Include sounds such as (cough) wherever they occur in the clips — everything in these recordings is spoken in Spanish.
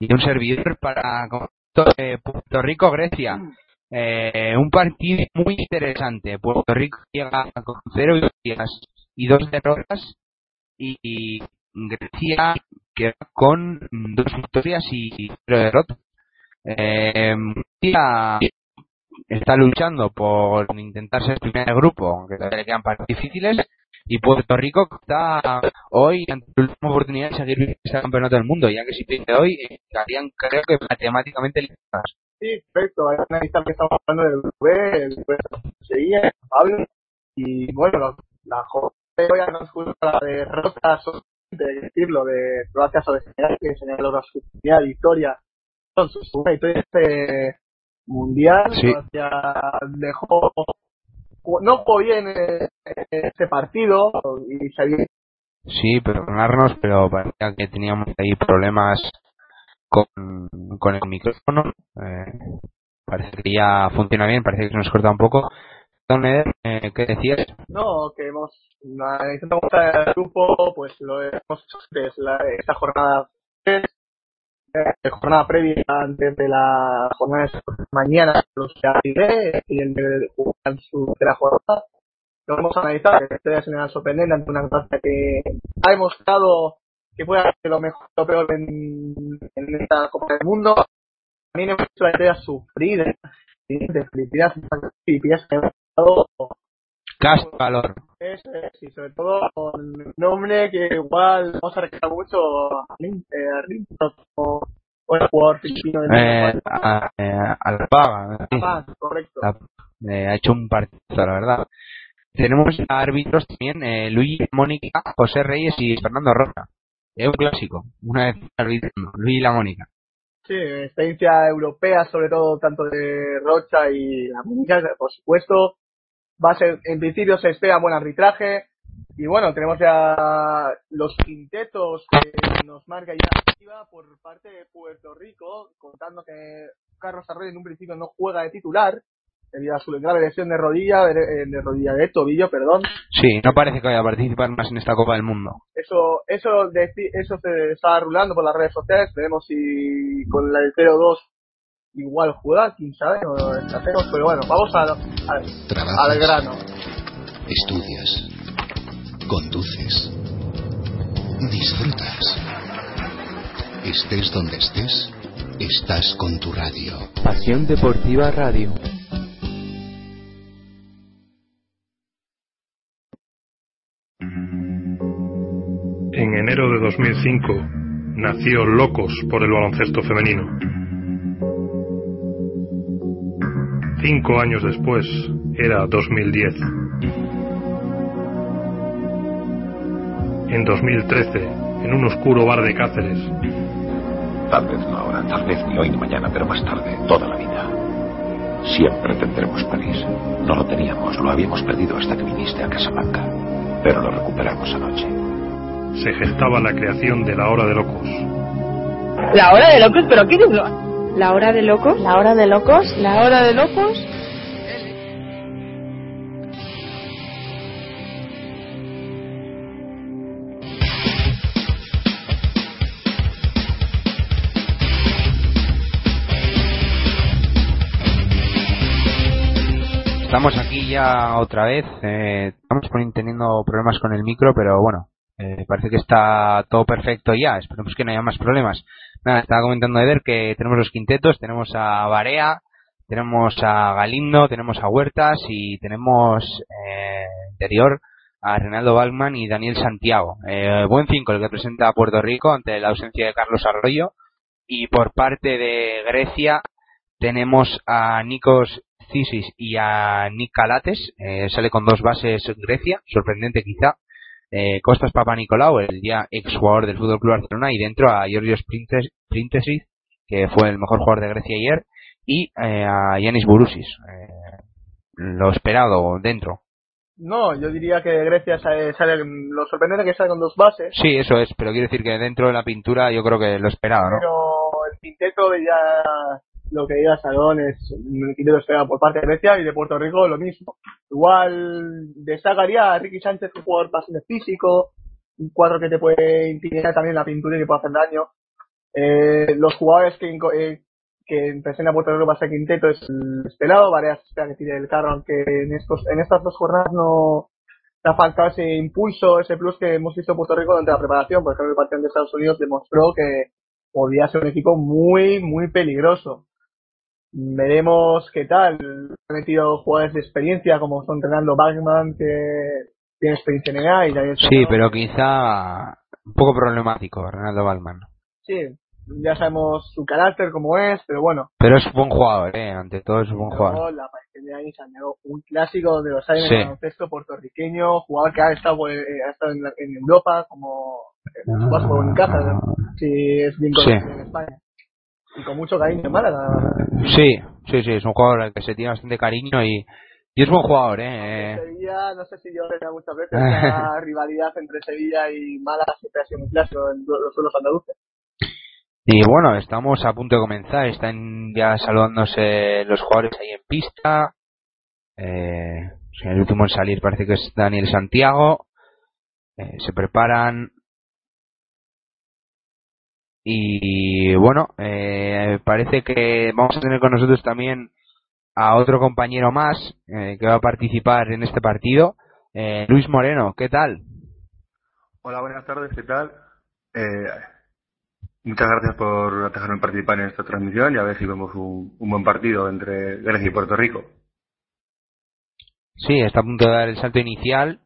Y un servidor para Puerto Rico-Grecia. Eh, un partido muy interesante. Puerto Rico llega con cero victorias y dos derrotas y Grecia queda con dos victorias y cero derrotas. Eh, está luchando por intentar ser primer grupo, aunque todavía le quedan partidos difíciles, y Puerto Rico está hoy ante la última oportunidad de seguir este campeonato del mundo, ya que si pierde hoy estarían creo que matemáticamente. Sí, perfecto, hay una lista que estamos hablando del V, el seguía, Pablo, y bueno, la joya no es justa la derrota, de decirlo, de Croacia sobre Senegal, que logra su primera victoria, su victoria este mundial, sí. Croacia dejó no jugó bien este partido y salió. Sí, perdonarnos, pero parecía que teníamos ahí problemas con, con el micrófono. Eh, parece que ya funciona bien, parece que se nos corta un poco. Eh, ¿qué decías? No, que hemos intentado el grupo, pues lo hemos hecho la, esta jornada eh, jornada previa antes de la jornada de mañana los que y el de su la jornada. Lo vamos a analizar que estoy general sorprendente ante una Croacia que ha demostrado que puede hacer lo mejor lo peor en, esta Copa del Mundo. También hemos visto la idea sufrir de Filipinas Filipinas que ha estado Cast valor. Eso es, y sobre todo con un nombre que igual vamos a mucho a Lim, o, el jugador de eh, a, eh, Alpaga. Sí. correcto. Eh, ha hecho un partido, la verdad. Tenemos árbitros también, eh, Luis Mónica, José Reyes y Fernando Roca. Es un clásico, una vez arbitrando, Luis y la Mónica. Sí, experiencia europea, sobre todo tanto de Rocha y la Mónica, por supuesto va a ser, en principio se espera buen arbitraje. Y bueno, tenemos ya los quintetos que nos marca ya por parte de Puerto Rico, contando que Carlos Arroyo en un principio no juega de titular, debido a su grave lesión de rodilla, de, de, rodilla de tobillo, perdón. Sí, no parece que vaya a participar más en esta Copa del Mundo. Eso, eso, eso se está rulando por las redes sociales, veremos si con el 0-2 igual juega, quién sabe, o pero bueno, vamos a, a, al grano. Estudias, conduces, disfrutas. Estés donde estés, estás con tu radio. Pasión Deportiva Radio. En enero de 2005 nació Locos por el baloncesto femenino Cinco años después, era 2010. En 2013, en un oscuro bar de Cáceres. Tal vez no ahora, tal vez ni hoy ni mañana, pero más tarde, toda la vida. Siempre tendremos París. No lo teníamos, lo habíamos perdido hasta que viniste a Casablanca. Pero lo recuperamos anoche. Se gestaba la creación de la Hora de Locos. ¿La Hora de Locos? ¿Pero qué es lo? La hora de locos. La hora de locos. La hora de locos. Estamos aquí ya otra vez. Eh, estamos teniendo problemas con el micro, pero bueno, eh, parece que está todo perfecto ya. Esperemos que no haya más problemas. Nada, estaba comentando Eder que tenemos los quintetos. Tenemos a Barea, tenemos a Galindo, tenemos a Huertas y tenemos eh, interior a Renaldo Balman y Daniel Santiago. Eh, buen 5 el que presenta a Puerto Rico ante la ausencia de Carlos Arroyo. Y por parte de Grecia tenemos a Nikos Cisis y a Nick Calates. Eh, sale con dos bases Grecia, sorprendente quizá. Eh, Costas Papa Nicolau, el ya ex jugador del Fútbol Club Barcelona, y dentro a Georgios Printesis, que fue el mejor jugador de Grecia ayer, y eh, a Yanis Bourousis. Eh, lo esperado dentro. No, yo diría que Grecia sale, sale, lo sorprendente que sale con dos bases. Sí, eso es, pero quiero decir que dentro de la pintura yo creo que lo esperado, ¿no? Pero el quinteto ya lo que diga Salón es un quinteto esperado por parte de Grecia y de Puerto Rico lo mismo. Igual destacaría a Ricky Sánchez, un jugador bastante físico, un cuadro que te puede intimidar también la pintura y que puede hacer daño. Eh, los jugadores que, eh, que presenta Puerto Rico para ese quinteto es el esperado, varias que tire el carro, aunque en estos, en estas dos jornadas no ha faltado ese impulso, ese plus que hemos visto en Puerto Rico durante la preparación. Por ejemplo, el partido de Estados Unidos demostró que podía ser un equipo muy, muy peligroso. Veremos qué tal. Han metido jugadores de experiencia como son Renaldo Bagman, que tiene experiencia en EA y también Sí, pero quizá un poco problemático, Renaldo Bagman. Sí, ya sabemos su carácter como es, pero bueno. Pero es buen jugador, eh, ante todo es un buen jugador. La aparición de ahí un clásico donde los hay en el baloncesto puertorriqueño, jugador que ha estado, eh, ha estado en, en, Europa como en su paso por Unicaja, ¿no? sí, es bien conocido en España. Y con mucho cariño en Málaga. Sí, sí, sí, es un jugador al que se tiene bastante cariño y, y es buen jugador, ¿eh? En Sevilla, no sé si yo le muchas veces la (laughs) rivalidad entre Sevilla y Málaga siempre ha sido muy clásico en los suelos andaluces. Y bueno, estamos a punto de comenzar. Están ya saludándose los jugadores ahí en pista. Eh, el último en salir parece que es Daniel Santiago. Eh, se preparan. Y bueno, eh, parece que vamos a tener con nosotros también a otro compañero más eh, que va a participar en este partido. Eh, Luis Moreno, ¿qué tal? Hola, buenas tardes, ¿qué tal? Eh, Muchas gracias por dejarme participar en esta transmisión y a ver si vemos un, buen partido entre Grecia y Puerto Rico. Sí, está a punto de dar el salto inicial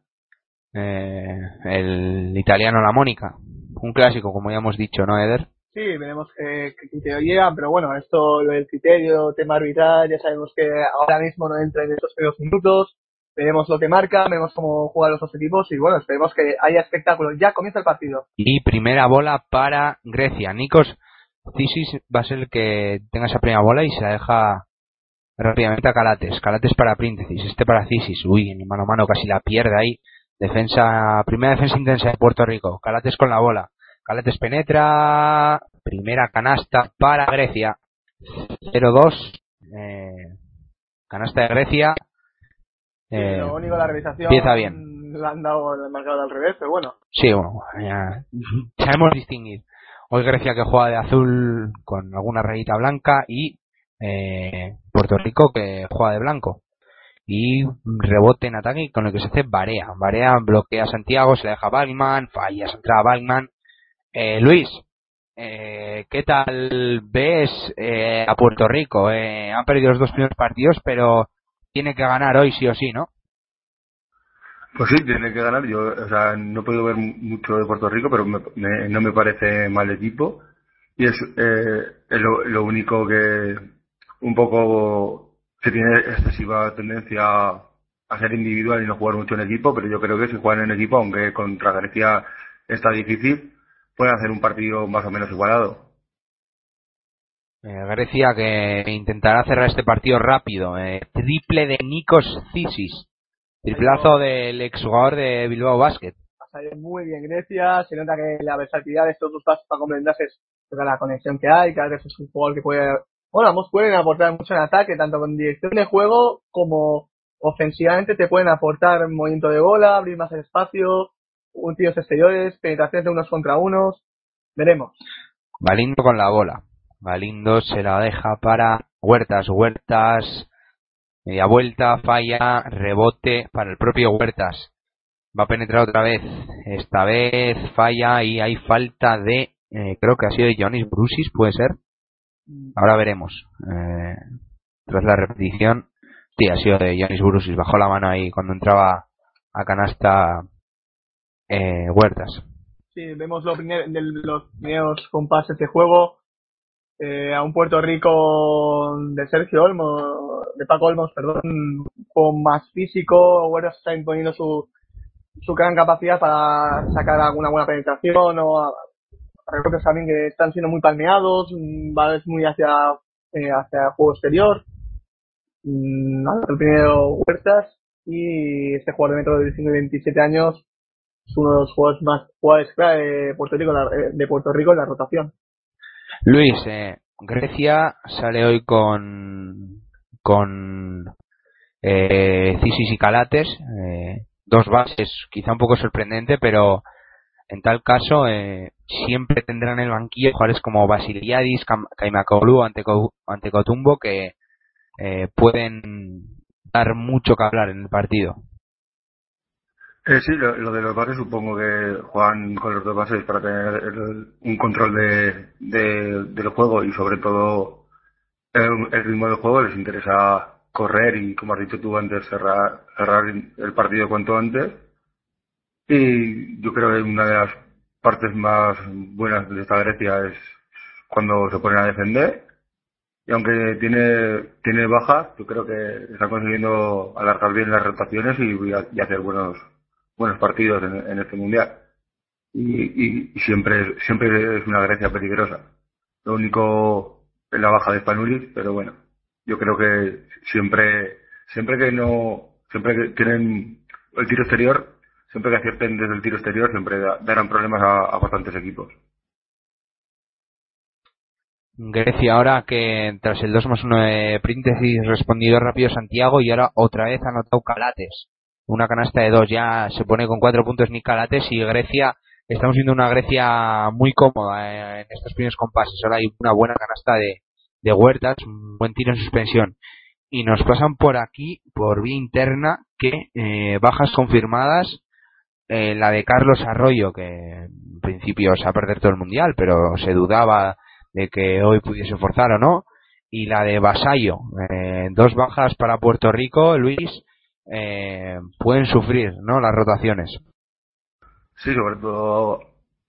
eh, el italiano La Mónica. Un clásico, como ya hemos dicho, ¿no, Eder? Sí, veremos qué, criterio llega, pero bueno, esto, el criterio, tema arbitral, ya sabemos que ahora mismo no entra en estos primeros minutos veremos lo que marca, veremos cómo juegan los dos equipos y bueno, esperemos que haya espectáculo. Ya comienza el partido. Y primera bola para Grecia. Nikos Cisis va a ser el que tenga esa primera bola y se la deja rápidamente a Calates. Calates para Príntesis, este para Cisis. Uy, en mano a mano casi la pierde ahí. Defensa, primera defensa intensa de Puerto Rico. Calates con la bola. Calates penetra. Primera canasta para Grecia. 0-2. Eh, canasta de Grecia. Eh, lo único, la realización empieza bien. La han dado el marcador al revés, pero bueno. Sí, bueno, ya sabemos distinguir. Hoy Grecia que juega de azul con alguna rayita blanca y eh, Puerto Rico que juega de blanco. Y rebote en ataque con el que se hace Barea. Barea bloquea a Santiago, se le deja a Balman, falla, se entra a Balman. Eh, Luis, eh, ¿qué tal ves eh, a Puerto Rico? Eh, han perdido los dos primeros partidos, pero tiene que ganar hoy sí o sí, ¿no? Pues sí, tiene que ganar. Yo, o sea, no he podido ver mucho de Puerto Rico, pero no me parece mal equipo. Y es, eh, lo, único que un poco se tiene excesiva tendencia a ser individual y no jugar mucho en equipo, pero yo creo que si juegan en equipo, aunque contra Grecia está difícil, pueden hacer un partido más o menos igualado. Eh, Grecia que intentará cerrar este partido rápido. Eh, triple de Nikos Cisis. Triplazo del exjugador de Bilbao Basket. Ha salido muy bien Grecia. Se nota que la versatilidad de estos dos pasos para complementarse es la conexión que hay. Cada vez es un jugador que puede. Bueno, ambos pueden aportar mucho en ataque, tanto con dirección de juego como ofensivamente te pueden aportar movimiento de bola, abrir más el espacio, un tiros exteriores, penetraciones de unos contra unos. Veremos. Valindo con la bola. Galindo se la deja para Huertas. Huertas, media vuelta, falla, rebote para el propio Huertas. Va a penetrar otra vez. Esta vez falla y hay falta de, eh, creo que ha sido de Jonis Brusis, puede ser. Ahora veremos. Eh, tras la repetición, sí, ha sido de Yanis Burusis, bajó la mano ahí cuando entraba a canasta eh, Huertas. Sí, vemos los, primer- de los primeros compases de juego eh, a un Puerto Rico de Sergio Olmos, de Paco Olmos, perdón, con más físico, Huertas está imponiendo su, su gran capacidad para sacar alguna buena penetración o rebotes también que están siendo muy palmeados, mm, balones muy hacia, eh, hacia el juego exterior. Mm, el primero Huertas y este jugador de metro de 19 y 27 años es uno de los jugadores más jugadores de Puerto Rico eh, de Puerto Rico en la rotación. Luis, eh, Grecia sale hoy con con eh, Cisis y Calates, eh, dos bases, quizá un poco sorprendente, pero en tal caso eh, siempre tendrán en el banquillo jugadores como Basiliadis, Kaimakoglu, Anteco- Antecotumbo que eh, pueden dar mucho que hablar en el partido. Eh, sí, lo, de los bases supongo que juegan con los dos bases para tener el- un control de, de, del juego y sobre todo el, ritmo del juego. Les interesa correr y, como has dicho tú antes, cerrar, cerrar el partido cuanto antes. Y yo creo que una de las partes más buenas de esta Grecia es cuando se ponen a defender. Y aunque tiene, tiene bajas, yo creo que está consiguiendo alargar bien las rotaciones y, y hacer buenos, buenos partidos en, en este mundial. Y, y, siempre, siempre es una Grecia peligrosa. Lo único es la baja de Spanulis, pero bueno, yo creo que siempre, siempre que no, siempre que tienen el tiro exterior, siempre que acierten desde el tiro exterior, siempre da- darán problemas a, bastantes equipos. Grecia ahora que tras el 2 más 1 de Príntesis respondido rápido Santiago y ahora otra vez anotado Calates. Una canasta de dos ya se pone con cuatro puntos ni Calates y Grecia, estamos viendo una Grecia muy cómoda eh, en estos primeros compases. Ahora hay una buena canasta de, de Huertas, un buen tiro en suspensión. Y nos pasan por aquí, por vía interna, que eh, bajas confirmadas eh, la de Carlos Arroyo, que en principio se va a perder todo el mundial, pero se dudaba de que hoy pudiese forzar o no, y la de Basayo, eh, dos bajas para Puerto Rico, Luis, eh, pueden sufrir, ¿no? Las rotaciones. Sí, sobre todo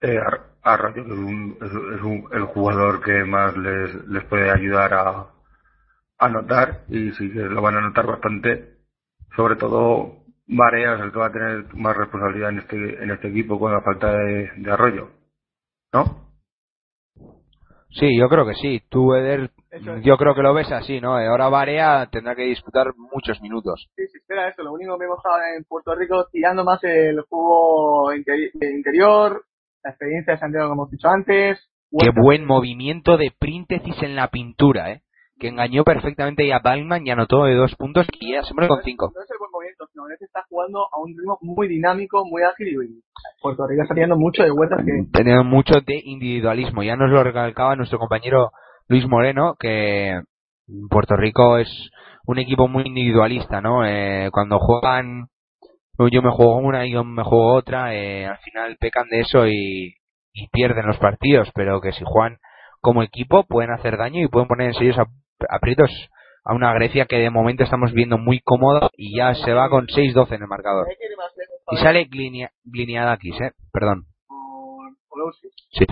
eh, Ar- Arroyo, que es, un, es, un- el jugador que más les, les puede ayudar a, a anotar y sí que lo van a anotar bastante. Sobre todo Mareas, el que va a tener más responsabilidad en este, en este equipo con la falta de, de Arroyo. ¿No? Sí, yo creo que sí. Tú, Eder, Eso es. yo creo que lo ves así, ¿no? Eh, Ahora Barea tendrá que disputar muchos minutos. Sí, sí, espera eso. Lo único que hemos ahora en Puerto Rico tirando más el juego interi- interior, la experiencia de Santiago, como hemos dicho antes. Qué buen movimiento de Príntesis en la pintura, ¿eh? Que engañó perfectamente a Balman y anotó de dos puntos y ya se muere con cinco. No es el buen movimiento, sino que está jugando a un ritmo muy dinámico, muy ágil y Puerto Rico está tirando mucho de vueltas que Teniendo mucho de individualismo. Ya nos lo recalcaba nuestro compañero Luis Moreno, que Puerto Rico es un equipo muy individualista, ¿no? Eh, cuando juegan, yo me juego una y yo me juego otra, eh, al final pecan de eso y, y pierden los partidos, pero que si juegan como equipo pueden hacer daño y pueden poner en serios ap- aprietos a una Grecia que de momento estamos viendo muy cómoda y ya se va con 6-12 en el marcador. Y sale Glinia- Gliniadakis, ¿eh? Perdón. Sí.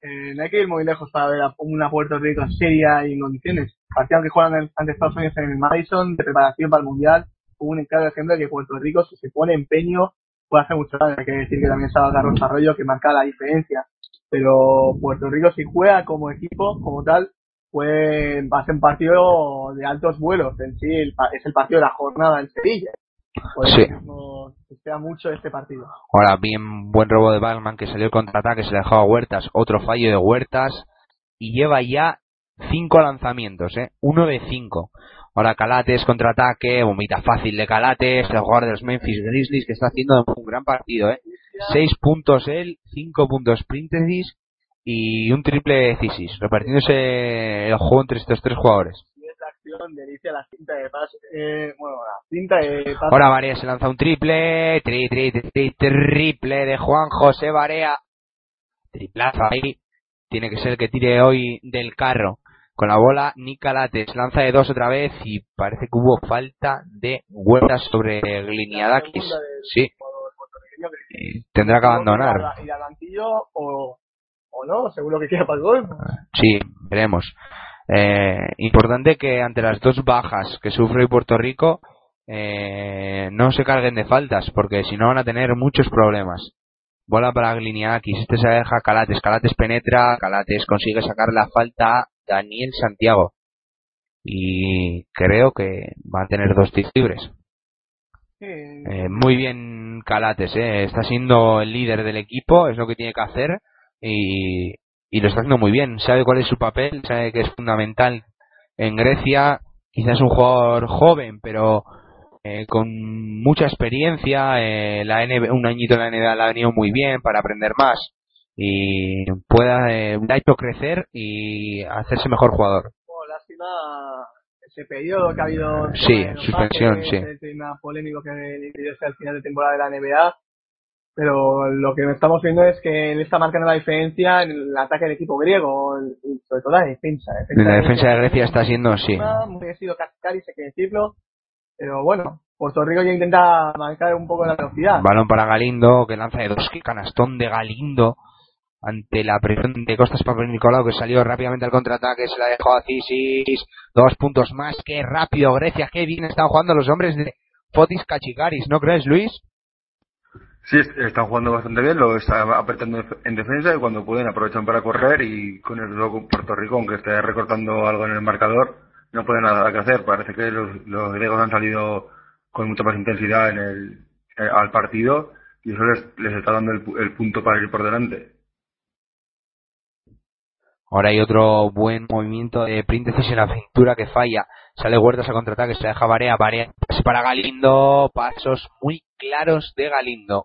Eh, no hay que ir muy lejos para ver a una Puerto Rico seria y en condiciones. Partido que juegan ante Estados Unidos en el Madison de preparación para el Mundial. Un claro ejemplo de que Puerto Rico, si se pone empeño, puede hacer mucho daño. Hay que decir que también estaba Carlos Arroyo que marca la diferencia. Pero Puerto Rico, si juega como equipo, como tal, pues va a ser un partido de altos vuelos. En sí, el es el partido de la jornada en Sevilla. Por eso Sí. mismo se espera mucho este partido. Ahora, bien buen robo de Balman que salió el contraataque, se le dejaba a Huertas, otro fallo de Huertas y lleva ya cinco lanzamientos, ¿eh? Uno de cinco. Ahora Calates, contraataque, vomita fácil de Calates, el jugador de los Memphis Grizzlies que está haciendo un gran partido, ¿eh? Seis puntos él, cinco puntos Príntesis y un triple Cisis, repartiéndose el juego entre estos tres jugadores. Acción de la cinta de pase, eh, bueno, la cinta de pase. Ahora Barea se lanza un triple, tri, tri, tri, triple de Juan José Barea. Triplazo ahí. Tiene que ser el que tire hoy del carro. Con la bola, Nicalates lanza de dos otra vez y parece que hubo falta de huertas sobre Gliniadakis. Sí. Tendrá que abandonar. Ir al banquillo o, o no, según lo que quiera para el gol. Sí, veremos. Eh, importante que ante las dos bajas que sufre Puerto Rico eh, no se carguen de faltas, porque si no van a tener muchos problemas. Bola para Gliniakis, este se deja Calates, Calates penetra, Calates consigue sacar la falta a Daniel Santiago. Y creo que va a tener dos tiros libres. Eh, muy bien Calates, eh. está siendo el líder del equipo, es lo que tiene que hacer y, y lo está haciendo muy bien. Sabe cuál es su papel, sabe que es fundamental en Grecia. Quizás es un jugador joven, pero eh, con mucha experiencia. Eh, la NBA, un añito en la NBA la ha venido muy bien para aprender más y pueda eh, ha hecho crecer y hacerse mejor jugador. Oh, lástima ese periodo que ha habido. Sí, suspensión, sí. El tema polémico que vivió al final de temporada de la NBA pero lo que estamos viendo es que él está marcando la diferencia en el ataque del equipo griego, y sobre todo la defensa. en la defensa de Grecia está siendo, sí. Muy ha sido Cascaris, hay que decirlo, pero bueno, Puerto Rico ya intenta marcar un poco la velocidad. Balón para Galindo, que lanza de dos, que canastón de Galindo ante la presión de Costas Nicolau que salió rápidamente al contraataque, se la dejó a Cisis, dos puntos más, qué rápido Grecia, qué bien están jugando los hombres de Fotis Cachicaris, ¿no crees Luis? Sí, están jugando bastante bien, lo están apretando en defensa y cuando pueden aprovechan para correr y con el Puerto Rico, aunque esté recortando algo en el marcador, no puede nada que hacer. Parece que los, griegos han salido con mucha más intensidad en el, eh, al partido y eso les, está dando el, el, punto para ir por delante. Ahora hay otro buen movimiento de Príntesis en la cintura que falla. Sale Huertas a contraataque, se deja Barea, Barea para Galindo, pasos muy claros de Galindo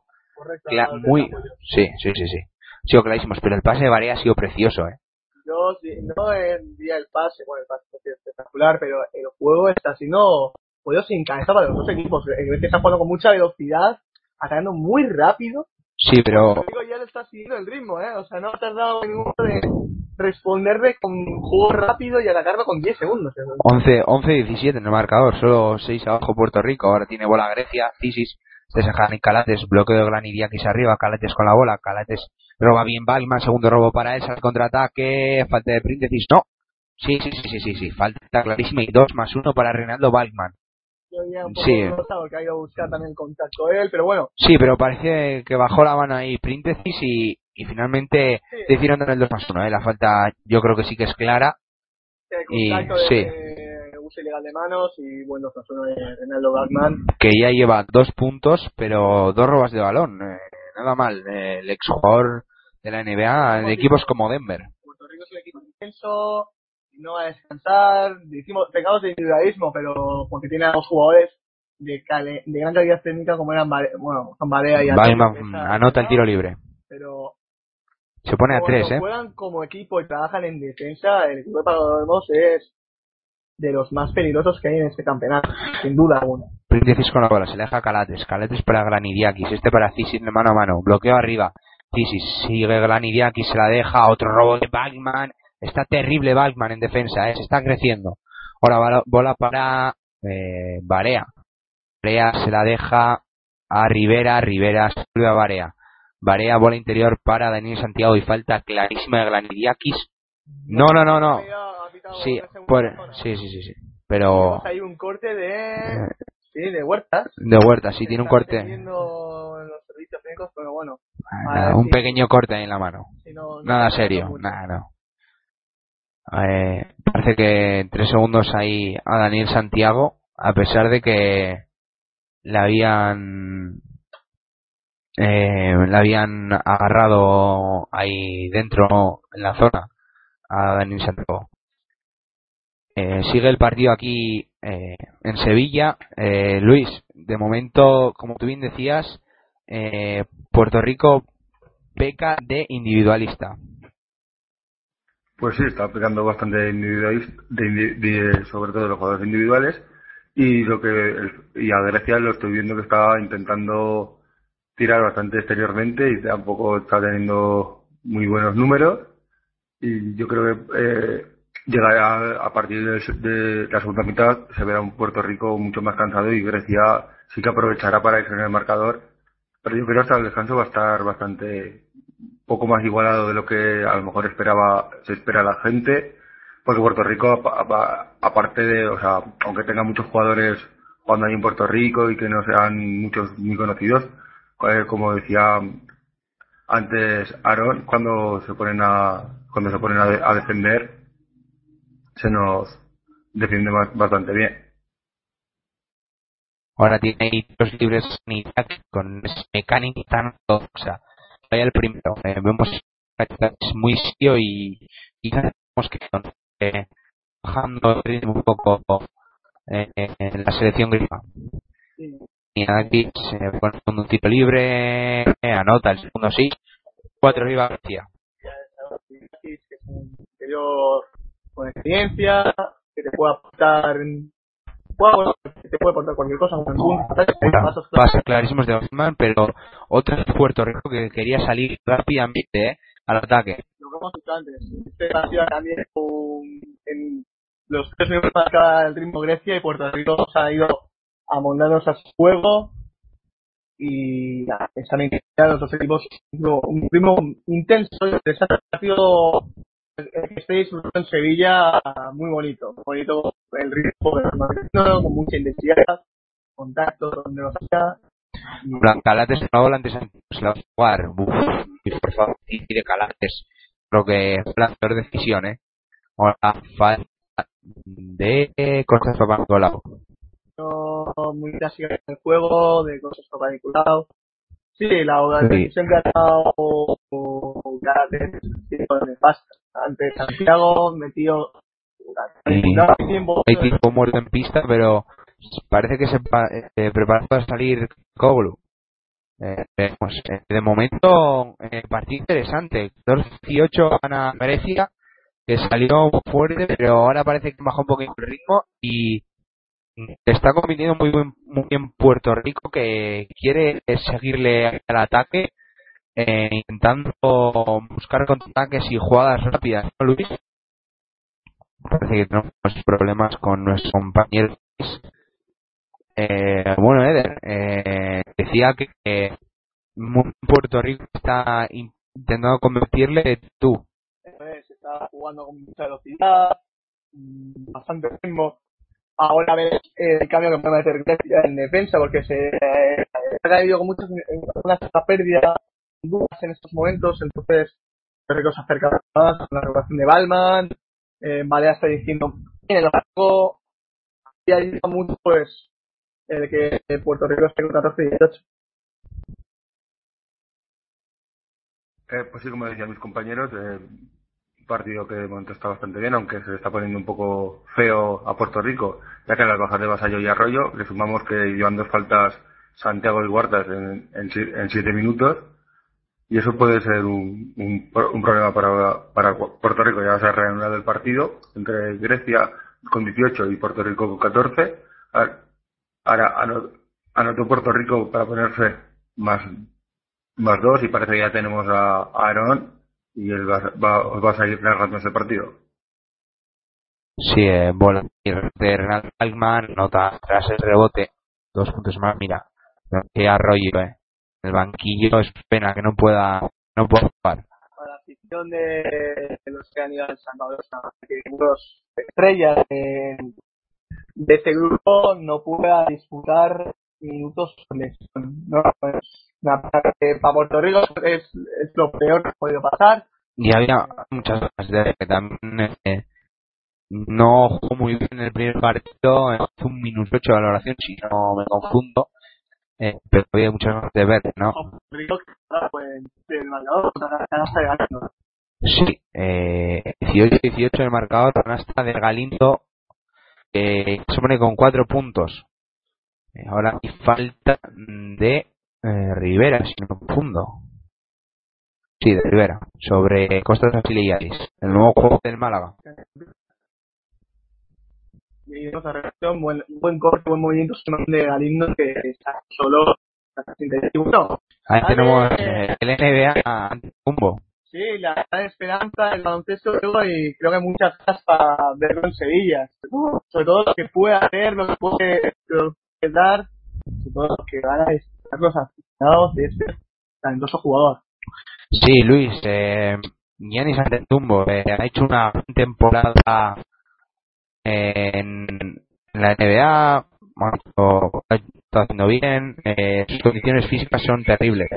muy, sí, sí, sí, sí. Ha sido clarísimos, pero el pase de Barea ha sido precioso, ¿eh? Yo no envía el pase, bueno, el pase es espectacular, pero el juego está siendo juego sin cabeza para los dos equipos. El Grecia está jugando con mucha velocidad, atacando muy rápido. Sí, pero. Digo, ya le está siguiendo el ritmo, ¿eh? O sea, no ha tardado ninguno de responderle con juego rápido y atacarlo con 10 segundos. 11, 11 17 en el marcador, solo 6 abajo Puerto Rico. Ahora tiene bola Grecia, Cisis y Calates, bloqueo de Glanidiakis arriba, Calates con la bola, Calates roba bien Balman, segundo robo para él, contraataque, falta de Príntesis, no. Sí, sí, sí, sí, sí, sí, falta clarísima y dos más uno para Reinaldo Balman. Sí. que ha ido a buscar también contacto él, pero bueno. Sí, pero parece que bajó la mano ahí Príntesis y, y finalmente sí. decidieron el 2 más 1. ¿eh? La falta yo creo que sí que es clara. y, sí ilegal de manos y bueno, uno de Renaldo Bagman. Que ya lleva dos puntos, pero dos robas de balón. Eh, nada mal. Eh, el exjugador de la NBA de equipos como Denver. Puerto Rico es el equipo intenso, no va a descansar. Decimos, pecamos de individualismo, pero porque tiene a dos jugadores de, cale, de gran calidad técnica como eran bueno, Juan Barea y anota el tiro libre. Pero se pone a tres, ¿eh? juegan como equipo y trabajan en defensa, el equipo de Pagos es de los más peligrosos que hay en este campeonato, sin duda alguna. Príncesis con la bola, se le deja Calates, Calates para Granidiakis, este para Cisis de mano a mano, bloqueo arriba, Cisis sigue Granidiakis, se la deja, otro robo de Bagman, está terrible Bagman en defensa, ¿eh? se está creciendo. Ahora bola para eh, Barea, Barea se la deja a Rivera, Rivera se a Barea, Barea bola interior para Daniel Santiago y falta clarísima de Granidiakis. No, no, no, no. Sí, por, sí, sí, sí, sí. Pero. Hay un corte de. Sí, de huertas. De huertas, sí, tiene un corte. Los servicios médicos, pero bueno. Nada, un pequeño corte ahí en la mano. Sí, no, no, nada serio, nada, no. Eh, parece que en tres segundos ahí a Daniel Santiago, a pesar de que le habían eh, la habían agarrado ahí dentro en la zona a Daniel Santiago. Eh, sigue el partido aquí eh, en Sevilla. Eh, Luis, de momento, como tú bien decías, eh, Puerto Rico peca de individualista. Pues sí, está pecando bastante de individualista, de, de, sobre todo de los jugadores individuales. Y lo que y a Grecia lo estoy viendo que está intentando tirar bastante exteriormente y tampoco está teniendo muy buenos números. Y yo creo que eh, llega a, partir de, la segunda mitad, se verá un Puerto Rico mucho más cansado y Grecia sí que aprovechará para irse en el marcador. Pero yo creo que hasta el descanso va a estar bastante poco más igualado de lo que a lo mejor esperaba se espera la gente porque Puerto Rico aparte de o sea aunque tenga muchos jugadores cuando hay en Puerto Rico y que no sean muchos muy conocidos eh, como decía antes Aaron cuando se ponen a cuando se ponen a, defender se nos defiende bastante bien ahora tiene dos libres con mecánica tan sea el primero. Eh, vemos es muy serio y, y tenemos que eh, bajando el ritmo un poco eh, en la selección griega. Y aquí se pone un tiro libre, eh, anota el segundo sí, cuatro arriba García. Que es un interior con experiencia, que te puede aportar te puede aportar cualquier cosa, pasos clarísimos de Osman, pero otro de Puerto Rico que quería salir rápidamente ¿eh? al ataque. Lo que hemos dicho antes, este también en los tres minutos marca el ritmo Grecia y Puerto Rico se ha ido amoldándose a su juego y están intentando los dos equipos un ritmo intenso interesante. Ha que estéis en Sevilla muy bonito, bonito el ritmo con mucha intensidad, contacto donde lo sea. Calates no antes se la va a jugar. Y por favor, de Calates. Creo que fue la peor decisión, ¿eh? Ahora, falta de cosas para Nicolau. No, muy clásica en el juego, de cosas para Nicolau. Sí, la decisión que ha dado Calates, con el pasta ante Santiago, metió hay tiempo muerto en pista, pero parece que se eh, prepara para salir Koglu. Eh, eh, de momento, partido interesante. 2-18 gana Grecia, que salió fuerte, pero ahora parece que bajó un poquito el ritmo y está compitiendo muy bien, muy bien Puerto Rico, que quiere seguirle al ataque eh, intentando buscar contraataques y jugadas rápidas, ¿no, Luis? Parece que tenemos problemas con nuestros compañeros. Eh, bueno, Eder, eh, decía que eh, Puerto Rico está intentando convertirle tú. Se está jugando con mucha velocidad, bastante ritmo. Ahora ves el cambio que puede meter Grecia en defensa porque se ha caído con muchas una pérdida dudas en estos momentos, entonces que se acerca más a la regulación de Balman, eh, Balea está diciendo, en el largo, y ayuda mucho pues el que Puerto Rico esté con 14 y 18. Eh, pues sí, como decían mis compañeros, eh, un partido que de momento está bastante bien, aunque se le está poniendo un poco feo a Puerto Rico, ya que en las bajas de Vasallo y Arroyo le sumamos que llevan dos faltas Santiago y Huertas en, en siete minutos y eso puede ser un, un, problema para, para Puerto Rico. Ya se ha reanudado el partido entre Grecia con 18 y Puerto Rico con 14. Ahora anotó Puerto Rico para ponerse más, más dos y parece que ya tenemos a, Aaron y él va, va, a seguir narrando ese partido. Sí, eh, bola de Renal Alman, nota tras el rebote, dos puntos más, mira, que arroyo, eh el banquillo es pena que no pueda no pueda jugar. la afición de, los que han ido al Salvador, que dos estrellas de, de este grupo no pueda disputar minutos con No, pues, para Puerto Rico es, es, lo peor que ha podido pasar. Y había muchas cosas de que también eh, no jugó muy bien en el primer partido, hace un minuto ocho de valoración, si no me confundo eh, pero había muchas ganas de ver, ¿no? Sí, eh, 18-18 el marcador, canasta de Galindo, eh, se pone con cuatro puntos. Eh, ahora hay falta de eh, Rivera, si no confundo. Sí, de Rivera, sobre Costas Auxiliares, el nuevo juego del Málaga y esa reacción, buen, buen corte, buen movimiento de Galindo que está solo Ahí tenemos eh, el NBA ante Cumbo. Sí, la gran esperanza del baloncesto y creo que hay muchas cosas para verlo en Sevilla. Sobre todo lo que puede hacer, lo que puede, lo que dar, sobre todo lo que van a estar los aficionados de este talentoso jugador. Sí, Luis, eh, Giannis Antetokounmpo eh, ha hecho una temporada en la NBA, bueno, lo está haciendo bien, eh, sus condiciones físicas son terribles.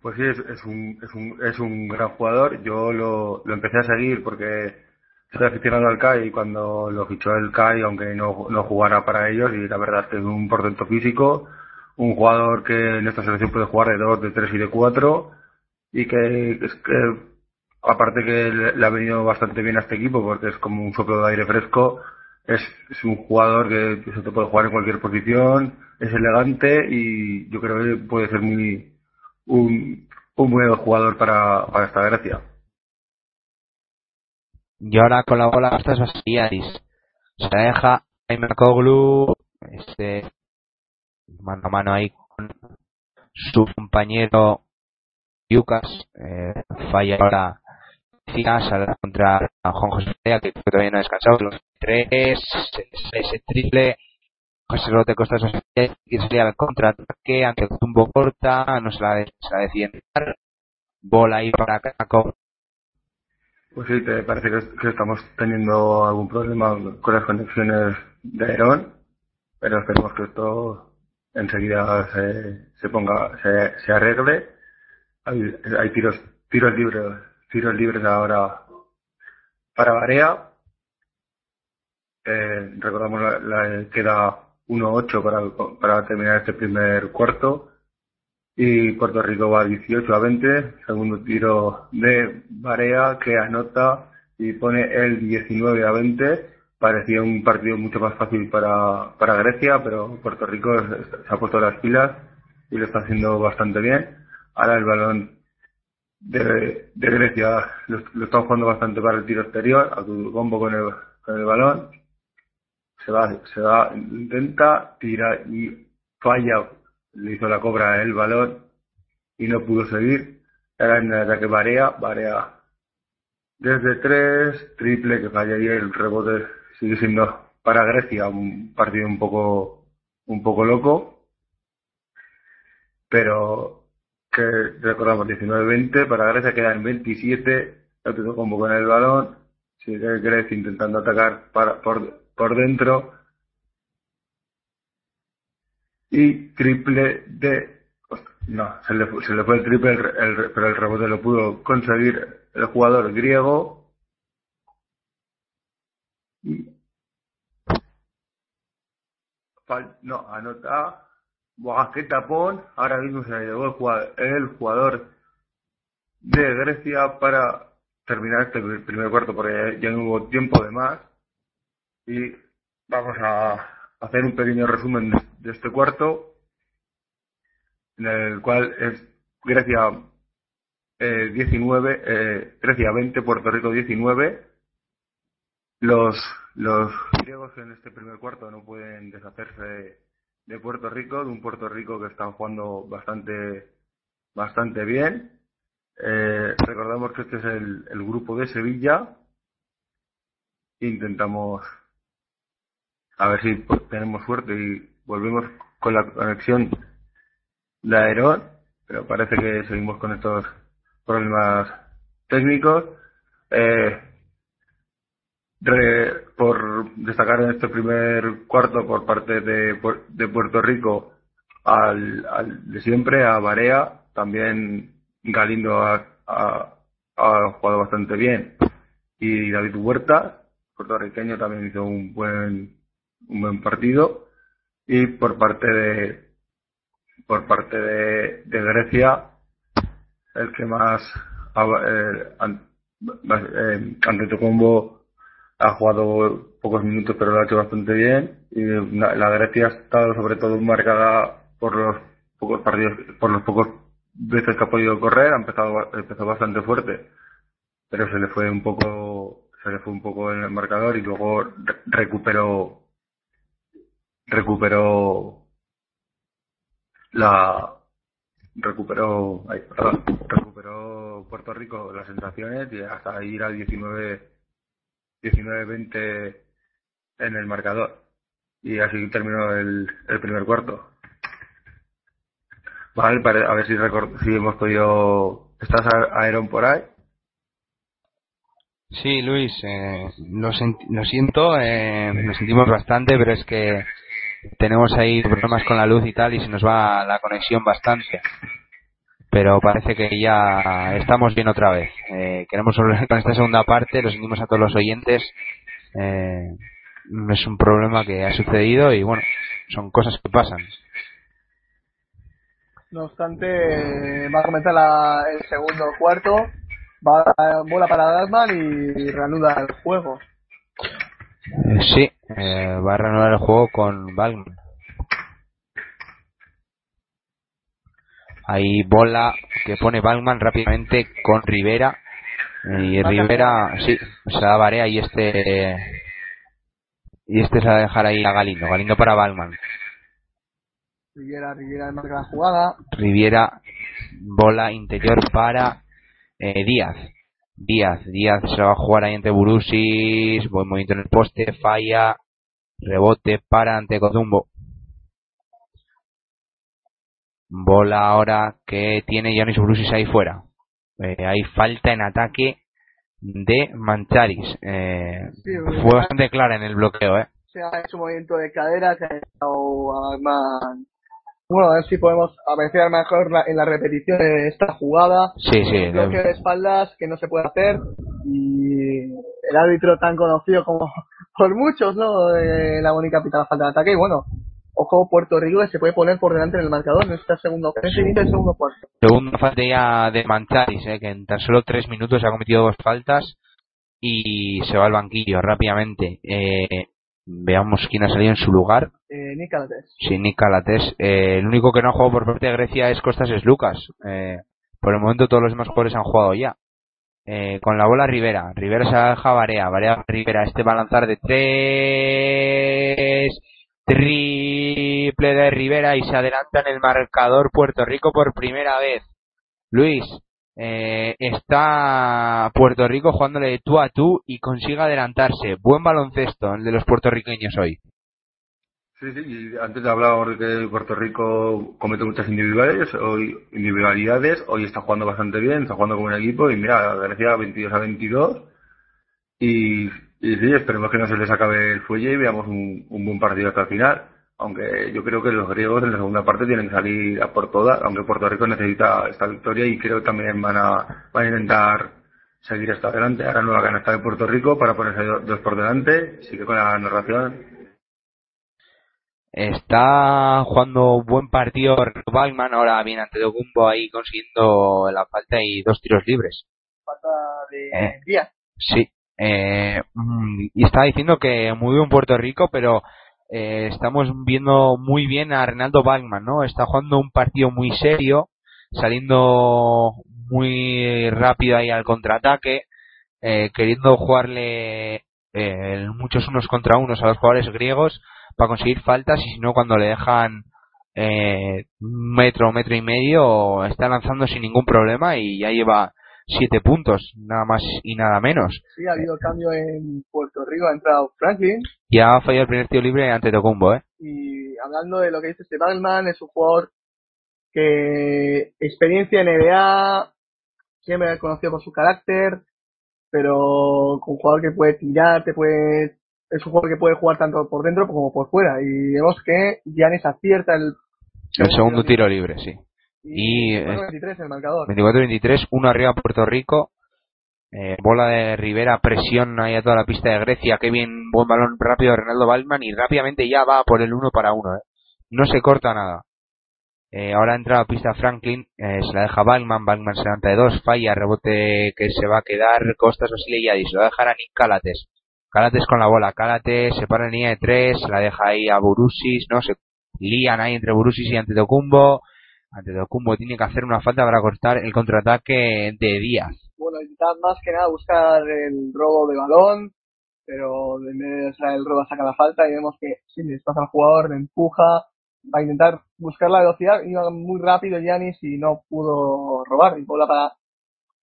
Pues sí, es, un, es, un, es un gran jugador. Yo lo, lo empecé a seguir porque estoy aficionado al CAI y cuando lo fichó el CAI, aunque no, no jugara para ellos, y la verdad es que es un portento físico, un jugador que en esta selección puede jugar de 2, de 3 y de 4, y que, es que aparte que le ha venido bastante bien a este equipo porque es como un soplo de aire fresco, es, un jugador que, se te puede jugar en cualquier posición, es elegante y yo creo que puede ser muy un, un buen jugador para, para esta Grecia. Y ahora con la bola estas Vasiliadis. Se deja Jaime Koglu, este, mano a mano ahí con su compañero Lucas, eh, falla ahora sale contra Juan José que todavía no ha descansado, los tres, ese triple, José Rote Costa que salía al contraataque, ante el tumbo corta, no se la, se la decide entrar, bola ahí para Caco. Pues sí, te parece que, que, estamos teniendo algún problema con las conexiones de Aerón, pero esperemos que esto enseguida se, se ponga, se, se arregle. Hay, hay tiros, tiros libres tiros libres ahora para Barea. Eh, recordamos la, la queda 1-8 para, para terminar este primer cuarto. Y Puerto Rico va 18 a 20. Segundo tiro de Barea que anota y pone el 19 a 20. Parecía un partido mucho más fácil para, para Grecia, pero Puerto Rico se ha puesto las pilas y lo está haciendo bastante bien. Ahora el balón de, Grecia lo, lo, están jugando bastante para el tiro exterior, a tu combo con el, con el balón, se va, se va, intenta, tira y falla, le hizo la cobra el balón y no pudo seguir. Ahora en el ataque Barea, Barea desde tres, triple que falla y el rebote. Sigue siendo para Grecia un partido un poco, un poco loco, pero recordamos 19-20, para Grecia quedan 27, otro combo con el balón, sigue Grecia intentando atacar para, por, por dentro, y triple de, no, se le, se le fue el triple, el, el, pero el rebote lo pudo conseguir el jugador griego, y, no, anota, Buah, qué tapón. Ahora mismo se llevó el jugador de Grecia para terminar este primer cuarto porque ya no hubo tiempo de más. Y vamos a hacer un pequeño resumen de este cuarto en el cual es Grecia eh, 19, eh, Grecia 20, Puerto Rico 19. Los, los griegos en este primer cuarto no pueden deshacerse de Puerto Rico, de un Puerto Rico que está jugando bastante, bastante bien. Eh, recordamos que este es el, el grupo de Sevilla. Intentamos a ver si tenemos suerte y volvemos con la conexión de Aerón, pero parece que seguimos con estos problemas técnicos. Eh, por destacar en este primer cuarto por parte de, de Puerto Rico al, al, de siempre, a Barea, también Galindo ha, ha, jugado bastante bien. Y David Huerta, puertorriqueño, también hizo un buen, un buen partido. Y por parte de por parte de, de Grecia el que más eh, eh, ante tu combo ha jugado pocos minutos pero lo ha hecho bastante bien. Y la, la Grecia ha estado sobre todo marcada por los pocos partidos por los pocos veces que ha podido correr ha empezado empezó bastante fuerte. Pero se le fue un poco se le fue un poco en el marcador y luego re recuperó recuperó la recuperó ay, perdón, recuperó Puerto Rico las sensaciones y hasta ir al 19 19-20 en el marcador. Y así terminó el, primer cuarto. Vale, a ver si, record, si hemos podido... ¿Estás Aeron por ahí? Sí, Luis, eh, lo, lo, siento, eh, nos sentimos bastante, pero es que tenemos ahí problemas con la luz y tal y se nos va la conexión bastante. Pero parece que ya estamos bien otra vez. Eh, queremos volver con esta segunda parte, lo sentimos a todos los oyentes. Eh, es un problema que ha sucedido y bueno, son cosas que pasan. No obstante, va a comenzar la, el segundo cuarto, va a, bola para Dalman y reanuda el juego. Eh, sí, eh, va a reanudar el juego con Balman. Hay bola que pone Balman rápidamente con Rivera. Y Rivera, sí, se da Barea y este. Y este se va a dejar ahí a Galindo. Galindo para Balman. Riviera, Riviera marca la jugada. Riviera, bola interior para eh, Díaz. Díaz, Díaz se va a jugar ahí entre Burusis, buen movimiento en el poste, falla, rebote para ante Codumbo. Bola ahora que tiene Yanis Burusis ahí fuera. Eh, hay falta en ataque de Mancharis. Eh, fue bastante clara en el bloqueo, ¿eh? Se ha hecho un movimiento de cadera que ha estado más bueno, a ver si podemos apreciar mejor en la repetición de esta jugada. Sí, sí. bloque de espaldas que no se puede hacer y el árbitro tan conocido como (laughs) por muchos, ¿no? De la única pita la falta de ataque y bueno, ojo Puerto Rico que se puede poner por delante en el marcador en este segundo, en este segundo cuarto. Segunda falta ya de Mancharis, ¿eh? que en tan solo tres minutos ha cometido dos faltas y se va al banquillo rápidamente. Eh, Veamos quién ha salido en su lugar. Eh, Nick Calates. Sí, Nick Calates. Eh, el único que no ha jugado por parte de Grecia es Costas es Lucas. Eh, por el momento todos los demás jugadores han jugado ya. Eh, con la bola Rivera. Rivera se deja Barea. Barea Rivera. Este va a lanzar de tres. Triple de Rivera y se adelanta en el marcador Puerto Rico por primera vez. Luis, eh, está Puerto Rico jugándole de tú a tú y consigue adelantarse. Buen baloncesto el de los puertorriqueños hoy. Sí, sí, antes hablábamos de que Puerto Rico comete muchas individualidades, hoy, individualidades, hoy está jugando bastante bien, está jugando como un equipo y mira, Grecia 22 a 22 y, y sí, esperemos que no se les acabe el fuelle y veamos un, un buen partido hasta el final aunque yo creo que los griegos en la segunda parte tienen que salir a por todas, aunque Puerto Rico necesita esta victoria y creo que también van a, van a intentar seguir hasta adelante. Ahora nueva canasta de Puerto Rico para ponerse dos por delante. Sigue con la narración. Está jugando buen partido Balman, ahora viene ante Documbo ahí consiguiendo la falta y dos tiros libres. Falta de eh, Díaz. Sí. Eh, mm, y está diciendo que muy bien Puerto Rico, pero eh, estamos viendo muy bien a Renaldo Bachmann, ¿no? Está jugando un partido muy serio, saliendo muy rápido ahí al contraataque, eh, queriendo jugarle eh, muchos unos contra unos a los jugadores griegos para conseguir faltas y si no cuando le dejan eh, un metro, metro y medio está lanzando sin ningún problema y ya lleva siete puntos, nada más y nada menos. Sí, ha habido cambio en Puerto Rico, ha entrado Franklin. Ya ha fallado el primer tiro libre ante Tocumbo, ¿eh? Y hablando de lo que dice este Batman, es un jugador que experiencia en NBA, siempre ha conocido por su carácter, pero un jugador que puede tirar, te puede, es un jugador que puede jugar tanto por dentro como por fuera. Y vemos que Giannis acierta el, el segundo tiro libre, sí. Y, 24-23 el marcador. 24-23, uno arriba Puerto Rico. Eh, bola de Rivera, presión ahí a toda la pista de Grecia. Qué bien, buen balón rápido de Renaldo Balman y rápidamente ya va por el uno para uno. Eh. No se corta nada. Eh, ahora entra a pista Franklin, eh, se la deja Balman, Balman se levanta de dos, falla, rebote que se va a quedar, Costas Basile y lo va a dejar a Nick Calates. Calates con la bola, Calates se para en línea de tres, se la deja ahí a Burusis, no, se lían ahí entre Burusis y Antetokounmpo, ante Documbo tiene que hacer una falta para cortar el contraataque de Díaz. Bueno, intentar más que nada buscar el robo de balón, pero en vez de el robo saca la falta y vemos que si le desplaza al jugador, le empuja, va a intentar buscar la velocidad, iba muy rápido Yanis y no pudo robar, y bola para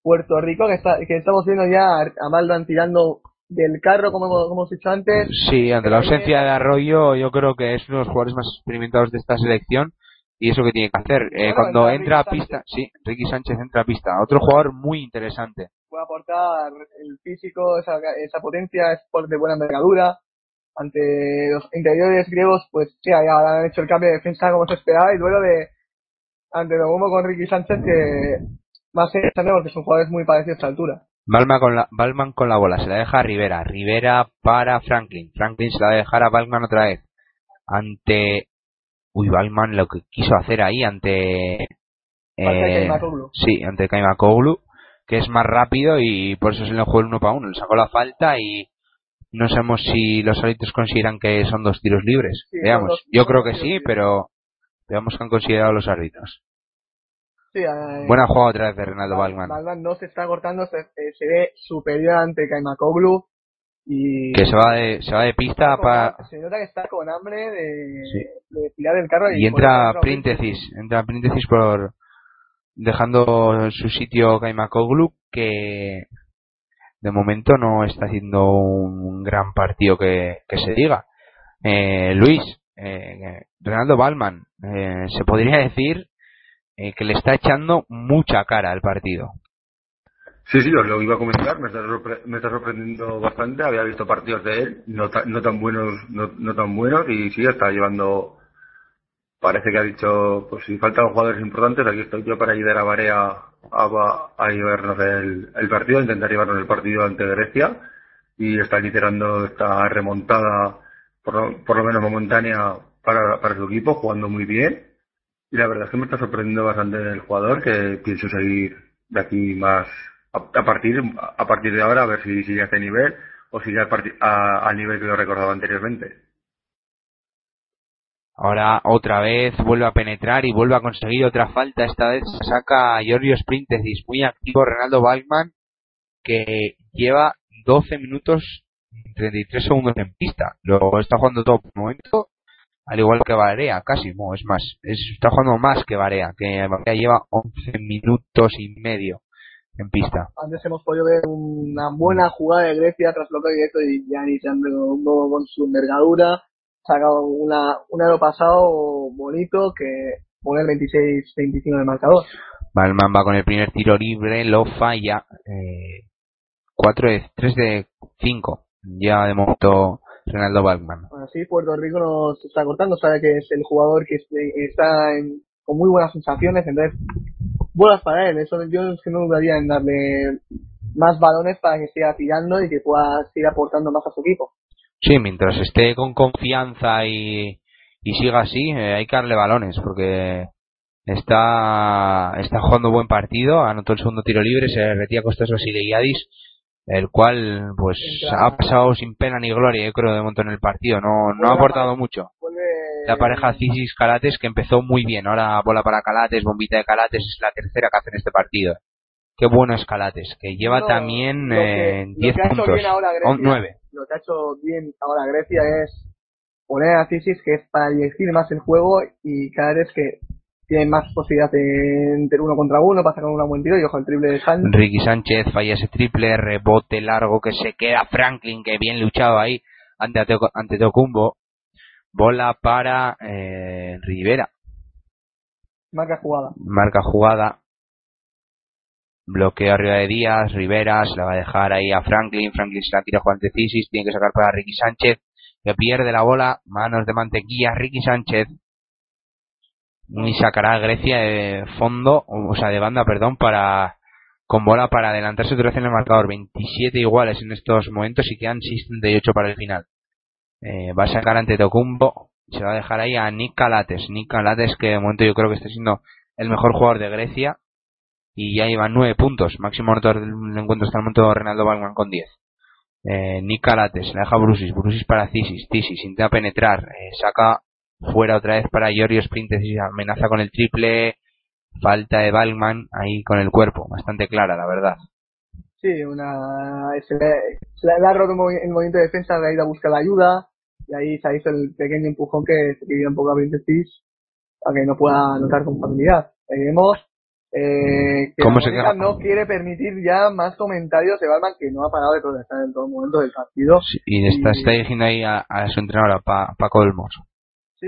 Puerto Rico, que, está, que estamos viendo ya a Maldan tirando del carro, como hemos, como hemos dicho antes. Sí, ante la ausencia de Arroyo, yo creo que es uno de los jugadores más experimentados de esta selección y eso que tiene que hacer. Eh, cuando entra a pista, sí, Ricky Sánchez entra a pista. Otro jugador muy interesante. puede aportar el físico, esa, esa potencia, es por de buena envergadura. Ante los interiores griegos, pues sí, ya han hecho el cambio de defensa como se esperaba y duelo de ante Nogumo con Ricky Sánchez que ser interesante porque son jugadores muy parecidos a esta altura. Balman con la, Balman con la bola, se la deja a Rivera. Rivera para Franklin. Franklin se la va a dejar a Balman otra vez. Ante. Uy, Balman lo que quiso hacer ahí ante. Eh, sí, ante Kaimakoglu, que es más rápido y por eso se le jugó el uno para uno. Le sacó la falta y no sabemos si los árbitros consideran que son dos tiros libres. Sí, Veamos. dos- Yo creo que sí, libres. pero veamos qué han considerado los árbitros. Sí, eh, Buena jugada otra vez de Renaldo Balman. Balman no se está cortando, se, eh, se ve superior ante Kaimakoglu y Que se va de, se va de pista para. se nota que está con hambre de, Sí. de tirar del carro Y por entra Príntesis, entra Príntesis por dejando su sitio Kaimakoglu que de momento no está haciendo un gran partido que, que se diga. Eh, Luis, eh, Ronaldo Balman, eh, se podría (laughs) decir eh, que le está echando mucha cara al partido. Sí, sí, os lo iba a comentar, me está, me está sorprendiendo bastante, había visto partidos de él, no, ta- no tan buenos, no, tan buenos, y sí, está llevando, parece que ha dicho, pues si faltan jugadores importantes, aquí estoy yo para ayudar a Barea a, a llevarnos el, el partido, intentar llevarnos el partido ante Grecia, y está liderando esta remontada, por lo, por lo menos momentánea, para su equipo, jugando muy bien, y la verdad es que me está sorprendiendo bastante el jugador, que pienso seguir de aquí más a, partir a partir de ahora a ver si sigue a este nivel o sigue al, a- nivel que lo recordaba anteriormente. Ahora otra vez vuelve a penetrar y vuelve a conseguir otra falta. Esta vez saca a Giorgio Sprintesis, muy activo Ronaldo Balkman, que lleva 12 minutos y 33 segundos en pista. Lo está jugando todo por momento, al igual que Varea, casi, no, es más, es- está jugando más que Varea, que Varea lleva 11 minutos y medio en pista. Antes hemos podido ver una buena jugada de Grecia tras bloqueo directo y un nuevo con su envergadura. Sacado una, un año pasado bonito que pone el 26-25 en el marcador. Balman va con el primer tiro libre, lo falla. Eh, 4 de, 3 de 5. Ya de momento Ronaldo Balman. Así Puerto Rico nos está cortando, sabe que es el jugador que es- está en- con muy buenas sensaciones, entonces buenas para él. Eso yo es que no dudaría en darle más balones para que siga tirando y que pueda seguir aportando más a su equipo. Sí, mientras esté con confianza y, y siga así, eh, hay que darle balones porque está, está jugando buen partido, anotó el segundo tiro libre, se retira costoso Silegiadis, el cual pues Entra- ha pasado sin pena ni gloria, yo creo, de momento en el partido, no, no ha aportado mucho. La pareja Cisis Calates que empezó muy bien, ahora bola para Calates, bombita de Calates, es la tercera que hace en este partido. Qué bueno es Calates, que lleva No, también lo que- eh, lo 10 que ha hecho puntos, bien ahora Grecia- 9. Lo que ha hecho bien ahora Grecia es poner a Cisis que es para dirigir más el juego y cada vez que tiene más posibilidad de entre uno contra uno para sacar un buen tiro y ojo el triple de Sánchez. Ricky Sánchez falla ese triple, rebote largo que se queda Franklin, que bien luchado ahí ante, ante Tocumbo. Bola para eh, Rivera. marca jugada. Marca jugada. Bloqueo arriba de Díaz. Rivera se la va a dejar ahí a Franklin. Franklin se la tira Juan Cisis. Tiene que sacar para Ricky Sánchez. Que pierde la bola. Manos de mantequilla. Ricky Sánchez. Y sacará a Grecia de fondo, o sea, de banda, perdón, para con bola para adelantarse otra vez en el marcador. 27 iguales en estos momentos y quedan 6.38 para el final. Eh, va a sacar ante Tocumbo. Se va a dejar ahí a Nick Calates. Que de momento yo creo que está siendo el mejor jugador de Grecia. Y ya lleva 9 puntos. Máximo anotador del encuentro hasta el momento Renaldo Balman con 10. Eh, Nick. La deja Brusis. Brusis para Cisis. Cisis intenta penetrar. eh, saca fuera otra vez para Giorgio Sprintes y amenaza con el triple. Falta de Balman ahí con el cuerpo. Bastante clara, la verdad. Sí, una, se le, se le ha roto el movimiento de defensa, le ha ido a buscar la ayuda y ahí se hizo el pequeño empujón que se pidió un poco a Vinicius para que no pueda anotar con facilidad. Veremos eh, que ¿Cómo se no quiere permitir ya más comentarios de Balman que no ha parado de protestar en todo momento del partido. Sí, y está, está dirigiendo ahí a, a su entrenador, a Pa- Paco Olmos. Sí,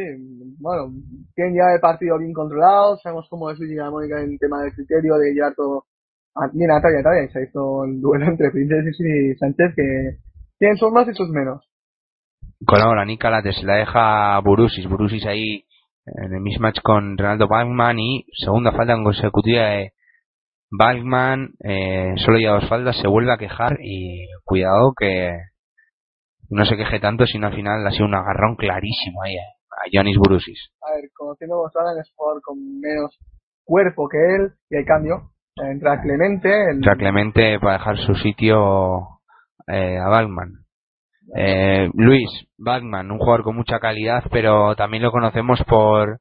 bueno, tienen ya el partido bien controlado, sabemos cómo es Luigi Mónica en tema del criterio de llevar todo. Ah, mira, Natalia, Natalia, se hizo el duelo (laughs) entre Princess y Sánchez que tienen sus más y sus menos. Colabora Nick Calates, la deja Burusis. Burusis ahí en el mismatch con Ronaldo Balkman y segunda falta consecutiva de Balkman. Eh, solo ya dos faltas, se vuelve a quejar y cuidado que no se queje tanto, sino al final ha sido un agarrón clarísimo ahí a a Jonis Burusis. A ver, conociendo a Gonzalo es jugador con menos cuerpo que él y hay cambio. Entra Clemente, el, Entra Clemente para dejar su sitio eh, a Balkman. Eh, Luis Balkman, un jugador con mucha calidad, pero también lo conocemos por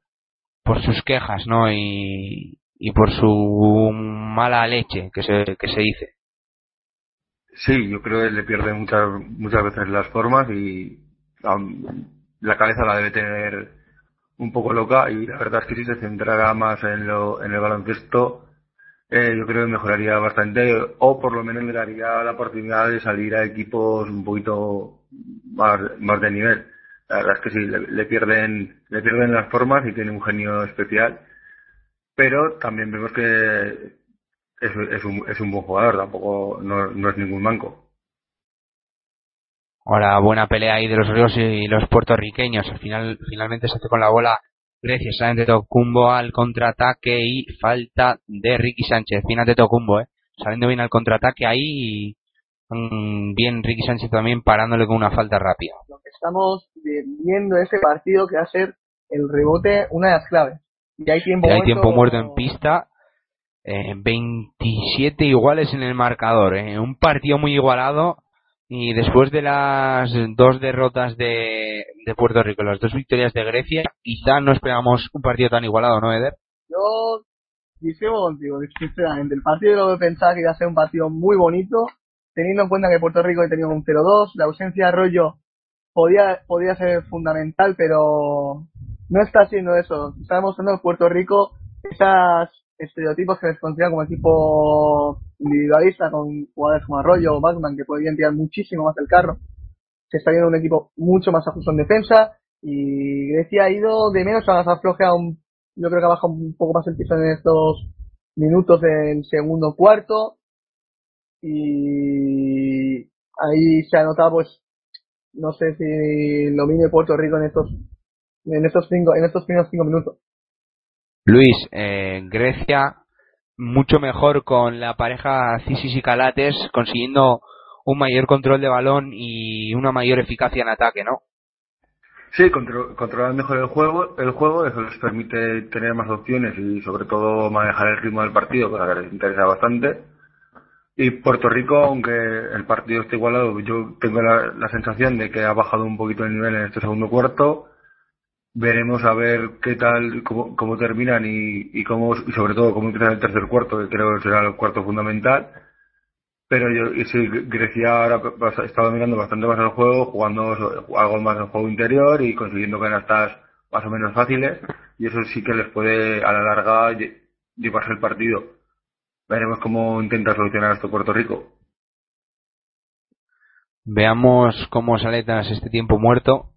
por sus quejas, ¿no? Y, por su mala leche que se que se dice. Sí, yo creo que le pierde muchas muchas veces las formas y la cabeza la debe tener un poco loca y la verdad es que si se centrara más en lo en el baloncesto eh, yo creo que mejoraría bastante o por lo menos le daría la oportunidad de salir a equipos un poquito más, de nivel. La verdad es que sí, le, le pierden le pierden las formas y tiene un genio especial, pero también vemos que es, es, un, es un buen jugador, tampoco no, no es ningún manco. Ahora buena pelea ahí de los ríos y los puertorriqueños. Al final finalmente se hace con la bola Grecia, salen de Tocumbo al contraataque y falta de Ricky Sánchez. Final de Tocumbo, eh. Saliendo bien al contraataque ahí y bien Ricky Sánchez también parándole con una falta rápida. lo que estamos viendo ese partido que va a ser el rebote una de las claves. Y hay tiempo Y hay muerto. tiempo muerto en pista. eh, 27 iguales en el marcador. eh. Un partido muy igualado. Y después de las dos derrotas de, de Puerto Rico, las dos victorias de Grecia, quizá no esperábamos un partido tan igualado, ¿no, Eder? Yo discrepo contigo, sinceramente. El partido lo pensaba que iba a ser un partido muy bonito, teniendo en cuenta que Puerto Rico tenía un 0-2, la ausencia de Arroyo podía, podía ser fundamental, pero no está siendo eso. Está demostrando que Puerto Rico, esos estereotipos que les consideran como equipo individualista, con jugadores como Arroyo o Batman, que podrían tirar muchísimo más el carro, se está viendo un equipo mucho más ajusto en defensa, y Grecia ha ido de menos a más afloja un yo creo que ha bajado un poco más el piso en estos minutos del segundo cuarto y ahí se ha notado pues no sé si lo mide Puerto Rico en estos en estos cinco en estos primeros cinco minutos. Luis, eh, Grecia mucho mejor con la pareja Cisis y Calates, consiguiendo un mayor control de balón y una mayor eficacia en ataque, ¿no? Sí, contro controlar mejor el juego, el juego, eso les permite tener más opciones y sobre todo manejar el ritmo del partido, que les interesa bastante. Y Puerto Rico, aunque el partido esté igualado, yo tengo la, la sensación de que ha bajado un poquito el nivel en este segundo cuarto. Veremos a ver qué tal, cómo, cómo terminan y, y cómo, y sobre todo cómo empieza el tercer cuarto, que creo que será el cuarto fundamental. Pero yo, sí, Grecia ahora está dominando bastante más el juego, jugando algo más en juego interior y consiguiendo canastas más o menos fáciles. Y eso sí que les puede, a la larga, lle- llevarse el partido. Veremos cómo intenta solucionar esto Puerto Rico. Veamos cómo sale tras este tiempo muerto,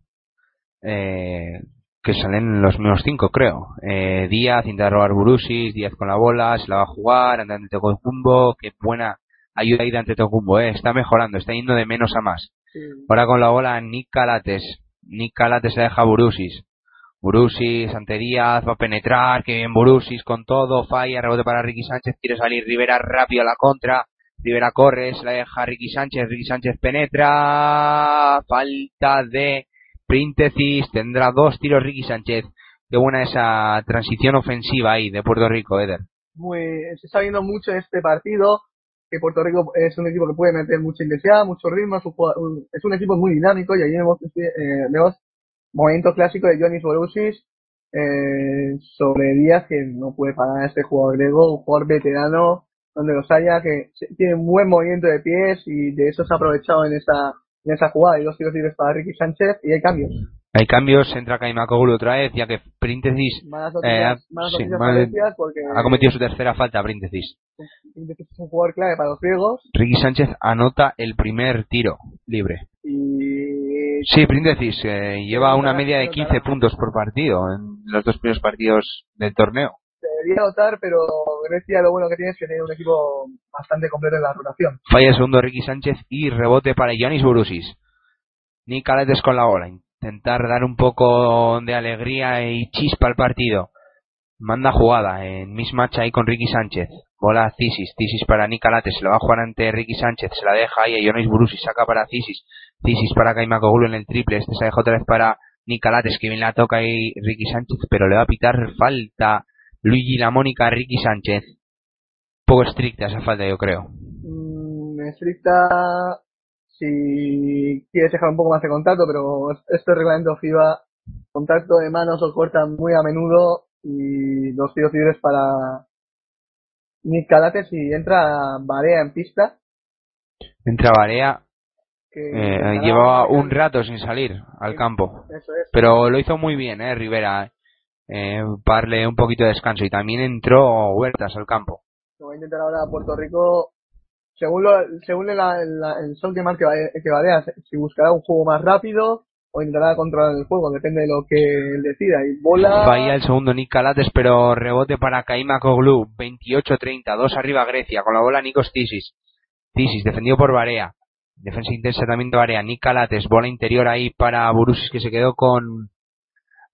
eh, que salen los menos cinco, creo. Eh, Díaz intenta robar Burusis, Díaz con la bola, se la va a jugar, anda ante Tocumbo, qué buena ayuda ahí de ante Tocumbo, eh, está mejorando, está yendo de menos a más. Ahora con la bola Nick Calates, Nick Calates se deja Burusis. Burusis, ante Díaz, va a penetrar, que bien Burusis con todo, falla, rebote para Ricky Sánchez, quiere salir Rivera rápido a la contra, Rivera corre, se la deja Ricky Sánchez, Ricky Sánchez penetra, falta de Príntesis, tendrá dos tiros Ricky Sánchez. Qué buena esa transición ofensiva ahí de Puerto Rico, Eder. muy se está viendo mucho este partido que Puerto Rico es un equipo que puede meter mucha intensidad mucho ritmo es un, equipo muy dinámico y ahí vemos, eh, vemos momento clásico de Jonis Borussis eh, sobre Díaz que no puede parar a este jugador griego, un jugador veterano donde los haya que tiene un buen movimiento de pies y de eso se ha aprovechado en esa en esa jugada y dos tiros libres para Ricky Sánchez y hay cambios. Hay cambios, entra Kaimakoglu otra vez, ya que Príntesis eh, sí, ha cometido su tercera falta, Príntesis. Príntesis es un jugador clave para los griegos Ricky Sánchez anota el primer tiro libre. y Sí, Príntesis eh, lleva una media de se 15 notará. puntos por partido en los dos primeros partidos del torneo. Debería notar, pero Grecia lo bueno que tiene es que tiene un equipo bastante completo en la rotación. Falla segundo Ricky Sánchez y rebote para Giannis Burusis. Nick Caletes con la bola. Intentar dar un poco de alegría y chispa al partido. Manda jugada en mismatch ahí con Ricky Sánchez. Bola a Cisis. Cisis para Nick Calates. Se la va a jugar ante Ricky Sánchez. Se la deja ahí a Giannis Burusis. Saca para Cisis. Cisis para Kaimakoglu en el triple. Este se deja otra vez para Nick Calates. Que bien la toca ahí Ricky Sánchez. Pero le va a pitar falta Luigi La Mónica Ricky Sánchez. Poco estricta esa falta yo creo. Mm, estricta si quieres dejar un poco más de contacto, pero este reglamento FIBA, contacto de manos lo cortan muy a menudo y los tiros libres para Nick Calates y entra Barea en pista. Entra Barea Que Eh, llevaba un rato sin salir al campo. Eso es. Pero lo hizo muy bien, eh, Rivera. Eh, darle un poquito de descanso. Y también entró Huertas al campo. Lo va a intentar ahora Puerto Rico. Según, lo, según la- la- el sol que marque Barea- que Barea, si buscará un juego más rápido o intentará controlar el juego, depende de lo que él decida. Y bola. Falla el segundo Nick Calates, pero rebote para Kaima Koglu. 28-30. Dos arriba Grecia. Con la bola Nikos Tisis. Tisis, defendido por Barea. Defensa intensa también de Barea. Nick Calates, bola interior ahí para Burusis que se quedó con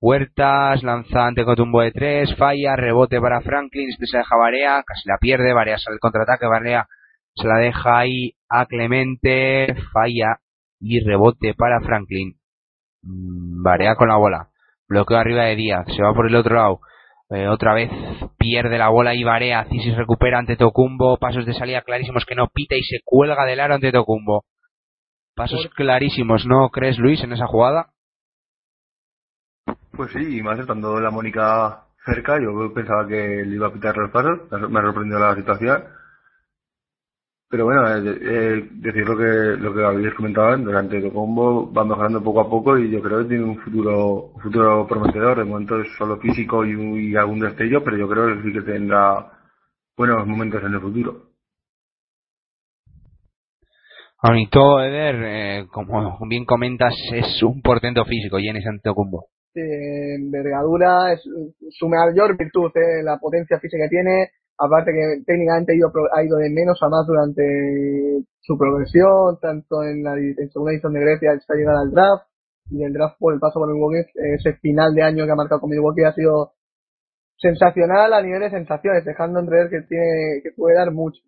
Huertas. Lanza ante Cotumbo de tres. Falla, rebote para Franklin. Este se deja Barea. Casi la pierde. Barea sale el contraataque. Barea se la deja ahí a Clemente. Falla y rebote para Franklin. Mm, Barea con la bola. Bloqueo arriba de Díaz. Se va por el otro lado. Eh, otra vez pierde la bola y Barea. Cisis recupera ante Tocumbo. Pasos de salida clarísimos que no pita y se cuelga del aro ante Tocumbo. Pasos clarísimos, ¿no crees, Luis, en esa jugada? Pues sí, y más estando la Mónica cerca, yo pensaba que le iba a pitar los pasos, me ha sorprendido la situación. Pero bueno, eh, eh, decir lo que lo que habéis comentado durante el combo va mejorando poco a poco y yo creo que tiene un futuro un futuro prometedor. De momento es solo físico y, algún destello, pero yo creo que sí que tendrá buenos momentos en el futuro. Bonito, Eder, eh, como bien comentas, es un portento físico, Jenny Antetokounmpo. De envergadura, es su mayor virtud, eh, la potencia física que tiene, aparte que técnicamente ha ido, ha ido de menos a más durante su progresión, tanto en la en segunda edición de Grecia hasta llegar al draft, y el draft por el paso por Milwaukee, ese final de año que ha marcado con Milwaukee. Ha sido sensacional a nivel de sensaciones, dejando entrever que tiene, que puede dar mucho.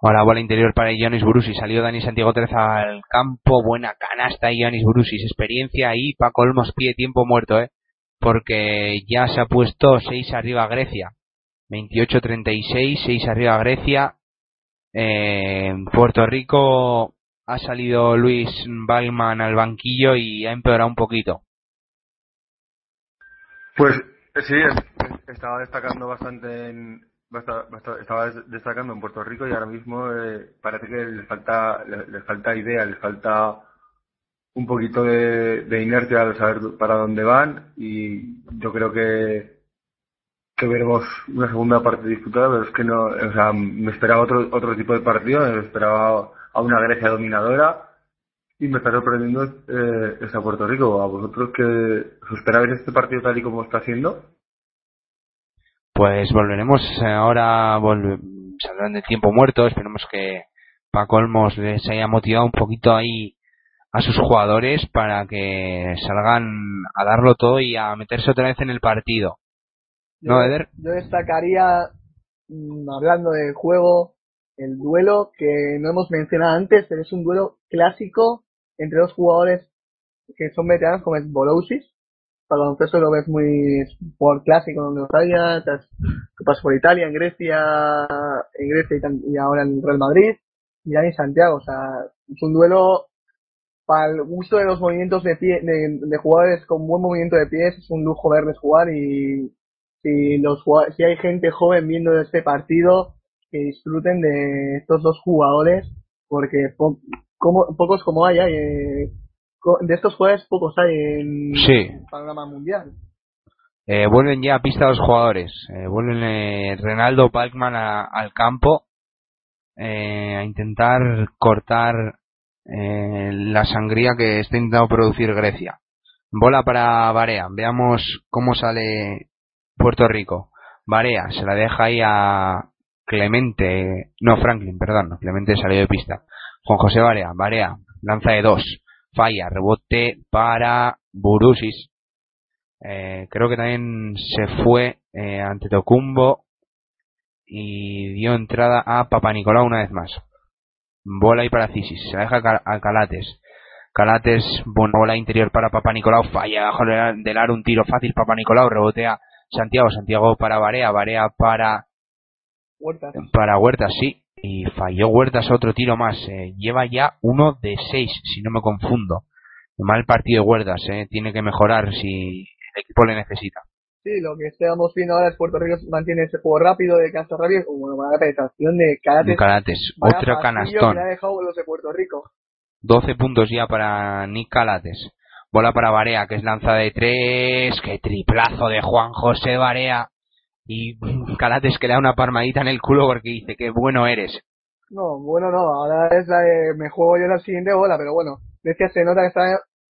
Ahora bola interior para Ionis Brusis. Salió Dani Santiago Trez al campo. Buena canasta Ionis Brusis. Experiencia ahí. Paco Olmos pie tiempo muerto, ¿eh? Porque ya se ha puesto 6 arriba Grecia. 28-36, 6 arriba Grecia. Eh, Puerto Rico ha salido Luis Balman al banquillo y ha empeorado un poquito. Pues sí, es- estaba destacando bastante en, estaba des- destacando en Puerto Rico y ahora mismo eh, parece que les falta le- falta idea, les falta un poquito de, inercia al saber para dónde van y yo creo que que veremos una segunda parte disputada, pero es que no, o sea, me esperaba otro otro tipo de partido, me esperaba a una Grecia dominadora y me está sorprendiendo eh, esa Puerto Rico. ¿A vosotros que os esperabais este partido tal y como está siendo? Pues volveremos eh, ahora, volve- saldrán de tiempo muerto. Esperemos que Paco Olmos les haya motivado un poquito ahí a sus jugadores para que salgan a darlo todo y a meterse otra vez en el partido. ¿No, Eder? Yo destacaría, mm, hablando del juego, el duelo que no hemos mencionado antes, pero es un duelo clásico entre dos jugadores que son veteranos, como es Bolousis. Para baloncesto lo ves muy jugador clásico donde Italia, que pasó por Italia, en Grecia, en Grecia y, ahora en Real Madrid, y Dani Santiago. O sea, es un duelo para el gusto de los movimientos de pie, de, jugadores con buen movimiento de pies, es un lujo verles jugar y si los si hay gente joven viendo este partido que disfruten de estos dos jugadores porque po- como, pocos como hay, hay, eh, de estos jugadores pocos hay en Sí. el panorama mundial. Eh, vuelven ya a pista los jugadores. Eh, vuelven eh, Renaldo Balkman a- al campo eh, a intentar cortar eh, la sangría que está intentando producir Grecia. Bola para Barea. Veamos cómo sale Puerto Rico. Barea se la deja ahí a Clemente. No, Franklin, perdón. Clemente salió de pista. Juan José Barea. Barea. Lanza de dos. Falla. Rebote para Burusis. Eh, creo que también se fue eh, ante Tocumbo y dio entrada a Papa Nicolau una vez más. Bola ahí para Cisis, se la deja a Cal- a Calates. Calates, buena bola interior para Papa Nicolau, falla bajo del aro un tiro fácil. Papa Nicolau rebotea Santiago, Santiago para Barea, Barea para Huertas. para Huertas, sí. Y falló Huertas otro tiro más. eh, lleva ya uno de seis, si no me confundo. Mal partido de Huertas, eh, tiene que mejorar si el equipo le necesita. Sí, lo que estamos viendo ahora es Puerto Rico mantiene ese juego rápido de rápido, como una penetración de Calates. De Calates, otro canastón. que le ha dejado los de Puerto Rico. 12 puntos ya para Nick Calates. Bola para Barea, que es lanza de tres. Qué triplazo de Juan José Barea. Y Calates que le da una palmadita en el culo porque dice que bueno eres. No, bueno, no, ahora es la de me juego yo la siguiente bola, pero bueno, Grecia se nota que está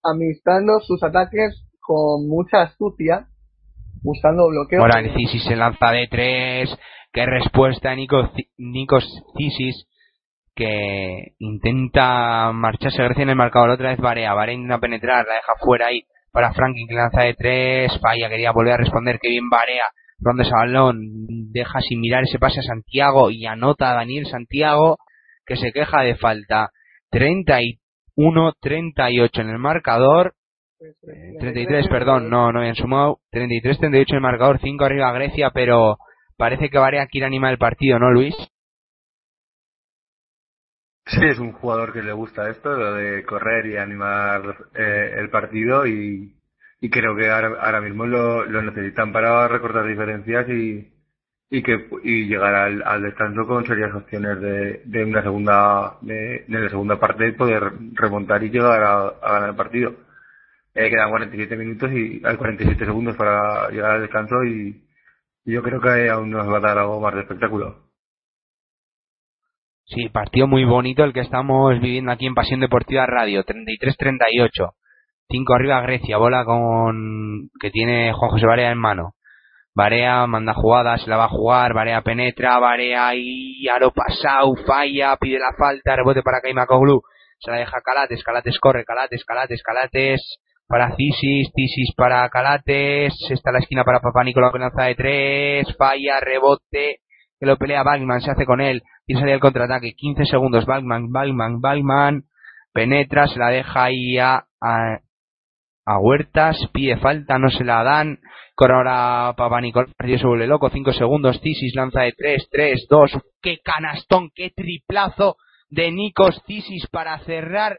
administrando sus ataques con mucha astucia, buscando bloqueos. Ahora el Cisis se lanza de tres. Qué respuesta Nikos, Nikos Cisis que intenta marcharse Grecia en el marcador otra vez Barea. Barea intenta penetrar, la deja fuera ahí para Franklin que lanza de tres. Falla, quería volver a responder. Que bien Barea. Ronda ese deja sin mirar ese pase a Santiago y anota a Daniel Santiago que se queja de falta. 31-38 en el marcador. Eh, 33, perdón, no, no habían sumado. 33-38 en el marcador, 5 arriba Grecia, pero parece que Barea quiere animar el partido, ¿no, Luis? Sí, es un jugador que le gusta esto, lo de correr y animar eh, el partido y, y creo que ahora, ahora mismo lo, lo necesitan para recortar diferencias y, y que y llegar al, descanso con serias opciones de, de una segunda de, de la segunda parte poder remontar y llegar a, a ganar el partido. Eh, quedan 47 minutos y hay 47 segundos para llegar al descanso y, y yo creo que aún nos va a dar algo más de espectáculo. Sí, partido muy bonito el que estamos viviendo aquí en Pasión Deportiva Radio, 33-38. 5 arriba Grecia, bola con que tiene Juan José Barea en mano. Barea manda jugada, se la va a jugar, Barea penetra, Barea y aro pasado, falla, pide la falta, rebote para Kaimakoglu, se la deja Calates, Calates corre, Calates, Calates, Calates, para Cisis, Cisis para Calates, está la esquina para Papá Nicolau que lanza de tres, falla, rebote, que lo pelea Bagman, se hace con él, y sale el contraataque, 15 segundos, Bagman, Bagman, Bagman, penetra, se la deja ahí a, a, a Huertas, pide falta, no se la dan, con ahora Nicolau, partido se vuelve loco, 5 segundos, Cisis lanza de 3, 3, 2, qué canastón, qué triplazo de Nikos Cisis para cerrar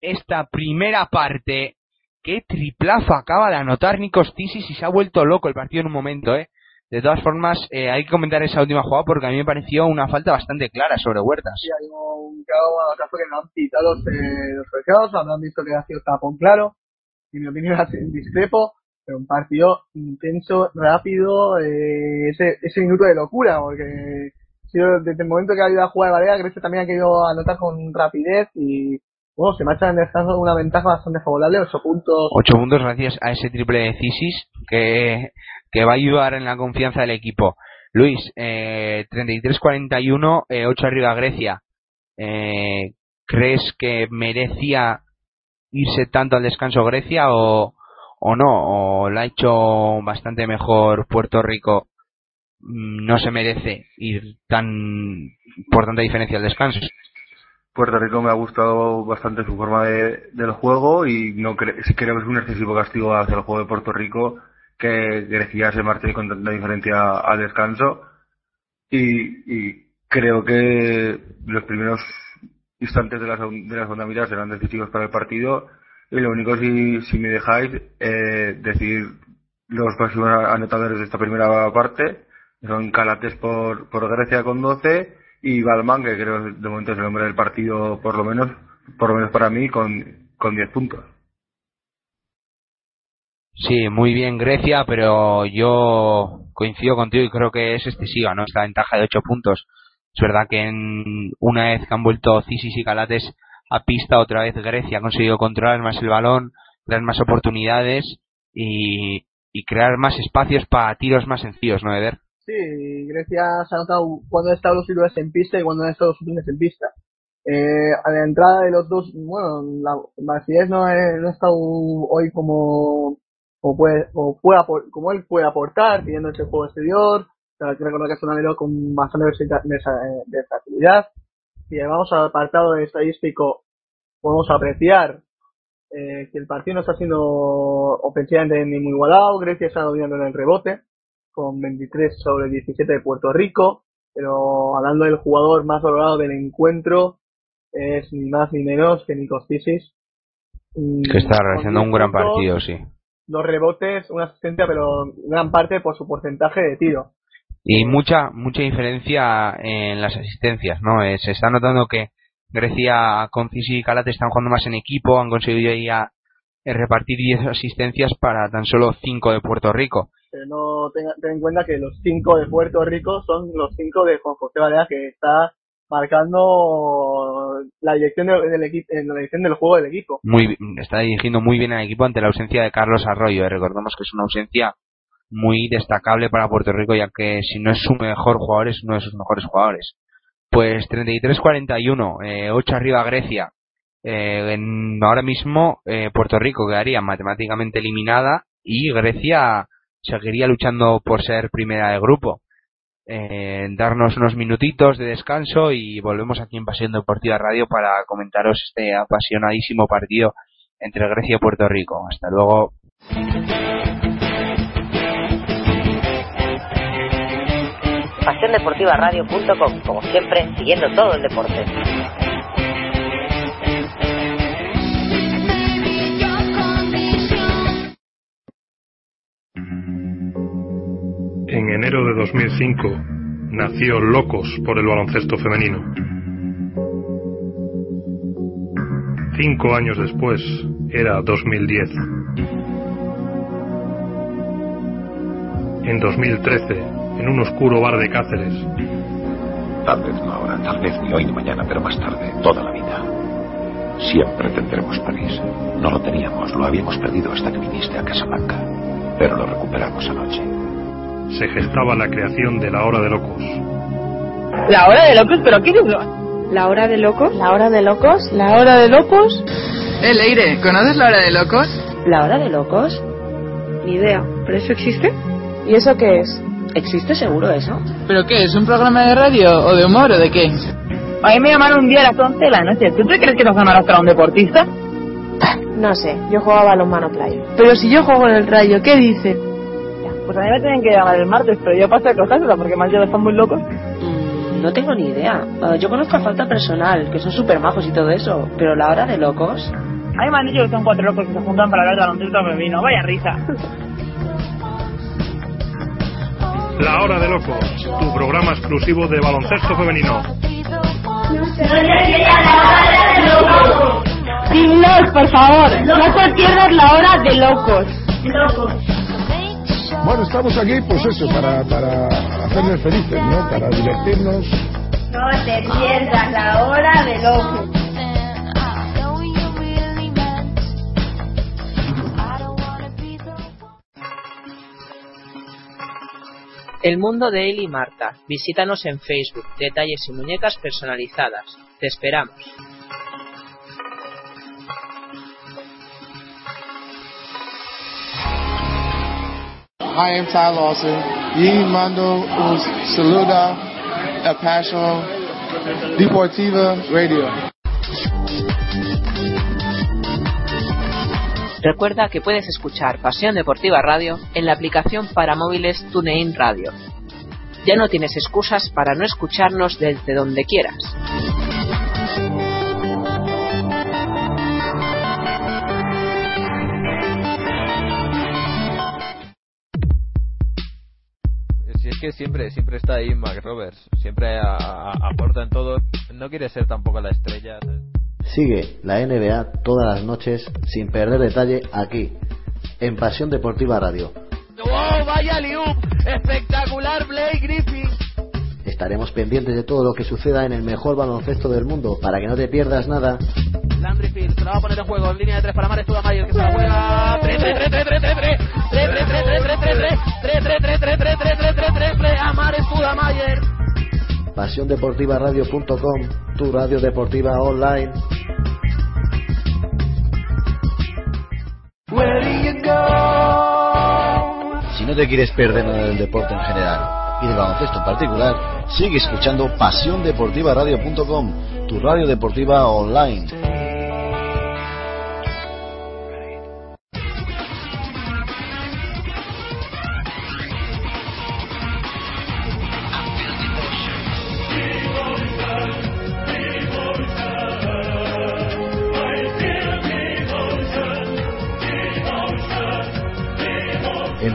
esta primera parte, qué triplazo acaba de anotar Nikos Cisis y se ha vuelto loco el partido en un momento, eh. De todas formas, eh, hay que comentar esa última jugada porque a mí me pareció una falta bastante clara sobre Huertas. Sí, hay un caso, que no han pitado los, eh, los habrán visto que ha sido tapón claro, en mi opinión sido discrepo, pero un partido intenso, rápido, eh, ese, ese minuto de locura, porque desde el momento que ha ido a jugar Barea, Grecia también ha querido anotar con rapidez y bueno, se marcha en descanso una ventaja bastante favorable, 8 puntos. 8 puntos gracias a ese triple de Cisis que, que va a ayudar en la confianza del equipo. Luis, eh, 33-41, eh, 8 arriba Grecia. Eh, ¿Crees que merecía irse tanto al descanso Grecia o, o no? ¿O lo ha hecho bastante mejor Puerto Rico? Mm, No se merece ir tan por tanta diferencia al descanso. Puerto Rico me ha gustado bastante su forma de, del juego y no cre creo que es un excesivo castigo hacia el juego de Puerto Rico que Grecia se marche con tanta diferencia al descanso y, y creo que los primeros instantes de la, de la segunda mitad serán decisivos para el partido y lo único si, si me dejáis eh, decir los próximos anotadores de esta primera parte son Calates por, por Grecia con 12 y Balman que creo de momento es el hombre del partido por lo menos por lo menos para mí con, con 10 puntos Sí, muy bien Grecia, pero yo coincido contigo y creo que es excesiva, ¿no? Esta ventaja de 8 puntos. Es verdad que en una vez que han vuelto Cisis y Calates a pista, otra vez Grecia ha conseguido controlar más el balón, crear más oportunidades y, crear más espacios para tiros más sencillos, ¿no, Eder? Sí, Grecia se ha notado cuando han estado los titulares en pista y cuando han estado los suplentes en pista. Eh, a la entrada de los dos, bueno, la no, ha estado hoy como como puede, como, puede como él puede aportar, teniendo ese juego exterior, hay que recordar que es un alero con bastante versatilidad. Si vamos al apartado estadístico, podemos apreciar eh, que el partido no está siendo ofensivamente ni muy igualado. Grecia está dominando en el rebote, con 23 sobre 17 de Puerto Rico. Pero hablando del jugador más valorado del encuentro, es ni más ni menos que Nikos Tisis. Que está realizando un gran partido, sí dos rebotes, una asistencia, pero gran parte por su porcentaje de tiro. Y mucha mucha diferencia en las asistencias, ¿no? Eh, se está notando que Grecia con Cisi y Calate están jugando más en equipo, han conseguido ya eh, repartir 10 asistencias para tan solo 5 de Puerto Rico. Pero no ten, en cuenta que los 5 de Puerto Rico son los 5 de Juan José Valera que está marcando la dirección del, equipo, la dirección del juego del equipo. Muy, está dirigiendo muy bien al equipo ante la ausencia de Carlos Arroyo. ¿eh? Recordemos que es una ausencia muy destacable para Puerto Rico, ya que si no es su mejor jugador, es uno de sus mejores jugadores. Pues 33-41, eh, 8 arriba Grecia. Eh, ahora mismo eh, Puerto Rico quedaría matemáticamente eliminada y Grecia seguiría luchando por ser primera de grupo eh, darnos unos minutitos de descanso y volvemos aquí en Pasión Deportiva Radio para comentaros este apasionadísimo partido entre Grecia y Puerto Rico. Hasta luego. PasiónDeportivaRadio.com, como siempre, siguiendo todo el deporte. En enero de 2005 nació Locos por el baloncesto femenino. Cinco años después era 2010. En 2013, en un oscuro bar de Cáceres. Tal vez no ahora, tal vez ni hoy ni mañana, pero más tarde, toda la vida. Siempre tendremos París. No lo teníamos, lo habíamos perdido hasta que viniste a Casablanca. Pero lo recuperamos anoche se gestaba la creación de la Hora de Locos. ¿La Hora de Locos? ¿Pero qué es? ¿La Hora de Locos? ¿La Hora de Locos? ¿La Hora de Locos? Eh, Leire, ¿conoces la Hora de Locos? ¿La Hora de Locos? Ni idea. ¿Pero eso existe? ¿Y eso qué es? ¿Existe seguro eso? ¿Pero qué? ¿Es un programa de radio o de humor o de qué? A mí me llamaron un día a las 11 de la noche. ¿Tú te crees que nos van a arrastrar un deportista? (laughs) No sé, yo jugaba a balonmano playa. Pero si yo juego en el rayo, ¿qué dice? Pues a mí me tienen que llamar el martes, pero yo paso a cojársela porque más ya están muy locos. Mm, no tengo ni idea. Uh, yo conozco a Falta Personal, que son súper majos y todo eso, pero la hora de locos... Mí me han dicho que son cuatro locos que se juntan para hablar de baloncesto femenino. Vaya risa. (laughs) La Hora de Locos, tu programa exclusivo de baloncesto femenino. Dinos, por favor, no te pierdas la hora de locos. Locos. Bueno, estamos aquí, pues eso, para, para hacerles felices, ¿no? Para divertirnos. No te pierdas la hora de loco. El mundo de Eli y Marta. Visítanos en Facebook. Detalles y muñecas personalizadas. Te esperamos. I am Ty Lawson. Y mando un saludo a Pasión Deportiva Radio. Recuerda que puedes escuchar Pasión Deportiva Radio en la aplicación para móviles TuneIn Radio. Ya no tienes excusas para no escucharnos desde donde quieras. que siempre siempre está ahí Mac Roberts, siempre aporta en todo, no quiere ser tampoco la estrella. Sigue la NBA todas las noches sin perder detalle aquí, en Pasión Deportiva Radio. ¡Wow! ¡Vaya liup! ¡Espectacular Blake Griffin! Estaremos pendientes de todo lo que suceda en el mejor baloncesto del mundo para que no te pierdas nada. Landry Field se lo va a poner en juego en línea de tres para Mares Mayer que se la juega. 3 3 3 3 3 3 3 3 3 3 3 3 3 3 3 3 3 3 3 3 3 3 3 3 pasiondeportivaradio.com, tu radio deportiva online. Si no te quieres perder nada del deporte en general y del baloncesto en particular, sigue escuchando pasiondeportivaradio.com, tu radio deportiva online.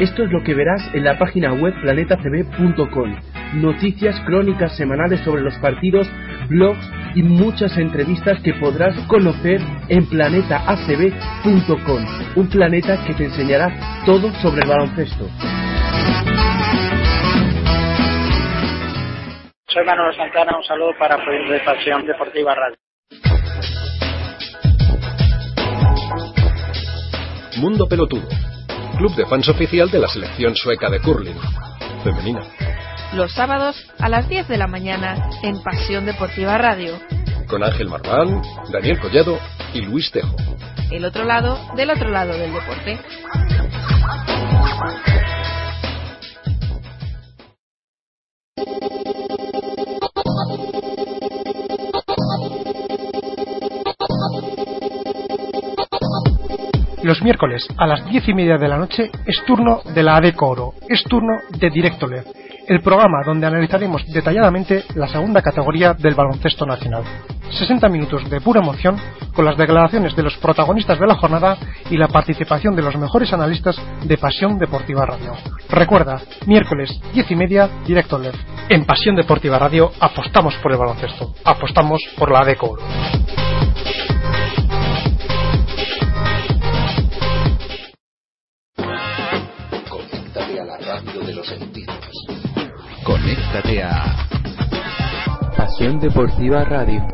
Esto es lo que verás en la página web planetacb.com. Noticias crónicas semanales sobre los partidos, blogs y muchas entrevistas que podrás conocer en planetacb.com. Un planeta que te enseñará todo sobre el baloncesto. Soy Manuel Santana, un saludo para Proyecto de Pasión Deportiva Radio. Mundo Pelotudo, club de fans oficial de la selección sueca de curling, femenina. Los sábados a las 10 de la mañana en Pasión Deportiva Radio. Con Ángel Marván, Daniel Collado y Luis Tejo. El otro lado del otro lado del deporte. Los miércoles a las diez y media de la noche es turno de la ADECO Oro, es turno de Directo LED, el programa donde analizaremos detalladamente la segunda categoría del baloncesto nacional. 60 minutos de pura emoción con las declaraciones de los protagonistas de la jornada y la participación de los mejores analistas de Pasión Deportiva Radio. Recuerda, miércoles 10 y media, Directo LED. En Pasión Deportiva Radio apostamos por el baloncesto, apostamos por la ADECO Oro. Pasión Deportiva Radio.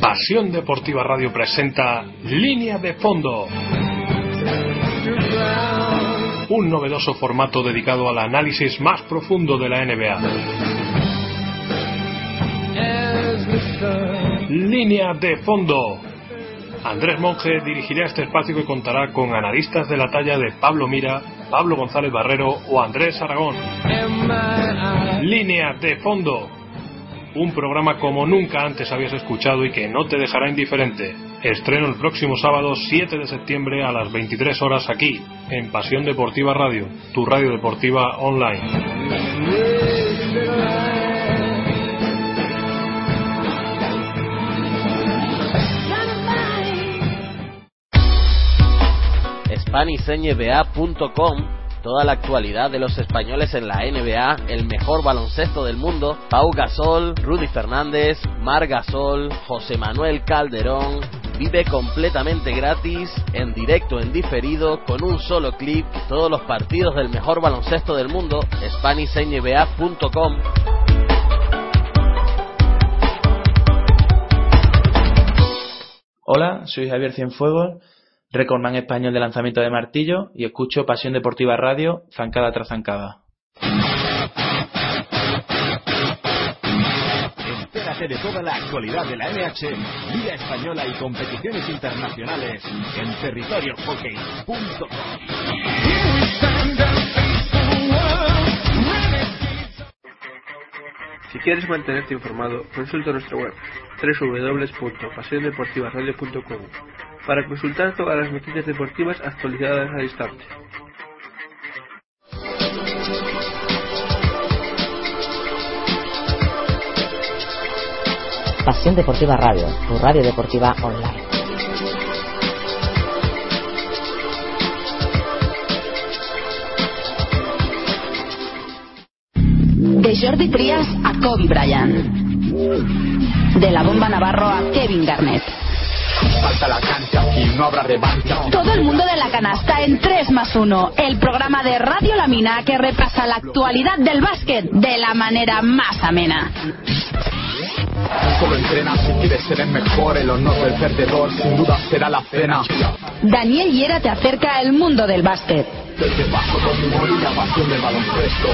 Pasión Deportiva Radio presenta Línea de Fondo. Un novedoso formato dedicado al análisis más profundo de la NBA. Línea de Fondo. Andrés Monge dirigirá este espacio que contará con analistas de la talla de Pablo Mira, Pablo González Barrero o Andrés Aragón. Línea de Fondo. Un programa como nunca antes habías escuchado y que no te dejará indiferente. Estreno el próximo sábado 7 de septiembre a las 23 horas aquí, en Pasión Deportiva Radio, tu radio deportiva online. Toda la actualidad de los españoles en la NBA, el mejor baloncesto del mundo, Pau Gasol, Rudy Fernández, Mar Gasol, José Manuel Calderón. Vive completamente gratis, en directo, en diferido, con un solo clip, todos los partidos del mejor baloncesto del mundo, SpanishNBA.com. Hola, soy Javier Cienfuegos, recordman español de lanzamiento de martillo y escucho Pasión Deportiva Radio, zancada tras zancada. Entérate de toda la actualidad de la MH, Liga Española y competiciones internacionales en territoriohockey.com. Si quieres mantenerte informado, consulta nuestra web www.pasiondeportivaradio.com para consultar todas las noticias deportivas actualizadas al instante. Pasión Deportiva Radio, tu radio deportiva online. De Jordi Trias a Kobe Bryant. De la bomba Navarro a Kevin Garnett. Falta la cancha, aquí no habrá revancha. Todo el mundo de la canasta en 3 más 1, el programa de Radio La Mina que repasa la actualidad del básquet de la manera más amena. Solo entrena si quieres ser el mejor, el honor del perdedor sin duda será la cena. Daniel Hiera te acerca al mundo del básquet. Desde bajo con la pasión del baloncesto.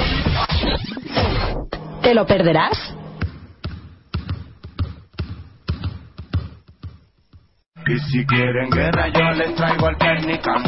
¿Te lo perderás? Y si quieren guerra yo les traigo al Pernican.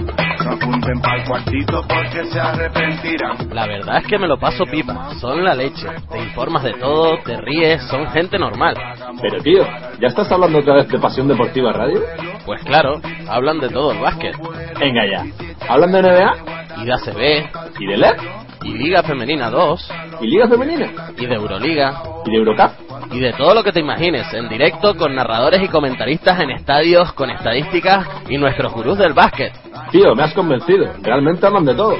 No apunten para el cuartito porque se arrepentirán. La verdad es que me lo paso pipa, son la leche. Te informas de todo, te ríes, son gente normal. Pero tío, ¿ya estás hablando otra vez de Pasión Deportiva Radio? Pues claro, hablan de todo el básquet. Venga ya. ¿Hablan de NBA? Y de ACB. ¿Y de LED? Y Liga Femenina 2. ¿Y Liga Femenina? Y de Euroliga. ¿Y de Eurocup? Y de todo lo que te imagines, en directo con narradores y comentaristas en estadios, con estadísticas y nuestros gurús del básquet. Tío, me has convencido. Realmente hablan de todo.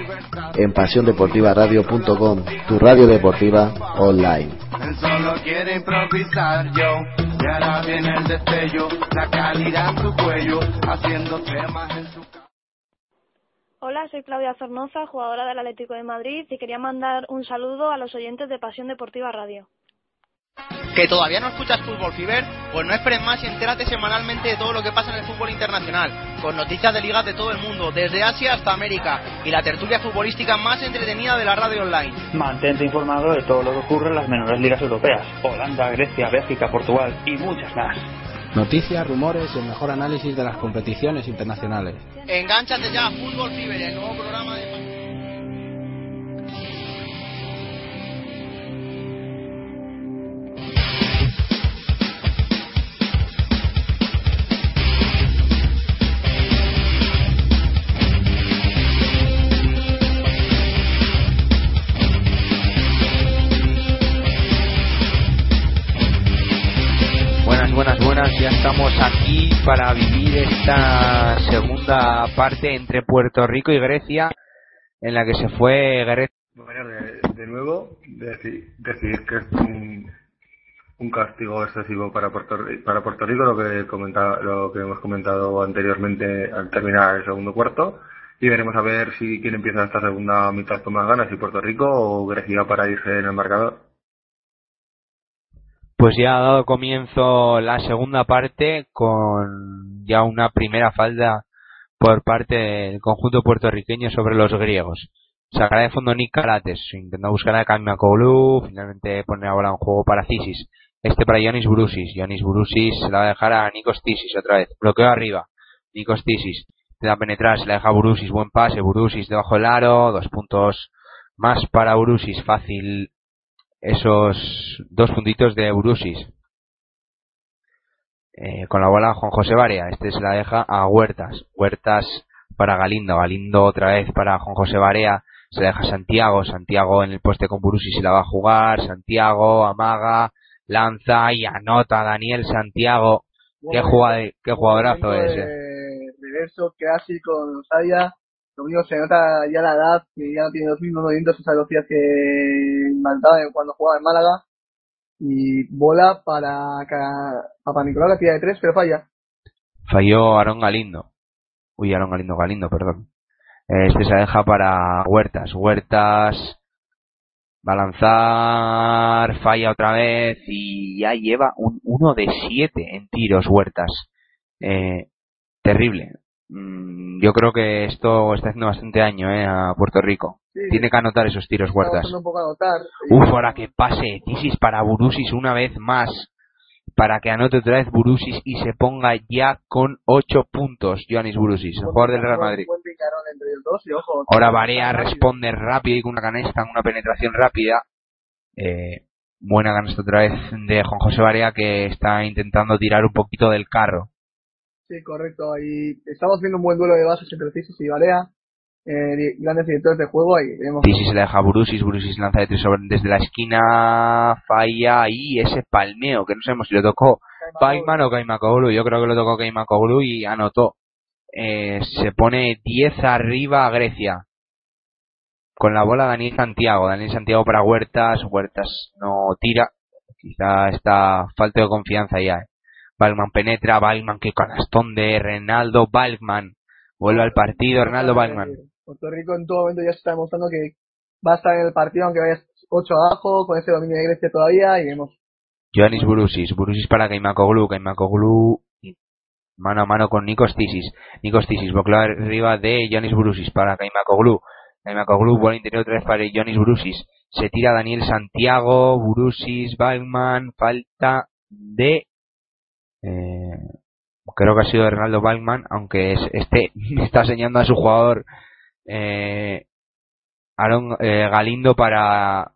En pasiondeportivaradio.com, tu radio deportiva online. Él solo quiere improvisar yo. Y ahora viene el destello, la calidad en su cuello, haciendo temas en su Hola, soy Claudia Zornoza, jugadora del Atlético de Madrid y quería mandar un saludo a los oyentes de Pasión Deportiva Radio. ¿Que todavía no escuchas Fútbol Fiber? Pues no esperes más y entérate semanalmente de todo lo que pasa en el fútbol internacional, con noticias de ligas de todo el mundo, desde Asia hasta América, y la tertulia futbolística más entretenida de la radio online. Mantente informado de todo lo que ocurre en las menores ligas europeas, Holanda, Grecia, Bélgica, Portugal y muchas más. Noticias, rumores y el mejor análisis de las competiciones internacionales. Engánchate ya a Fútbol Fiber, el nuevo programa de... Ya estamos aquí para vivir esta segunda parte entre Puerto Rico y Grecia, en la que se fue Grecia. De, nuevo, deci- decir que es un, un castigo excesivo para Puerto, para Puerto Rico, lo que, comenta, lo que hemos comentado anteriormente al terminar el segundo cuarto. Y veremos a ver si quién empieza esta segunda mitad con más ganas, si Puerto Rico o Grecia para irse en el marcador. Pues ya ha dado comienzo la segunda parte con ya una primera falda por parte del conjunto puertorriqueño sobre los griegos. Sacará de fondo Nick Carates, intentó buscar a Kamia finalmente pone la bola en juego para Cisis. Este para Yanis Brusis. Yanis Brusis se la va a dejar a Nikos Tisis otra vez. Bloqueo arriba. Nikos Tisis. Te da penetrar, se la deja Brusis. Buen pase. Brusis debajo del aro. Dos puntos más para Brusis. Fácil esos dos puntitos de Brusis. Eh, con la bola Juan José Barea. Este se la deja a Huertas. Huertas para Galindo. Galindo otra vez para Juan José Barea. Se la deja a Santiago. Santiago en el poste con Brusis se la va a jugar. Santiago amaga, lanza y anota Daniel Santiago. Qué, qué jugadorazo es. eh. reverso casi con. Lo único se nota ya la edad, que ya no tiene los mismos movimientos, esas velocidades que mandaba cuando jugaba en Málaga. Y bola para Papa Nicolás, la tira de tres, pero falla. Falló Aaron Galindo. Uy, Aaron Galindo, Galindo, perdón. Eh, Este se deja para Huertas. Huertas va a lanzar, falla otra vez y ya lleva un 1 de 7 en tiros Huertas. Eh, terrible. Mm, Yo creo que esto está haciendo bastante daño eh, a Puerto Rico. Sí. Tiene que anotar esos tiros Huertas. costando un poco anotar. Uf, ahora que pase Tisis para Burusis una vez más. para que anote otra vez Burusis y se ponga ya con 8 puntos. Joanis Burusis, el jugador del Real Madrid. Ahora Barea responde rápido y con una canasta, una penetración rápida. Eh, buena canasta otra vez de Juan José Barea que está intentando tirar un poquito del carro. Sí, correcto. Y estamos viendo un buen duelo de bases entre Cisis y Barea. Eh, grandes directores de juego y vemos la deja a Burusis, Burusis lanza de tres sobre- desde la esquina, falla y ese palmeo que no sabemos si lo tocó Paimán o Kaimakoglu. Yo creo que lo tocó Kaimakoglu y anotó. Eh, se pone 10 arriba a Grecia. Con la bola Daniel Santiago. Daniel Santiago para Huertas. Huertas no tira. Quizá está falta de confianza ya. eh. Balman penetra. Balman que canastón de Renaldo Balman. Vuelve al partido Renaldo Balman. Puerto Rico en todo momento ya se está demostrando que va a estar en el partido aunque vayas 8 abajo, con ese dominio de Grecia todavía y vemos. Joannis Burusis, Burusis para Kaimakoglu, Kaimakoglu mano a mano con Nikos Tisis, Nikos Tisis, boca arriba de Joannis Burusis para Kaimakoglu, Kaimakoglu, bola interior otra vez para Joannis Burusis, se tira Daniel Santiago, Burusis, Balman, falta de eh, creo que ha sido Ronaldo Balman, aunque es, este (laughs) está enseñando a su jugador eh, Aaron eh, Galindo para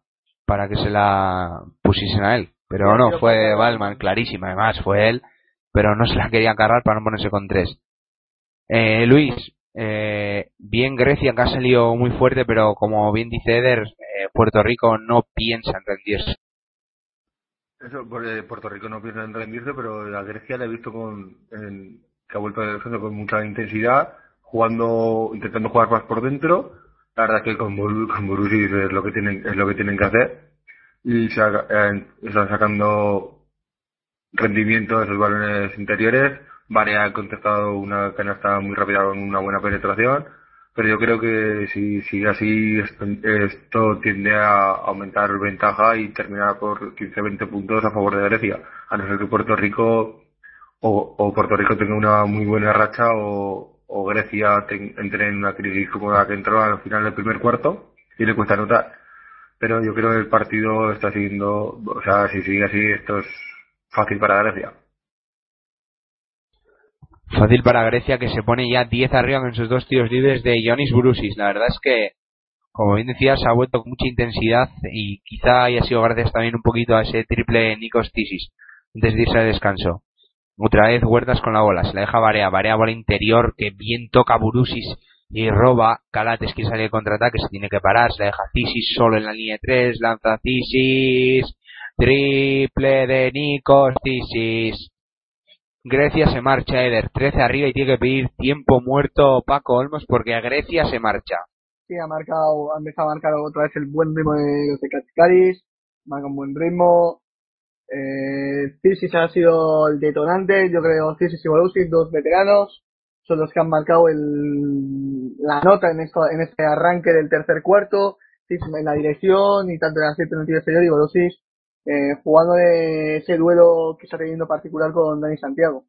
para que se la pusiesen a él. Pero no, fue Balman, clarísima, además, fue él, pero no se la quería cargar para no ponerse con tres. Eh, Luis, eh, bien Grecia que ha salido muy fuerte, pero como bien dice Eder, eh, Puerto Rico no piensa en rendirse. Eso, porque Puerto Rico no piensa en rendirse, pero a Grecia le he visto con, que ha vuelto a defender con mucha intensidad, jugando, intentando jugar más por dentro. La verdad es que con, Bur- con Borussia es lo que tienen, es lo que tienen que hacer. Y eh, están sacando rendimiento de esos balones interiores. Varea ha contestado una canasta muy rápida con una buena penetración. Pero yo creo que si sigue así, esto, tiende a aumentar ventaja y terminar por 15-20 puntos a favor de Grecia. A no ser que Puerto Rico o, Puerto Rico tenga una muy buena racha o, Grecia ten- entre en una crisis como la que entró al final del primer cuarto y le cuesta anotar. Pero yo creo que el partido está siguiendo, o sea, si sigue así, esto es fácil para Grecia. Fácil para Grecia que se pone ya 10 arriba con sus dos tiros libres de Ionis Brusis. La verdad es que, como bien decías, ha vuelto con mucha intensidad y quizá haya sido gracias también un poquito a ese triple Nikos Tisis antes de irse al descanso. Otra vez Huertas con la bola, se la deja Barea, Barea bola interior que bien toca Burusis y roba. Calates que sale de contraataque, se tiene que parar, se la deja Tisis solo en la línea de 3, lanza Tisis, triple de Nikos Tisis. Grecia se marcha, Eder, 13 arriba y tiene que pedir tiempo muerto Paco Olmos porque a Grecia se marcha. Sí, ha marcado, ha empezado a marcar otra vez el buen ritmo de los de Katsikaris, marca un buen ritmo. Eh, Cirsis ha sido el detonante, yo creo Cirsis y Bolusic, dos veteranos, son los que han marcado el, la nota en, esto, en este arranque del tercer cuarto, Cirsis en la dirección y tanto en el acierto en el tiro exterior y Bolusic eh, jugando ese duelo que está teniendo particular con Dani Santiago.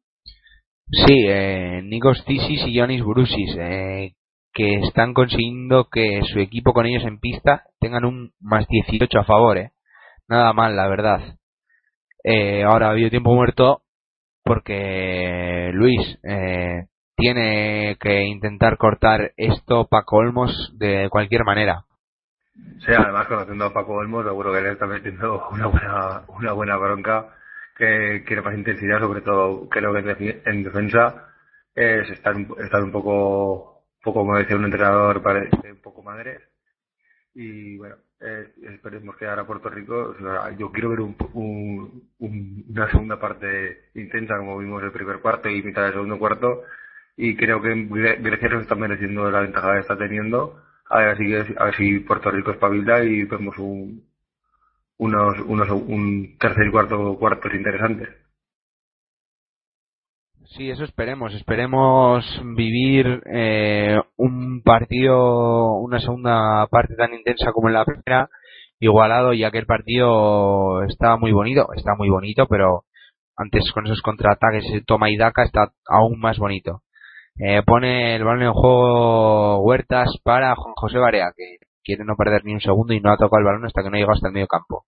Sí, eh, Nikos Tisis y Ionis Brusis, eh, que están consiguiendo que su equipo con ellos en pista tengan un más 18 a favor, eh. Nada mal, la verdad. Eh, ahora ha habido tiempo muerto porque Luis eh, tiene que intentar cortar esto Paco Olmos de cualquier manera. Sí, además conociendo a Paco Olmo, seguro que le está metiendo una buena, una buena bronca que quiere más intensidad, sobre todo creo que en defensa es estar, estar un poco, poco como decía un entrenador, parece un poco madre. Y bueno, eh, esperemos que ahora Puerto Rico, yo quiero ver un, un- un- una segunda parte intensa como vimos el primer cuarto y mitad del segundo cuarto y creo que Gre- Grecia se está mereciendo la ventaja que está teniendo a ver si, a ver si Puerto Rico espabila y vemos un, unos, unos, un tercer y cuarto cuartos interesantes. Sí, eso esperemos. Esperemos vivir eh, un partido, una segunda parte tan intensa como en la primera, igualado, ya que el partido está muy bonito, está muy bonito, pero antes con esos contraataques, toma y daca, está aún más bonito. Eh, pone el balón en juego Huertas para Juan José Barea, que quiere no perder ni un segundo y no ha tocado el balón hasta que no llega hasta el medio campo.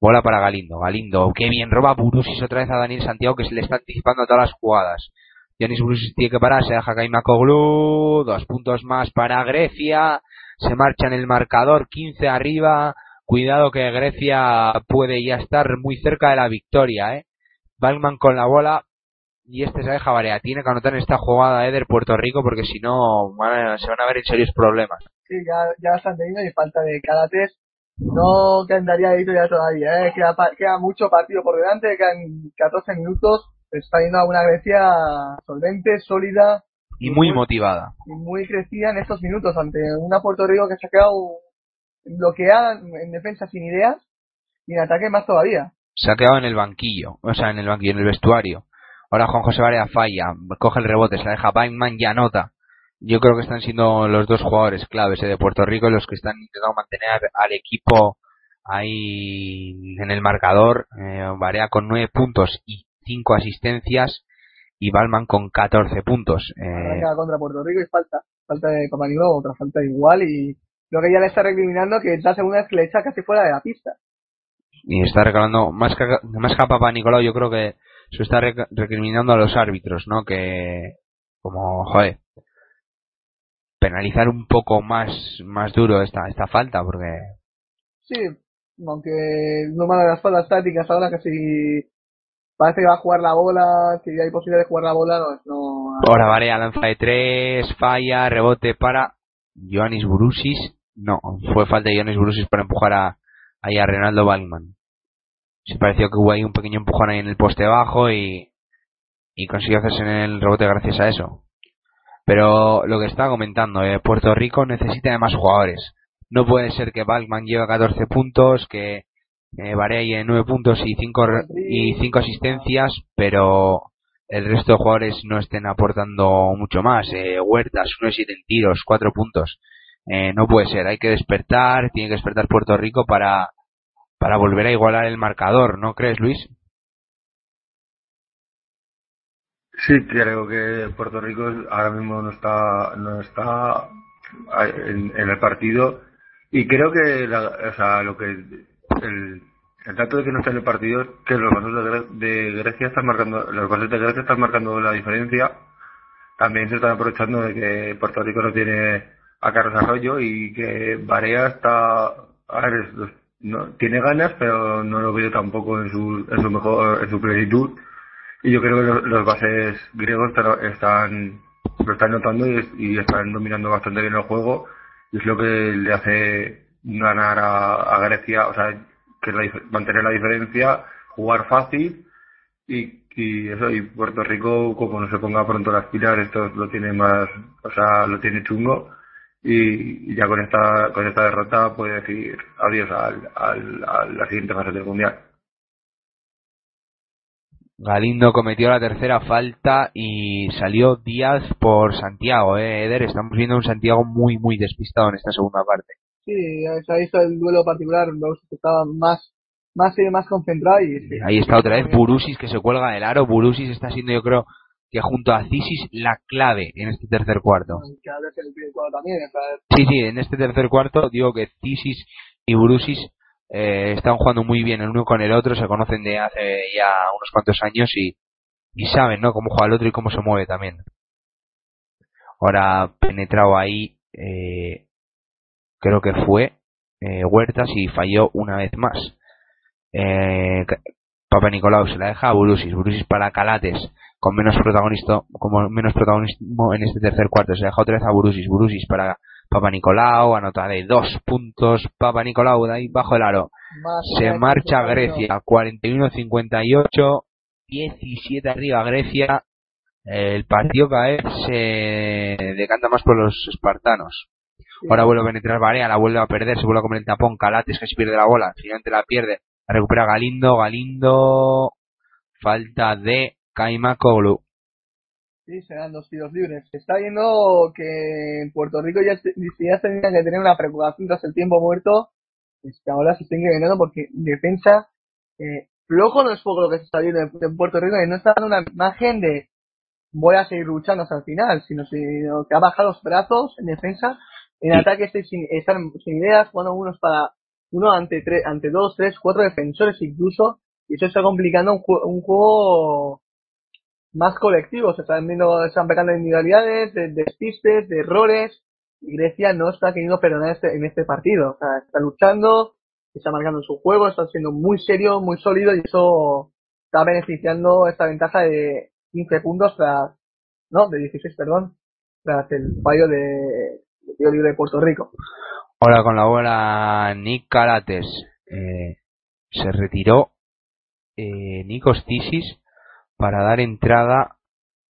Bola para Galindo. Galindo, qué bien, roba Burusis otra vez a Daniel Santiago que se le está anticipando a todas las jugadas. Yanis Burusis tiene que parar, se deja Kaimakoglu, dos puntos más para Grecia, se marcha en el marcador, 15 arriba, cuidado que Grecia puede ya estar muy cerca de la victoria, eh. Balman con la bola y este se deja variar. Tiene que anotar en esta jugada Eder Puerto Rico porque si no van a- se van a ver en serios problemas. Sí, ya, ya están teniendo y falta de Calates. No quedaría de ya todavía, ¿eh? queda, pa- queda mucho partido por delante, quedan 14 minutos. Está yendo a una Grecia solvente, sólida Y muy motivada. y muy crecida en estos minutos ante una Puerto Rico que se ha quedado bloqueada en en defensa sin ideas y en ataque más todavía. Se ha quedado en el banquillo, o sea, en el banquillo, en el vestuario. Ahora Juan José Varea falla, coge el rebote, se la deja Bainman y anota. Yo creo que están siendo los dos jugadores claves eh, de Puerto Rico los que están intentando mantener al equipo ahí en el marcador. Eh, Varea con nueve puntos y cinco asistencias y Balman con 14 puntos. Eh, contra Puerto Rico y falta. Falta de Papanilo, otra falta igual y lo que ya le está recriminando que es la segunda vez que le echa casi fuera de la pista. y está recalando más que más que a Papa Nicolau yo creo que se está rec- recriminando a los árbitros no que como joder penalizar un poco más más duro esta esta falta porque Sí, aunque no me las faltas tácticas ahora que si parece que va a jugar la bola, que hay posibilidad de jugar la bola, no, no ahora Varea lanza de tres falla rebote para Ioannis Brusis no fue falta de Ioannis Brusis para empujar a ahí a Renaldo Balman se pareció que hubo ahí un pequeño empujón ahí en el poste bajo y y consiguió hacerse en el rebote gracias a eso Pero lo que estaba comentando, eh, Puerto Rico necesita de más jugadores. No puede ser que Balkman lleve 14 puntos, que eh, lleve 9 puntos y 5 y cinco asistencias, pero el resto de jugadores no estén aportando mucho más. Eh, Huertas, 1 de 7 en tiros, 4 puntos. Eh, no puede ser, hay que despertar, tiene que despertar Puerto Rico para, para volver a igualar el marcador, ¿no crees, Luis? Sí, creo que Puerto Rico ahora mismo no está no está en, en el partido y creo que la- o sea, lo que el, el dato de que no está en el partido es que los vasos de, de Grecia están marcando los vasos de Grecia están marcando la diferencia también se están aprovechando de que Puerto Rico no tiene a Carlos Arroyo y que Barea está a ver, no, tiene ganas pero no lo veo tampoco en su en su mejor en su plenitud. Y yo creo que los, bases griegos están, lo están notando y, es- y están dominando bastante bien el juego. Y es lo que le hace ganar a, Grecia, o sea, que mantener la diferencia, jugar fácil. Y, y eso, y Puerto Rico, como no se ponga pronto las pilas, esto lo tiene más, o sea, lo tiene chungo y, y ya con esta, con esta derrota puede decir adiós al, al, a la siguiente fase del Mundial. Galindo cometió la tercera falta y salió Díaz por Santiago, eh, Eder. Estamos viendo un Santiago muy, muy despistado en esta segunda parte. Sí, se ha visto el duelo particular, los que estaba más, más, más concentrado y sí. Ahí está otra vez Burusis que se cuelga del aro. Burusis está siendo, yo creo, que junto a Cisis la clave en este tercer cuarto. Sí, sí, en este tercer cuarto digo que Cisis y Burusis eh, están jugando muy bien el uno con el otro, se conocen de hace ya unos cuantos años y, y saben, ¿no? Cómo juega el otro y cómo se mueve también. Ahora penetrado ahí, eh, creo que fue eh, Huertas y falló una vez más. Eh, Papa Nicolau se la deja a Burusis, Burusis para Calates, con menos protagonista, como menos protagonismo en este tercer cuarto, se deja otra vez a Burusis, Burusis para Papa Nicolau, anota de dos puntos, Papa Nicolau de ahí bajo el aro. más Se marcha Grecia, 41-58, 17 arriba Grecia. El partido cada vez se decanta más por los espartanos. Ahora vuelve a penetrar Barea, la vuelve a perder, se vuelve a comer el tapón, Calates que se pierde la bola, finalmente la pierde, la recupera Galindo, Galindo, falta de Kaimakoglu. Sí, serán dos tiros libres. Está viendo que en Puerto Rico ya, se- ya tenían que tener una preocupación tras el tiempo muerto. Es que ahora se están incrementando porque defensa, eh, flojo no es poco lo que se está viendo en, Puerto Rico y no está dando una imagen de voy a seguir luchando hasta el final, sino, sino que ha bajado los brazos en defensa, en Sí. ataque sin, están sin ideas, jugando unos para uno ante tres, ante dos, tres, cuatro defensores incluso, y eso está complicando un, un juego más colectivo, se están viendo, están pegando de individualidades, de de despistes, de errores, y Grecia no está queriendo perdonar este, en este partido, o sea, está luchando, está marcando su juego, está siendo muy serio, muy sólido, y eso está beneficiando esta ventaja de 15 puntos tras, no, de 16, perdón, tras el fallo de, de de Puerto Rico. Ahora con la bola Nick Calates. Eh, se retiró eh, Nikos Tisis para dar entrada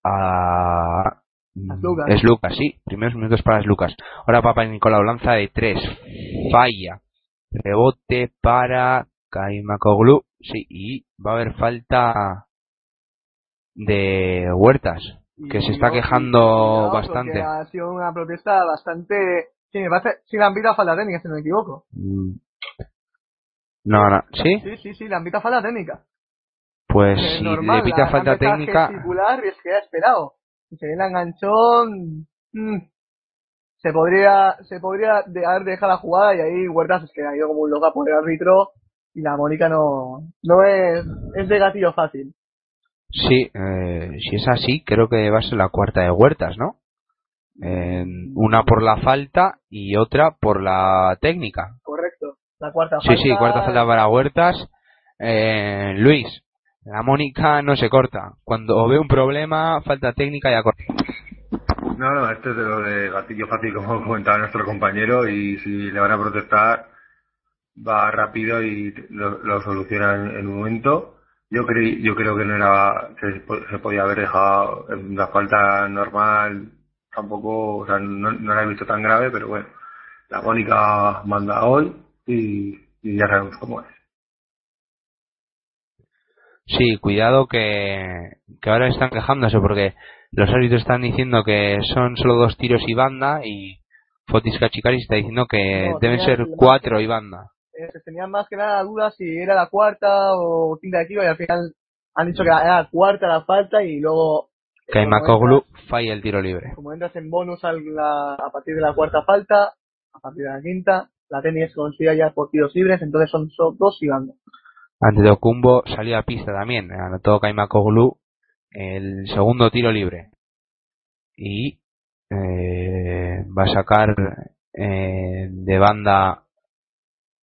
a Lucas. es Lucas, sí, primeros minutos para Lucas. Ahora Papa Nicolau lanza de tres, falla, rebote para Kaimakoglu, sí, y va a haber falta de Huertas, que se está Y- quejando bastante. Ha sido una protesta bastante. Sí, me parece. Sí, le han pitado falta técnica, si no me equivoco. Mm. No, no, ¿sí? Sí, sí, sí, le han pitado falta técnica. Pues Es si normal, le pita falta técnica, y es que ha esperado. Se ve la enganchón. mm, se podría, se podría de- haber dejado la jugada y ahí Huertas es que ha ido como un loca por el árbitro y la Mónica no, no es, es de gatillo fácil. sí, eh, si es así, creo que va a ser la cuarta de Huertas, ¿no? Eh, una por la falta y otra por la técnica. Correcto. La cuarta Sí, falta. sí, cuarta falta para Huertas. Eh, Luis, la Mónica no se corta. Cuando ve un problema, falta técnica ya corta. No, no, esto es de lo de gatillo fácil, como comentaba nuestro compañero, y si le van a protestar, va rápido y lo, lo soluciona en, un momento. Yo creí, yo creo que no era, se, po- se podía haber dejado en la falta normal, tampoco, o sea, no, la he visto tan grave, pero bueno, la Mónica manda hoy y, y ya sabemos cómo es. Sí, cuidado que, que ahora están quejándose porque los árbitros están diciendo que son solo dos tiros y banda y Fotis Kachikari está diciendo que No, deben ser cuatro y banda. eh, se tenían más que nada dudas si era la cuarta o quinta de tiro y al final han dicho que era la cuarta la falta y luego Kaimakoglu falla el tiro libre. como entras en bonus al- la- a partir de la cuarta falta, a partir de la quinta, la tenis conocida ya por tiros libres, entonces son, son dos y banda. Ante Documbo salió a pista también. Anotó Kaimakoglu el segundo tiro libre. Y eh, va a sacar eh, de banda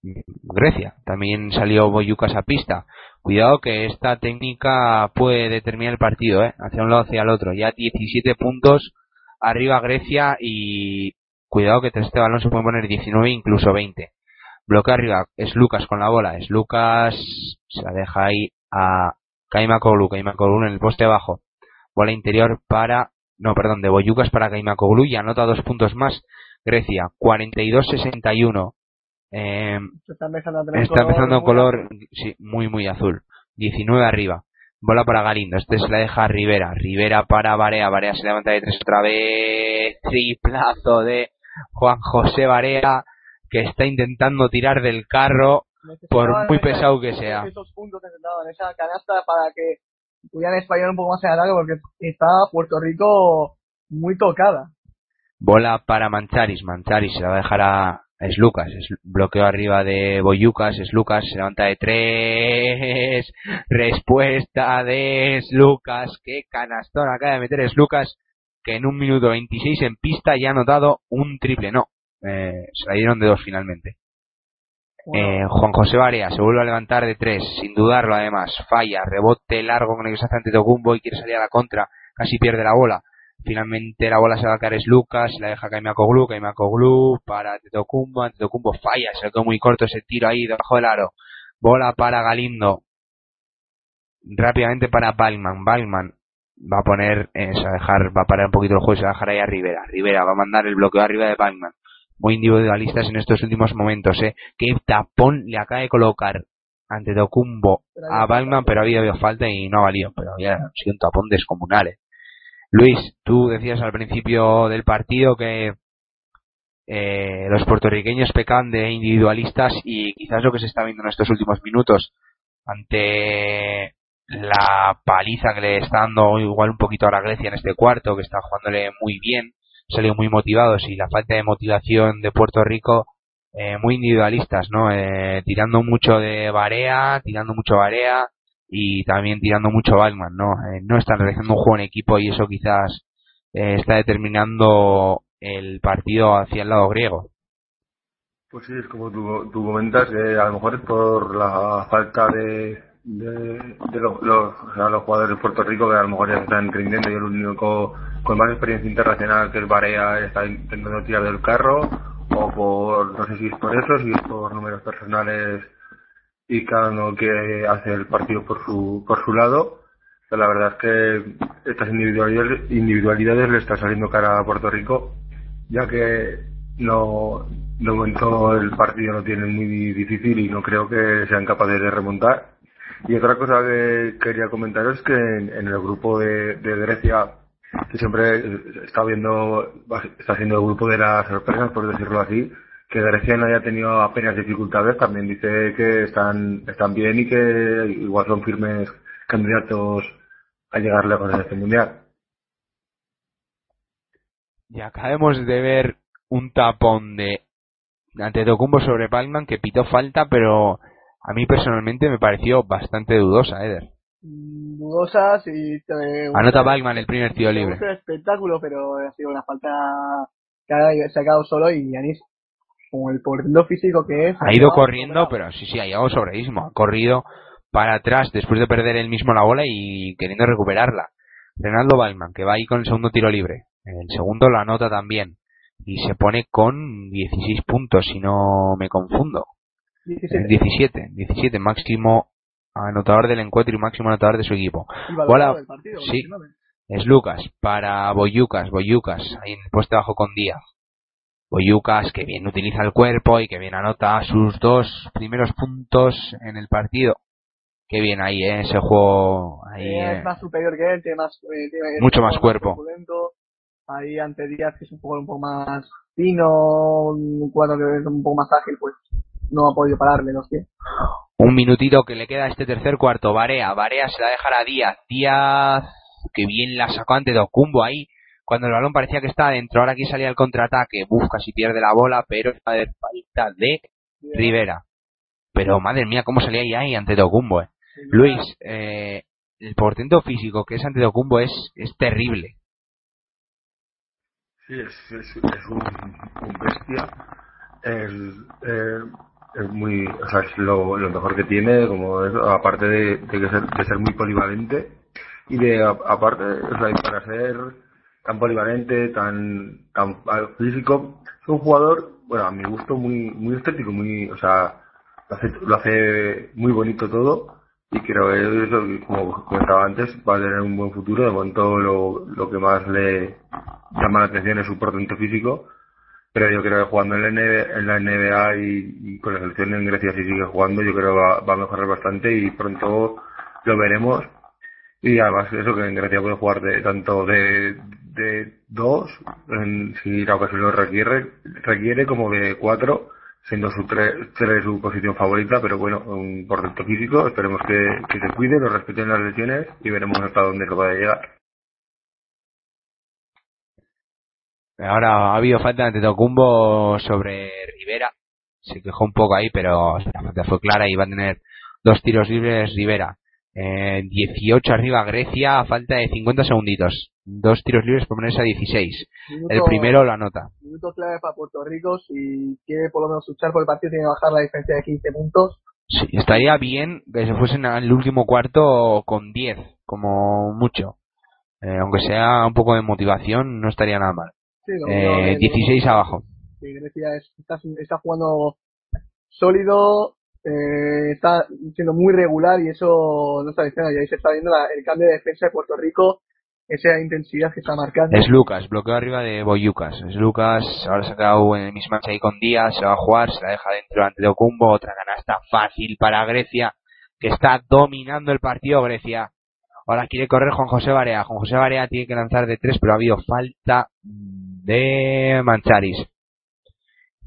Grecia. También salió Boyucas a pista. Cuidado que esta técnica puede determinar el partido, ¿eh? hacia un lado hacia el otro. Ya 17 puntos arriba Grecia y cuidado que tras este balón se pueden poner 19 incluso 20. Bloque arriba es Lucas con la bola. Es Lucas, se la deja ahí a Kaimakoglu. Kaimakoglu en el poste bajo. Bola interior para, no, perdón, de Boyucas para Kaimakoglu y anota dos puntos más. Grecia, 42-61. Eh, Se está empezando a tener está color empezando color, sí, muy, muy azul. 19 arriba. Bola para Galindo. Este se la deja a Rivera. Rivera para Barea. Barea se levanta de tres otra vez. Triplazo de Juan José Barea que está intentando tirar del carro por muy esa- pesado que sea. Esos puntos necesitaban esa canasta para que pudieran español un poco más en ataque porque estaba Puerto Rico muy tocada. Bola para Mancharis. Mancharis se la va a dejar a es Lucas. Es bloqueo arriba de Boyucas. Es Lucas. Se levanta de tres. Respuesta de Es Lucas. Qué canastón acaba de meter Es Lucas. Que en un minuto 26 en pista ya ha anotado un triple. No. Eh, se la dieron de dos finalmente. Eh, Juan José Barea se vuelve a levantar de tres, sin dudarlo además, falla, rebote largo con el que se hace ante Tocumbo y quiere salir a la contra, casi pierde la bola. Finalmente la bola se va a caer es Lucas, la deja Kaimakoglu, Kaimakoglu para Antetokounmpo, Antetokounmpo falla, se le quedó muy corto ese tiro ahí debajo del aro. Bola para Galindo, rápidamente para Balman, Balman va a poner, eh, se va a dejar, va a parar un poquito el juego y se va a dejar ahí a Rivera. Rivera va a mandar el bloqueo arriba de Balman. Muy individualistas en estos últimos momentos, eh. Qué tapón le acaba de colocar ante Documbo a Balman, pero había habido falta y no ha valido. Pero había sido un tapón descomunal, eh. Luis, tú decías al principio del partido que eh, los puertorriqueños pecan de individualistas y quizás lo que se está viendo en estos últimos minutos ante la paliza que le está dando igual un poquito ahora Grecia en este cuarto, que está jugándole muy bien, salió muy motivados y la falta de motivación de Puerto Rico eh, muy individualistas, ¿no? Eh, tirando mucho de Barea, tirando mucho Barea y también tirando mucho Balman, ¿no? Eh, no están realizando un juego en equipo y eso quizás eh, está determinando el partido hacia el lado griego. Pues sí, es como tú, tú comentas, que a lo mejor es por la falta de, de, de los, los, o sea, los jugadores de Puerto Rico que a lo mejor ya están rindiendo y el único con más experiencia internacional que el Barea está intentando tirar del carro o por, no sé si es por eso, si es por números personales y cada uno que hace el partido por su, por su lado. Pero la verdad es que estas individualidades, individualidades le está saliendo cara a Puerto Rico, ya que no, de momento el partido lo tienen muy difícil y no creo que sean capaces de remontar. Y otra cosa que quería comentaros es que en, el grupo de, de Grecia, que siempre está viendo, siendo el grupo de las sorpresas, por decirlo así, que Grecia no haya tenido apenas dificultades, también dice que están, están bien y que igual son firmes candidatos a llegar lejos en este mundial. Y acabemos de ver un tapón de Antetokounmpo sobre Palman que pitó falta, pero a mí personalmente me pareció bastante dudosa, Eder. Dudosas y... Anota Balman el primer tiro libre. Un espectáculo, pero ha sido una falta que ha sacado solo y Yanis, con el portento físico que es... Ha ido corriendo, pero sí, sí, ha llegado sobreísmo. Ha corrido para atrás después de perder él mismo la bola y queriendo recuperarla. Renaldo Balman, que va ahí con el segundo tiro libre. El segundo lo anota también. Y se pone con 16 puntos, si no me confundo. 17. 17, 17, máximo anotador del encuentro y máximo anotador de su equipo. Bola, partido, sí, 29. es Lucas para Boyucas, Boyucas, ahí en el puesto bajo con Díaz. Boyucas que bien utiliza el cuerpo y que bien anota sus dos primeros puntos en el partido. Qué bien ahí, ¿eh? ese juego. Ahí, Eh, eh, es más superior que él, tiene más, eh, tiene- Mucho más jugador cuerpo. Ahí ante Díaz, que es un jugador un poco más fino, un cuadro que es un poco más ágil, pues no ha podido pararle los pies. Un minutito que le queda a este tercer cuarto. Barea, Barea se la dejará a Díaz. Díaz, que bien la sacó ante Documbo ahí. Cuando el balón parecía que estaba dentro, ahora aquí salía el contraataque. Uf, casi pierde la bola, pero está de falta de Rivera. Pero madre mía, cómo salía ahí, ahí ante Documbo, eh. Luis, eh, el portento físico que es ante Documbo es, es terrible. Sí, es, es, es un, un bestia. El, eh, es muy, o sea, es lo, mejor que tiene, como es, aparte de, de, ser, de ser muy polivalente y de aparte, o sea, para ser tan polivalente, tan, tan físico, es un jugador, bueno, a mi gusto muy, muy estético, muy, o sea, lo hace, lo hace muy bonito todo y creo que eso, como comentaba antes, va a tener un buen futuro. De momento lo, lo que más le llama la atención es su portento físico, pero yo creo que jugando en la NBA, en la NBA y, con la selección en Grecia si sigue jugando, yo creo que va, va a mejorar bastante y pronto lo veremos. Y además eso que en Grecia puede jugar de tanto de, de dos, en, si la ocasión lo requiere, requiere como de cuatro, siendo su tres, su posición favorita, pero bueno, un portento físico, esperemos que, que se cuide, lo respeten las lesiones y veremos hasta dónde lo puede llegar. Ahora ha habido falta ante Tocumbo sobre Rivera. Se quejó un poco ahí, pero la falta fue clara y va a tener dos tiros libres Rivera. Eh, 18 arriba Grecia a falta de 50 segunditos. Dos tiros libres por ponerse a 16. Minuto- El primero lo anota. Minuto clave para Puerto Rico, si quiere por lo menos luchar por el partido, tiene que bajar la diferencia de 15 puntos. Sí, estaría bien que se fuesen al último cuarto con 10, como mucho. Eh, aunque sea un poco de motivación, no estaría nada mal. Sí, lo Eh, mismo que- 16 abajo. que Grecia es- está, está jugando sólido, eh, está siendo muy regular y eso no está diciendo. Y ahí se está viendo la- el cambio de defensa de Puerto Rico, esa intensidad que está marcando. Es Lucas, bloqueo arriba de Boyucas. Es Lucas, ahora se ha quedado en el mismatch ahí con Díaz, se va a jugar, se la deja dentro ante Documbo, otra canasta fácil para Grecia, que está dominando el partido Grecia. Ahora quiere correr Juan José Barea. Juan José Barea tiene que lanzar de tres, pero ha habido falta de Mancharis.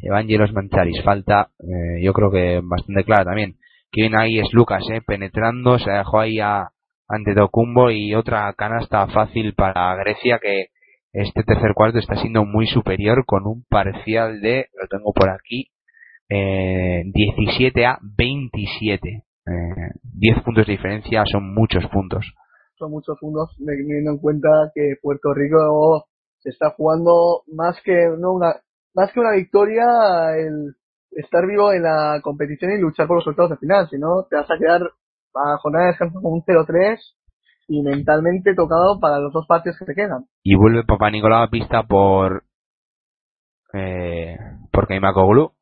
Evangelos Mancharis, falta, eh, yo creo que bastante clara también. Que viene ahí es Lucas, eh, penetrando, se dejó ahí a, ante Documbo y otra canasta fácil para Grecia que este tercer cuarto está siendo muy superior con un parcial de, lo tengo por aquí, eh, 17 a 27. Eh, 10 puntos de diferencia son muchos puntos. Son muchos puntos, teniendo en cuenta que Puerto Rico se está jugando más que no una más que una victoria el estar vivo en la competición y luchar por los resultados de final, si no te vas a quedar a jornada de descanso con un 0-3 y mentalmente tocado para los dos partidos que te quedan. Y vuelve Papá Nicolau a pista por eh, por Keimakoglu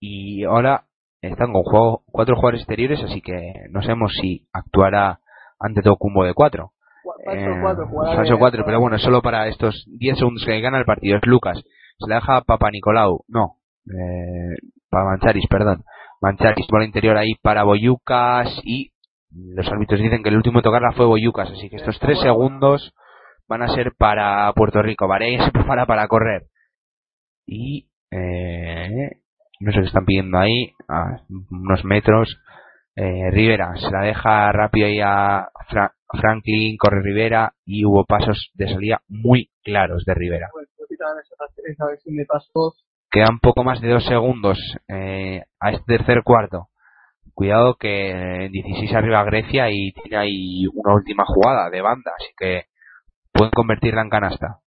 y ahora están con juego, cuatro jugadores exteriores, así que no sabemos si actuará ante Tocumbo de cuatro. Falso 4, jugará Falso de- 4, pero bueno, solo para estos 10 segundos que gana el partido. Es Lucas. Se la deja Papa Nicolau. No. Eh, para Mancharis, perdón. Mancharis por el interior ahí para Boyucas y los árbitros dicen que el último tocarla fue Boyucas, así que estos 3 segundos van a ser para Puerto Rico. Varey se prepara para correr. Y eh, no sé qué están pidiendo ahí, a unos metros. Eh, Rivera se la deja rápido ahí a Fra- Franklin, corre Rivera y hubo pasos de salida muy claros de Rivera. Pues, quitan esa, esa versión de pasos Quedan poco más de dos segundos eh, a este tercer cuarto. Cuidado que 16 arriba Grecia y tiene ahí una última jugada de banda, así que pueden convertirla en canasta.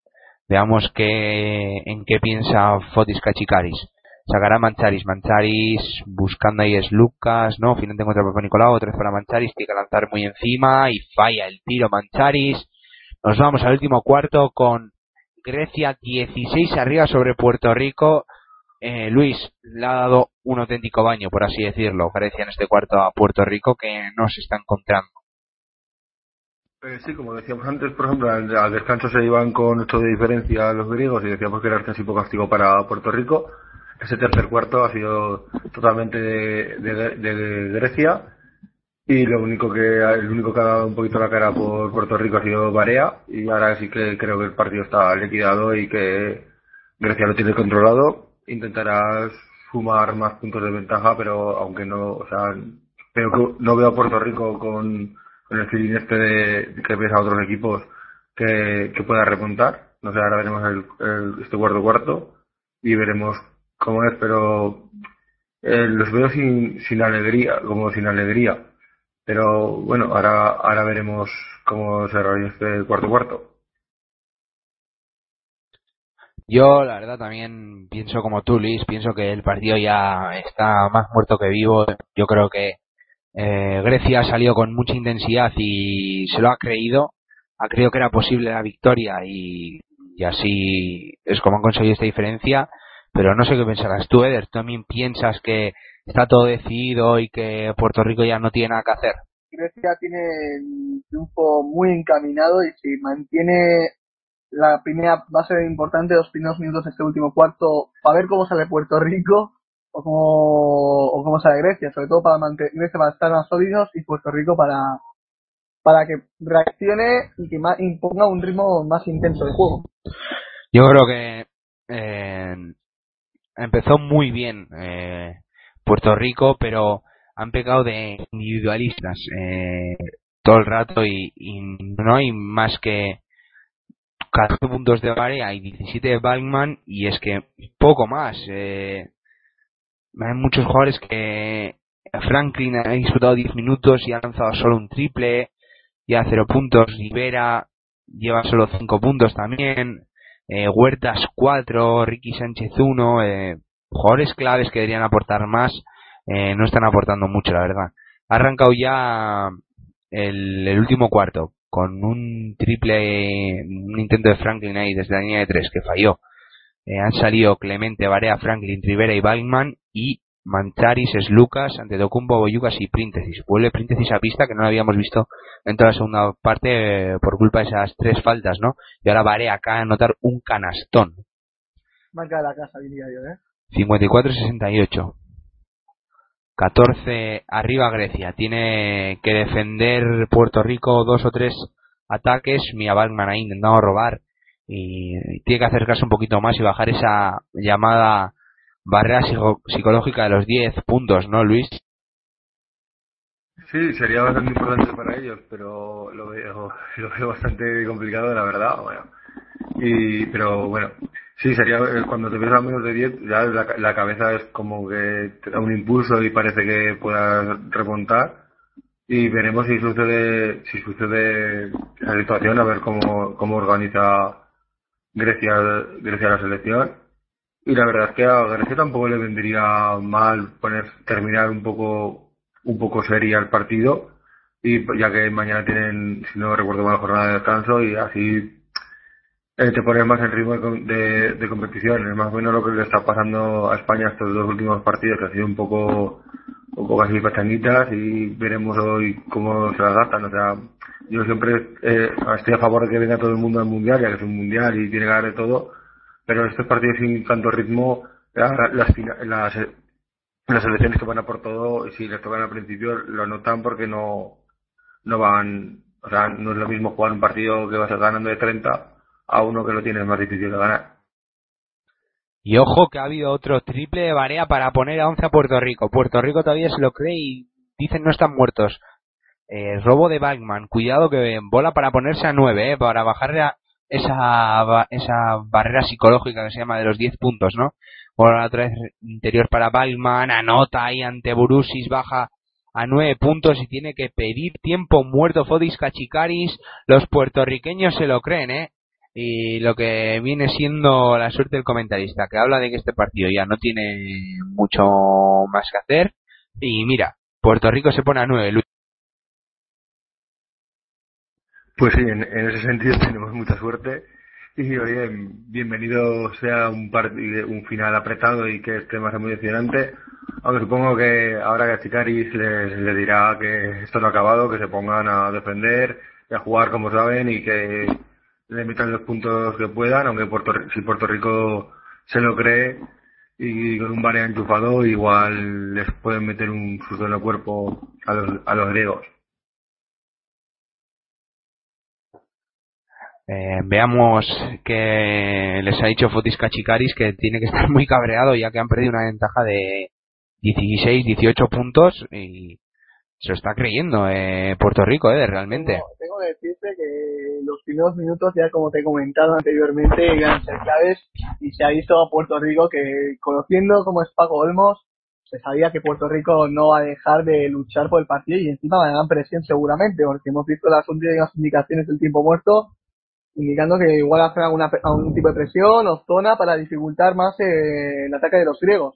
Veamos qué, en qué piensa Fotis Kachikaris. Sacará Mancharis, Mancharis buscando ahí es Lucas, no, finalmente contra Papa Nicolau, otra vez para Mancharis, tiene que lanzar muy encima y falla el tiro Mancharis. Nos vamos al último cuarto con Grecia 16 arriba sobre Puerto Rico. Eh, Luis le ha dado un auténtico baño, por así decirlo, Grecia en este cuarto a Puerto Rico que no se está encontrando. Eh, sí, como decíamos antes, por ejemplo, al, descanso se iban con 8 de diferencia los griegos y decíamos que era casi poco castigo para Puerto Rico. Ese tercer cuarto ha sido totalmente de, de- Grecia y lo único que el único que ha dado un poquito la cara por Puerto Rico ha sido Barea y ahora sí que creo que el partido está liquidado y que Grecia lo tiene controlado. Intentará sumar más puntos de ventaja, pero aunque no, o sea, pero no veo a Puerto Rico con, con el feeling este de que ves a otros equipos que, que pueda remontar. No sé, ahora veremos el, el- este cuarto cuarto y veremos cómo es, pero eh, los veo sin, sin alegría, como sin alegría. Pero bueno, ahora, ahora veremos cómo se desarrolla este cuarto cuarto. Yo, la verdad, también pienso como tú, Luis, pienso que el partido ya está más muerto que vivo. Yo creo que eh, Grecia ha salido con mucha intensidad y se lo ha creído. Ha creído que era posible la victoria y, y así es como han conseguido esta diferencia. Pero no sé qué pensarás tú, Eder. ¿Tú también piensas que está todo decidido y que Puerto Rico ya no tiene nada que hacer? Grecia tiene el triunfo muy encaminado y si mantiene la primera va a ser importante los primeros minutos de este último cuarto para ver cómo sale Puerto Rico o cómo, o cómo sale Grecia, sobre todo para mantener Grecia para estar más sólidos y Puerto Rico para para que reaccione y que imponga un ritmo más intenso de juego. Yo creo que eh, empezó muy bien eh, Puerto Rico, pero han pecado de individualistas eh, todo el rato y, no hay más que 14 puntos de Barea y 17 de Balkman y es que poco más. Eh, hay muchos jugadores que Franklin ha disputado 10 minutos y ha lanzado solo un triple, ya cero puntos. Rivera lleva solo 5 puntos también. Eh, Huertas 4, Ricky Sánchez 1. Eh, jugadores claves que deberían aportar más eh, no están aportando mucho, la verdad. Ha arrancado ya el, el último cuarto con un triple, un intento de Franklin ahí desde la línea de 3 que falló. Eh, han salido Clemente, Barea, Franklin, Rivera y Balkman y Mancharis, es Lucas, Antetokounmpo, Boyucas y Príntesis. Vuelve Príntesis a pista que no lo habíamos visto en toda la segunda parte eh, por culpa de esas tres faltas, ¿no? Y ahora Barea acaba de anotar un canastón. Marca de la casa, diría yo, ¿eh? 54-68. 14 arriba Grecia. Tiene que defender Puerto Rico dos o tres ataques. Mia Balkman ha intentado robar y tiene que acercarse un poquito más y bajar esa llamada barrera psico- psicológica de los 10 puntos, ¿no, Luis? Sí, sería bastante importante para ellos, pero lo veo, lo veo bastante complicado, la verdad. Bueno. Y, pero bueno, Sí, sería eh, cuando te ves a menos de 10, ya la, la cabeza es como que te da un impulso y parece que puedas remontar. Y veremos si sucede, si sucede la situación, a ver cómo, cómo organiza Grecia, Grecia la selección. Y la verdad es que a Grecia tampoco le vendría mal poner, terminar un poco, un poco seria el partido. Y ya que mañana tienen, si no recuerdo mal, jornada de descanso y así eh, te pones más en ritmo de, de, competición. Es más o menos lo que le está pasando a España estos dos últimos partidos, que ha sido un poco, un poco así pestañitas y veremos hoy cómo se adaptan. O sea, yo siempre eh, estoy a favor de que venga todo el mundo al mundial, ya que es un mundial y tiene que haber de todo, pero estos partidos sin tanto ritmo, las, las, las elecciones que van a por todo, si les tocan al principio, lo notan porque no, no van, o sea, no es lo mismo jugar un partido que vas ganando de 30 a uno que lo tiene más difícil de ganar. Y ojo que ha habido otro triple de Barea para poner a 11 a Puerto Rico. Puerto Rico todavía se lo cree y dicen no están muertos. Eh, robo de Bagman, cuidado que bola para ponerse a 9, eh, para bajar esa, esa barrera psicológica que se llama de los 10 puntos, ¿no? Bola otra vez interior para Bagman, anota ahí ante Burusis, baja a 9 puntos y tiene que pedir tiempo muerto Fodis Cachicaris. Los puertorriqueños se lo creen, ¿eh? y lo que viene siendo la suerte del comentarista, que habla de que este partido ya no tiene mucho más que hacer. Y mira, Puerto Rico se pone a nueve. Pues sí, en, ese sentido (laughs) tenemos mucha suerte. Y oye, bienvenido sea un, un final apretado y que esté más emocionante. Aunque supongo que ahora que Chicaris les, dirá que esto no ha acabado, que se pongan a defender y a jugar como saben y que le metan los puntos que puedan, aunque si Puerto Rico se lo cree y con un Barea enchufado, igual les pueden meter un susto en el cuerpo a los, a los griegos. Eh, veamos que les ha dicho Fotis Cachicaris que tiene que estar muy cabreado ya que han perdido una ventaja de 16, 18 puntos y se está creyendo eh, Puerto Rico, eh, realmente. Tengo, que decirte que los primeros minutos, ya como te he comentado anteriormente, iban a ser claves y se ha visto a Puerto Rico que, conociendo cómo es Paco Olmos, se sabía que Puerto Rico no va a dejar de luchar por el partido y encima van a dar presión seguramente, porque hemos visto las últimas indicaciones del tiempo muerto indicando que igual hacen alguna, algún tipo de presión o zona para dificultar más eh, el ataque de los griegos.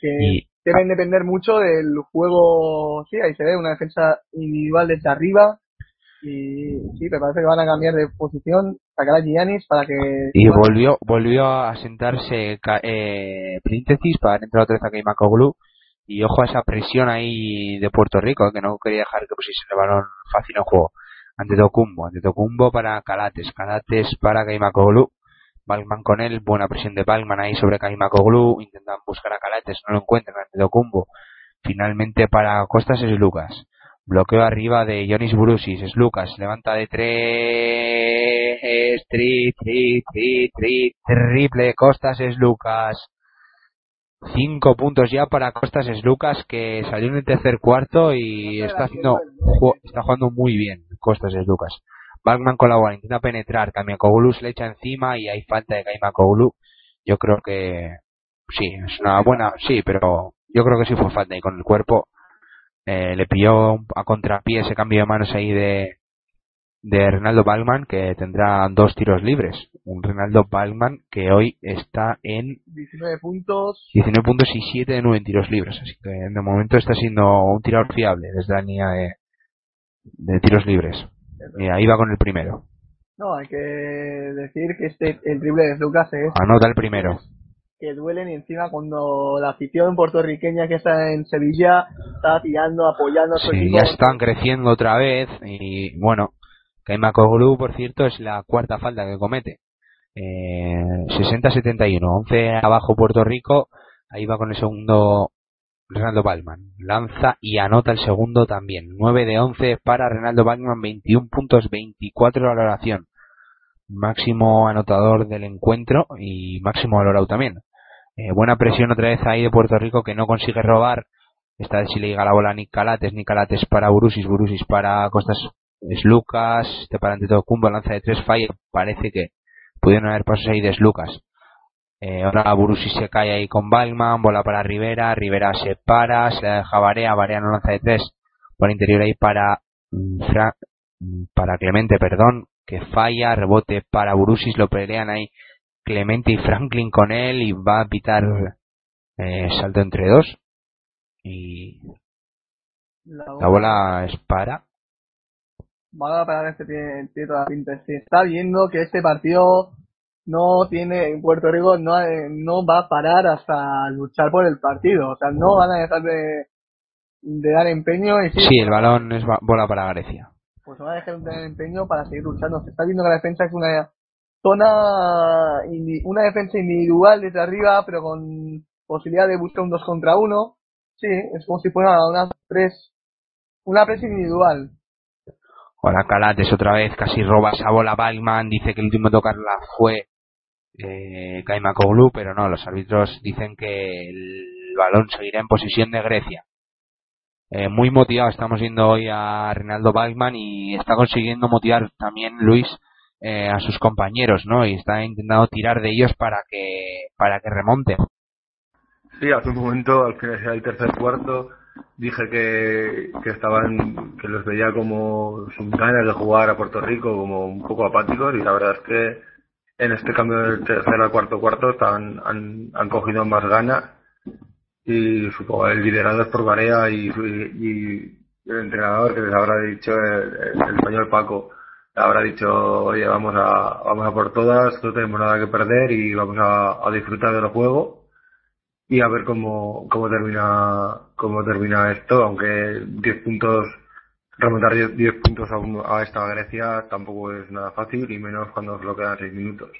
Que, deben depender mucho del juego, sí, ahí se ve una defensa individual desde arriba y sí, me parece que van a cambiar de posición, sacar a Giannis para que... Y volvió volvió a sentarse eh, Príntesis para entrar otra vez a Keimakoglu y ojo a esa presión ahí de Puerto Rico que no quería dejar que pusiese el balón fácil en juego ante Tocumbo, ante Tocumbo para Calates, Calates para Keimakoglu Balman con él, buena presión de Balman ahí sobre Koglu, intentan buscar a Calates, no lo encuentran. Ante Documbo. Finalmente para Costas es Lucas. Bloqueo arriba de Jonis Brusis, es Lucas, levanta de tres, tri, tri, tri, tri, triple, Costas es Lucas. Cinco puntos ya para Costas es Lucas que salió en el tercer cuarto y está haciendo, está jugando muy bien Costas es Lucas. Bagman con la bola intenta penetrar, Kamiakoglu se le echa encima y hay falta de Kaimakoglu. Yo creo que sí, es una buena, sí, pero yo creo que sí fue falta y con el cuerpo eh, le pilló a contrapié ese cambio de manos ahí de de Renaldo Balman que tendrá dos tiros libres. Un Renaldo Balman que hoy está en 19 puntos. 19 puntos y 7 de 9 en tiros libres. Así que de momento está siendo un tirador fiable desde la línea de, de tiros libres. Mira, ahí va con el primero. No, hay que decir que este el triple de Lucas es. Anota el primero. Que duelen y encima cuando la afición puertorriqueña que está en Sevilla está tirando, apoyando a su sí, ya están creciendo otra vez y bueno, Kaimakoglu, por cierto, es la cuarta falta que comete. Eh, 60-71, 11 abajo Puerto Rico, ahí va con el segundo Renaldo Balman. Lanza y anota el segundo también. 9 de 11 para Renaldo Balman, 21 puntos, 24 de valoración. Máximo anotador del encuentro y máximo valorado también. Eh, buena presión otra vez ahí de Puerto Rico que no consigue robar. Esta vez si le llega la bola a Nick Calates, Nick Calates para Burusis, Burusis para Costas Lucas, este para ante todo Cumbo, lanza de tres falla, parece que pudieron haber pasos ahí de Lucas. Eh, ahora Burusi se cae ahí con Balman, bola para Rivera, Rivera se para, se la deja Barea, Barea no lanza de tres, por interior ahí para mm, Fra- mm, para Clemente, perdón, que falla, rebote para Burusis, lo pelean ahí Clemente y Franklin con él y va a pitar eh, salto entre dos. Y la bola es para Bola para este tiene, tiene toda la pinta. Se está viendo que este partido no tiene, en Puerto Rico no, no va a parar hasta luchar por el partido. O sea, no van a dejar de, de dar empeño y sí, sí el balón es bola para Grecia pues van a dejar de dar empeño para seguir luchando. Se está viendo que la defensa es una zona, una defensa individual desde arriba, pero con posibilidad de buscar un 2 contra 1. Sí, es como si fuera una press, una press individual. Ahora Calates otra vez casi roba esa bola Balman, dice que el último tocarla fue eh, pero no, los árbitros dicen que el balón seguirá en posesión de Grecia. Eh, muy motivado estamos viendo hoy a Reinaldo Balman y está consiguiendo motivar también Luis eh, a sus compañeros, ¿no? Y está intentando tirar de ellos para que para que remonten. Sí, hace un momento, al final del tercer cuarto, dije que, que estaban, que los veía como sin ganas de jugar a Puerto Rico, como un poco apáticos, y la verdad es que en este cambio del tercer al cuarto cuarto están, han, han cogido más ganas, y supongo el liderado es por Barea y, y, y el entrenador que les habrá dicho, el, el español Paco, le habrá dicho, oye, vamos a, vamos a por todas, no tenemos nada que perder y vamos a, a disfrutar del juego y a ver cómo, cómo termina cómo termina esto, aunque 10 puntos remontar 10, 10 puntos a, un- a esta Grecia tampoco es nada fácil y menos cuando solo quedan 6 minutos.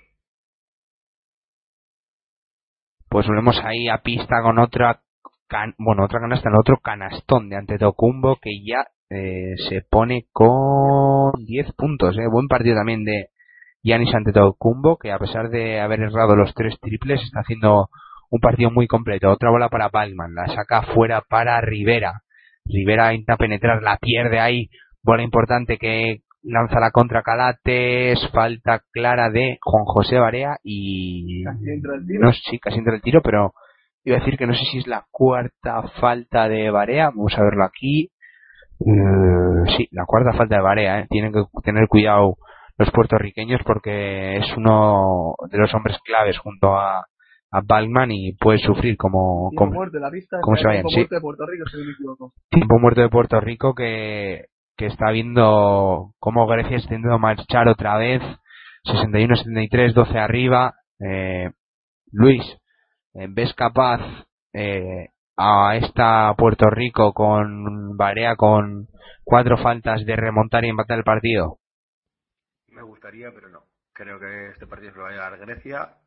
Pues volvemos ahí a pista con otra can- bueno, otra canasta, el otro canastón de Antetokounmpo que ya eh, se pone con 10 puntos, eh. Buen partido también de Giannis Antetokounmpo que a pesar de haber errado los tres triples está haciendo un partido muy completo. Otra bola para Balman, la saca fuera para Rivera. Rivera intenta penetrar, la pierde ahí. Bola importante que lanza la contra Calates, falta clara de Juan José Barea y Casi entra el tiro. no, sí, casi entra el tiro, pero iba a decir que no sé si es la cuarta falta de Barea. Vamos a verlo aquí. Eh, sí, la cuarta falta de Barea. ¿eh? Tienen que tener cuidado los puertorriqueños porque es uno de los hombres claves junto a, a Balman y puede sufrir como, Tiempo como muerto, la pista como se vayan, tiempo sí. muerto de Puerto Rico, si no me equivoco. tiempo muerto de Puerto Rico que, que está viendo cómo Grecia está intentando marchar otra vez 61-73 12 arriba eh, Luis eh, ves capaz eh, a esta Puerto Rico con Barea con cuatro faltas de remontar y empatar el partido Me gustaría, pero no. Creo que este partido se lo va a llevar Grecia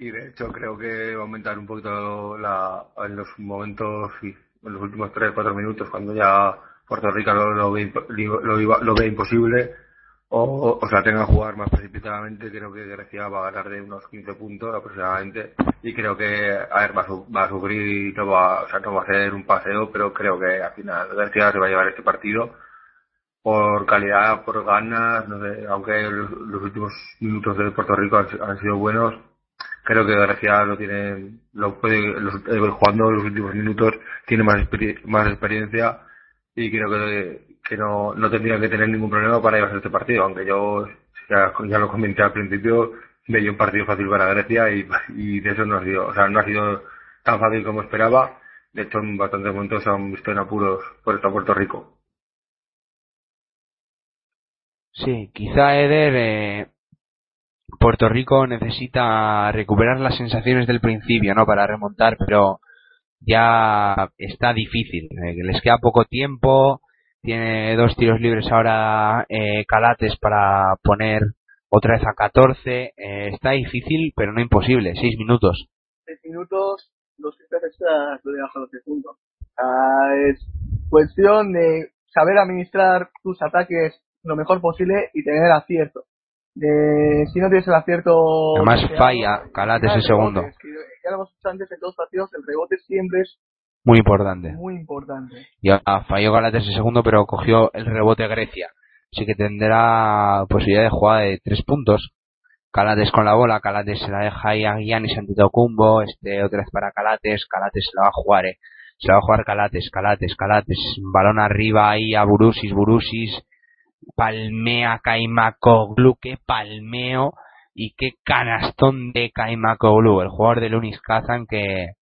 y de hecho creo que va a aumentar un poquito la, en los momentos, en los últimos 3-4 minutos cuando ya Puerto Rico lo, lo, ve, lo, lo ve imposible o, o sea tenga que jugar más precipitadamente creo que Grecia va a ganar de unos 15 puntos aproximadamente y creo que a ver va a, va a sufrir y no va, o sea, no va a ser un paseo pero creo que al final Grecia se va a llevar este partido por calidad, por ganas, no sé, aunque los, los últimos minutos de Puerto Rico han, han sido buenos, creo que Grecia lo tiene, lo puede, los, eh, jugando los últimos minutos tiene más, más experiencia y creo que, que no, no tendría que tener ningún problema para llevarse este partido, aunque yo ya, lo comenté al principio, veía un partido fácil para Grecia y, y de eso no ha sido, o sea, no ha sido tan fácil como esperaba, de hecho en bastantes momentos han visto en apuros por esta Puerto Rico. Sí, quizá Eder, eh, Puerto Rico necesita recuperar las sensaciones del principio, ¿no? Para remontar, pero ya está difícil. eh, les queda poco tiempo, tiene dos tiros libres ahora eh, Calates para poner otra vez a 14. eh, está difícil, pero no imposible. Seis minutos. 6 minutos, los triples extras lo los 10 puntos. O sea, es cuestión de saber administrar tus ataques lo mejor posible y tener acierto. De, si no tienes el acierto... Además falla Calates el segundo. que ya lo hemos dicho antes en todos los partidos, el rebote siempre es Muy importante. muy importante. Y ahora falló Galates el segundo, pero cogió el rebote Grecia. Así que tendrá posibilidad de jugada de tres puntos. Calates con la bola, Calates se la deja ahí a Giannis Antetokounmpo, este otra vez para Calates, Calates se la va a jugar, eh. se la va a jugar Calates, Calates, Calates, balón arriba ahí a Burusis, Burusis, palmea Kaimakoglu, qué palmeo y qué canastón de Kaimakoglu, el jugador de Lunis Kazan que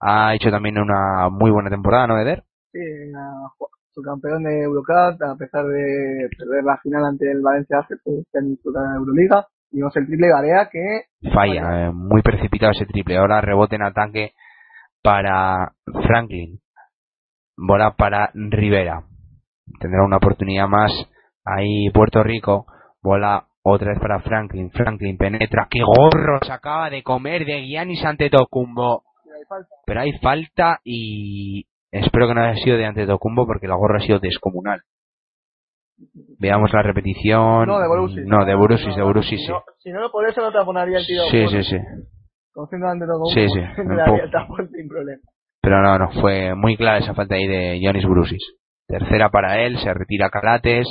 ha hecho también una muy buena temporada, ¿no, Eder? Sí, su campeón de Eurocup, a pesar de perder la final ante el Valencia pues, está en de Euroliga. Y vemos el triple Garea que Falla, eh, muy precipitado ese triple. Ahora rebote en ataque para Franklin. Bola para Rivera. Tendrá una oportunidad más. Ahí Puerto Rico. Bola otra vez para Franklin. Franklin penetra. ¡Qué gorro se acaba de comer de Giannis Antetokounmpo! Pero hay falta y espero que no haya sido de Antetokounmpo porque la gorra ha sido descomunal. Veamos la repetición. No, de Borussis. No, de Borussis, de Borussis, sí. si no, por eso no te ponería el tiro. Sí, sí, sí. Conociendo ante Sí, sí, (laughs) sin problema. Pero no, no, fue muy clara esa falta ahí de Giannis Brusis. Tercera para él, se retira Calates,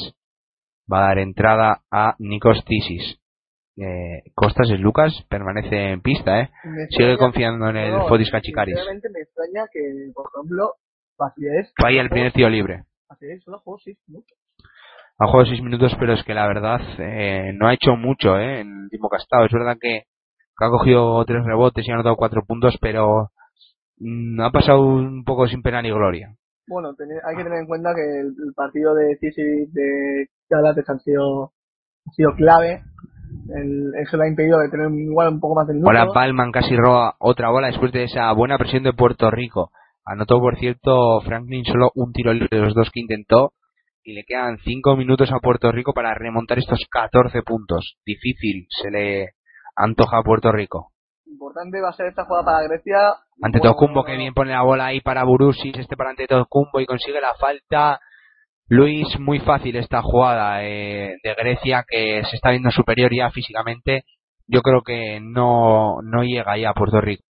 va a dar entrada a Nikos Tisis. Eh, Costas es Lucas, permanece en pista, ¿eh? Me Sigue extraña- confiando en el no, Fodis Kachikaris. Sinceramente me extraña que, por ejemplo, Basilés. Falla el primer tiro libre. Basilés solo jugó seis minutos. Ha jugado seis minutos, pero es que la verdad eh, no ha hecho mucho ¿eh? en el tiempo que ha estado. Es verdad que, que ha cogido tres rebotes y ha anotado cuatro puntos, pero mm, ha pasado un poco sin pena ni gloria. Bueno, tener- hay que tener en cuenta que el, el partido de Sisi de Calates han sido, ha sido clave. El- eso le ha impedido de tener igual un poco más de minutos. Ahora Balman casi roba otra bola después de esa buena presión de Puerto Rico. Anotó, por cierto, Franklin solo un tiro libre de los dos que intentó. Y le quedan cinco minutos a Puerto Rico para remontar estos 14 puntos. Difícil se le antoja a Puerto Rico. Importante va a ser esta jugada para Grecia. Ante Tocumbo que bien pone la bola ahí para Burusis, este para ante Tocumbo y consigue la falta. Luis, muy fácil esta jugada eh, de Grecia que se está viendo superior ya físicamente. Yo creo que no, no llega ya a Puerto Rico.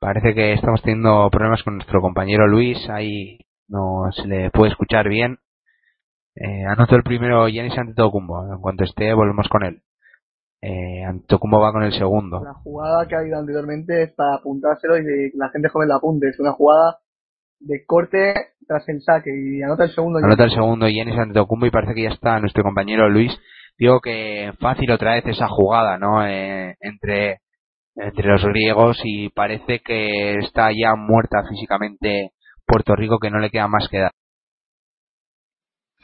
Parece que estamos teniendo problemas con nuestro compañero Luis, ahí no se le puede escuchar bien. Eh, anotó el primero Yanis Antetokounmpo, en cuanto esté volvemos con él. Eh, Antetokounmpo va con el segundo. La jugada que ha habido anteriormente es para apuntárselo y la gente joven la apunte. Es una jugada de corte tras el saque y anota el segundo. Anota el segundo Yanis Antetokounmpo y parece que ya está nuestro compañero Luis. Digo que fácil otra vez esa jugada, ¿no? Eh, entre, entre los griegos y parece que está ya muerta físicamente Puerto Rico que no le queda más que dar.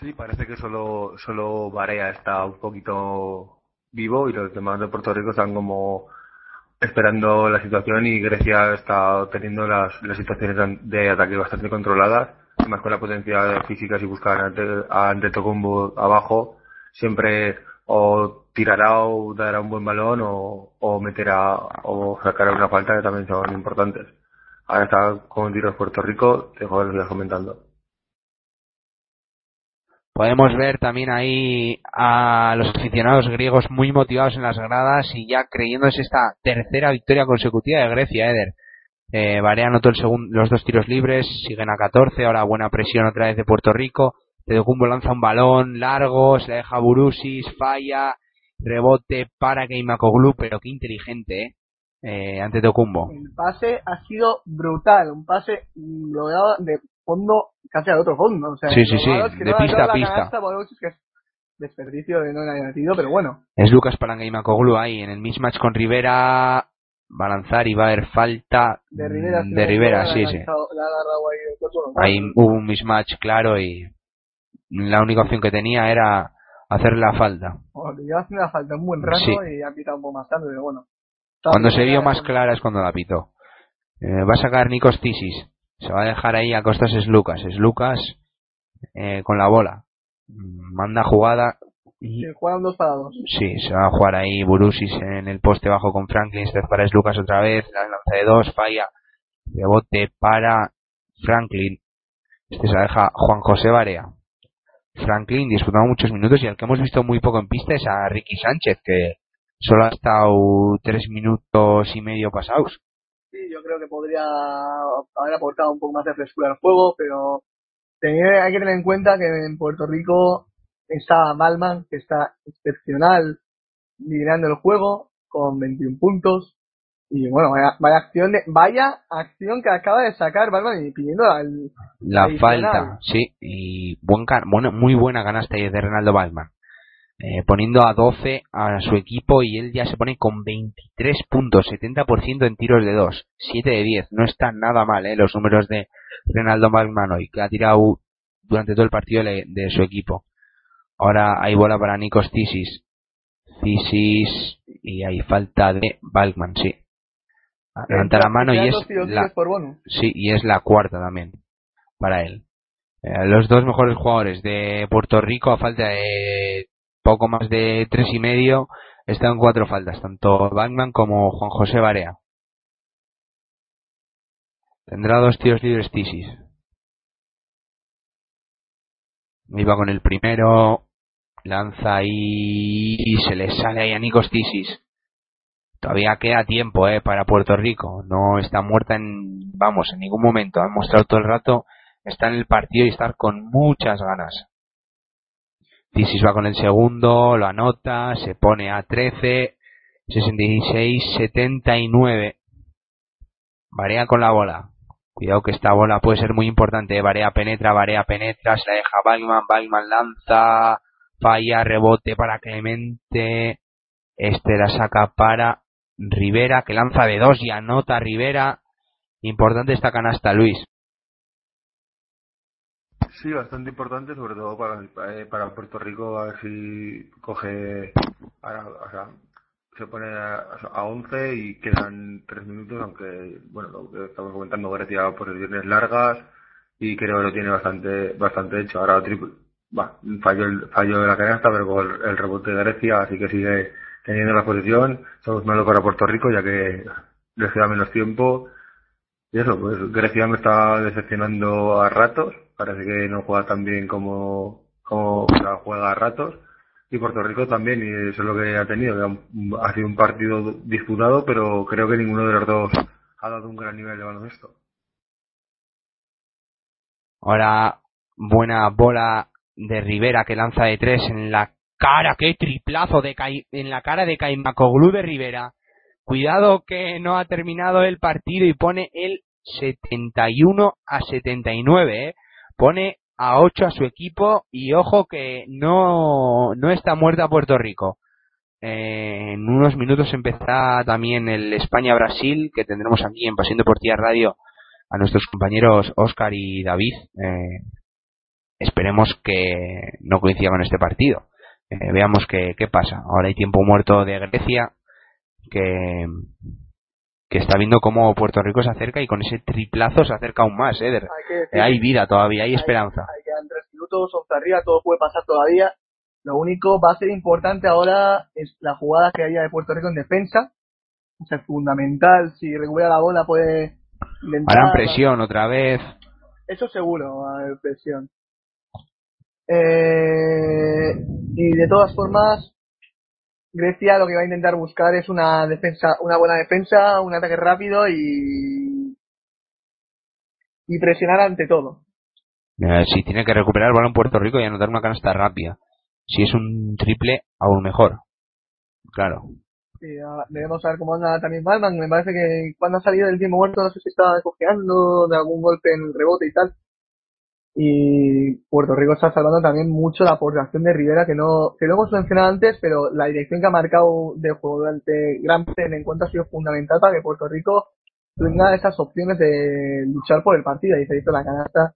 Sí, parece que solo, solo Barea está un poquito vivo y los demás de Puerto Rico están como esperando la situación y Grecia está teniendo las, las situaciones de ataque bastante controladas, además con la potencia física si buscan ante, a Antetokounmpo abajo, siempre o tirará o dará un buen balón o, o meterá o sacará una falta que también son importantes. Ahora está con tiros Puerto Rico, te lo comentando. Podemos ver también ahí a los aficionados griegos muy motivados en las gradas y ya creyéndose esta tercera victoria consecutiva de Grecia, Eder. Eh, Barea anotó el segundo, los dos tiros libres, siguen a 14, ahora buena presión otra vez de Puerto Rico. Tedocumbo lanza un balón largo, se la deja Burusis, falla, rebote para Keimakoglu, pero qué inteligente, ¿eh? eh ante Tocumbo. El pase ha sido brutal, un pase logrado de fondo casi al otro fondo. O sea, Sí, sí, sí, logrado es que de no pista a pista. canasta, que es desperdicio de no haya metido, pero bueno. Es Lucas Palangaimacoglu ahí en el mismatch con Rivera. Va a lanzar y va a haber falta De Rivera, de Rivera, sí, sí. lanzado- ahí Ahí hubo un mismatch claro y la única opción que tenía era hacer la falta. Bueno, lleva haciendo la falta un buen rato Sí. y ha pitado un poco más tarde, pero bueno. Cuando se vio más clara es cuando la pitó. Eh, va a sacar Nikos Tisis. Se va a dejar ahí a costas es Lucas. Es Lucas eh, con la bola. Manda jugada. Y Se juegan dos para dos. sí, se va a jugar ahí Burusis en el poste bajo con Franklin. Este para es Lucas otra vez. La lanza de dos, falla. Rebote para Franklin. Este se la deja Juan José Barea. Franklin disputando muchos minutos y el que hemos visto muy poco en pista es a Ricky Sánchez, que solo ha estado tres minutos y medio pasados. Sí, yo creo que podría haber aportado un poco más de frescura al juego, pero tener- hay que tener en cuenta que en Puerto Rico está Balman, que está excepcional liderando el juego con 21 puntos. Y bueno, vaya, vaya acción de, vaya acción que acaba de sacar Balman y pidiendo al, La falta, sí, y buen, muy buena canasta ahí de Renaldo Balman. Eh, poniendo a 12 a su equipo y él ya se pone con 23 puntos, 70% en tiros de 2, 7 de 10. No están nada mal eh, los números de Renaldo Balman hoy, que ha tirado durante todo el partido de, de su equipo. Ahora hay bola para Nikos Tisis. Tisis y hay falta de Balman, sí. Levanta la mano y es la. Sí, y es la cuarta también para él. Eh, los dos mejores jugadores de Puerto Rico a falta de poco más de tres y medio están cuatro faltas, tanto Batman como Juan José Barea. Tendrá dos tiros libres Tisis. Iba con el primero, lanza y se le sale ahí a Nikos Tisis. Todavía queda tiempo eh, para Puerto Rico. No está muerta en, vamos, en ningún momento. Ha mostrado todo el rato está en el partido y estar con muchas ganas. Tisis va con el segundo, lo anota, se pone a 13, 66, 79. Varea con la bola. Cuidado que esta bola puede ser muy importante. Varea penetra, Varea penetra, se la deja Balman, Balman lanza, falla, rebote para Clemente. Este la saca para Rivera, que lanza de dos y anota Rivera. Importante esta canasta, Luis. Sí, bastante importante, sobre todo para, eh, para Puerto Rico, a ver si coge, ahora, o sea, se pone a, a 11 y quedan 3 minutos, aunque, bueno, lo que estamos comentando, Grecia posiciones largas y creo que lo tiene bastante bastante hecho. Ahora triple, va, falló el fallo de la canasta, pero con el, el rebote de Grecia, así que sigue teniendo la posición. Somos malo para Puerto Rico, ya que les queda menos tiempo. Y eso, pues Grecia me está decepcionando a ratos. Parece que no juega tan bien como, como juega a ratos. Y Puerto Rico también, y eso es lo que ha tenido. ha- sido un partido disputado, pero creo que ninguno de los dos ha dado un gran nivel de baloncesto. Ahora, buena bola de Rivera que lanza de tres en la cara. ¡Qué triplazo de Cai- en la cara de Caimacoglu de Rivera! Cuidado que no ha terminado el partido y pone el 71 a 79, ¿eh? Pone a 8 a su equipo y ojo que no, no está muerta Puerto Rico. Eh, en unos minutos empezará también el España-Brasil que tendremos aquí en Pasión Deportiva Radio a nuestros compañeros Oscar y David. Eh, esperemos que no coincida con este partido. Eh, veamos qué, qué pasa. Ahora hay tiempo muerto de Grecia que, que está viendo cómo Puerto Rico se acerca y con ese triplazo se acerca aún más. ¿eh? Hay decir eh, hay que vida todavía, hay hay- esperanza. hay- quedan tres minutos, 11 arriba, todo puede pasar todavía. Lo único va a ser importante ahora es la jugada que haya de Puerto Rico en defensa. O sea, es fundamental. Si recupera la bola puede intentar. Harán presión otra vez. Eso seguro, va a haber presión. Eh, y de todas formas, Grecia lo que va a intentar buscar es una defensa, una buena defensa, un ataque rápido y y presionar ante todo. Eh, si tiene que recuperar el balón Puerto Rico y anotar una canasta rápida. Si es un triple, aún mejor. Claro. Sí, debemos saber cómo anda también Balman. Me parece que cuando ha salido del tiempo muerto, no sé si estaba cojeando de algún golpe en el rebote y tal. Y Puerto Rico está salvando también mucho la aportación de Rivera, que no, que lo hemos mencionado antes, pero la dirección que ha marcado de juego durante gran parte del encuentro ha sido fundamental para que Puerto Rico tenga esas opciones de luchar por el partido. Y se hizo la canasta,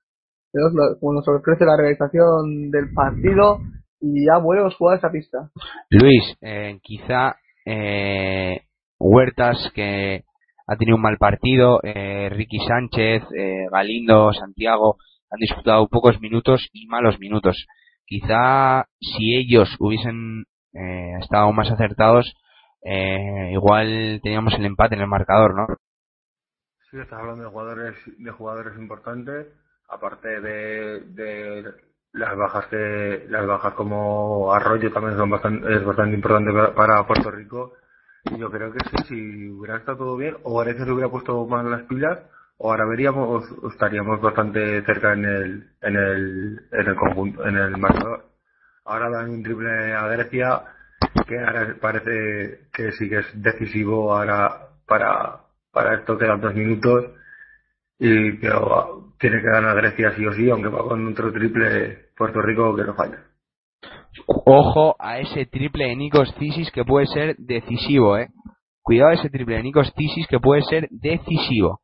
como nos ofrece la realización del partido, y ya vuelve los jugadores a pista. Luis, eh, quizá eh, Huertas, que ha tenido un mal partido, eh, Ricky Sánchez, eh, Galindo, Santiago, han disputado pocos minutos y malos minutos. Quizá si ellos hubiesen eh, estado más acertados, eh, igual teníamos el empate en el marcador, ¿no? Sí, estás hablando de jugadores, de jugadores importantes, aparte de, de las bajas que, las bajas como Arroyo también son bastante, es bastante importante para, Puerto Rico. Y yo creo que sí, si hubiera estado todo bien, o Grecia se hubiera puesto más las pilas, o ahora veríamos, estaríamos bastante cerca en el, en el, en el conjunto, en el marcador. Ahora dan un triple a Grecia que ahora parece que sí que es decisivo ahora para, para esto quedan dos minutos y pero tiene que ganar Grecia sí o sí, aunque va con otro triple Puerto Rico que no falla. Ojo a ese triple de Nikos Cisis que puede ser decisivo, eh. Cuidado a ese triple de Nikos Cisis que puede ser decisivo.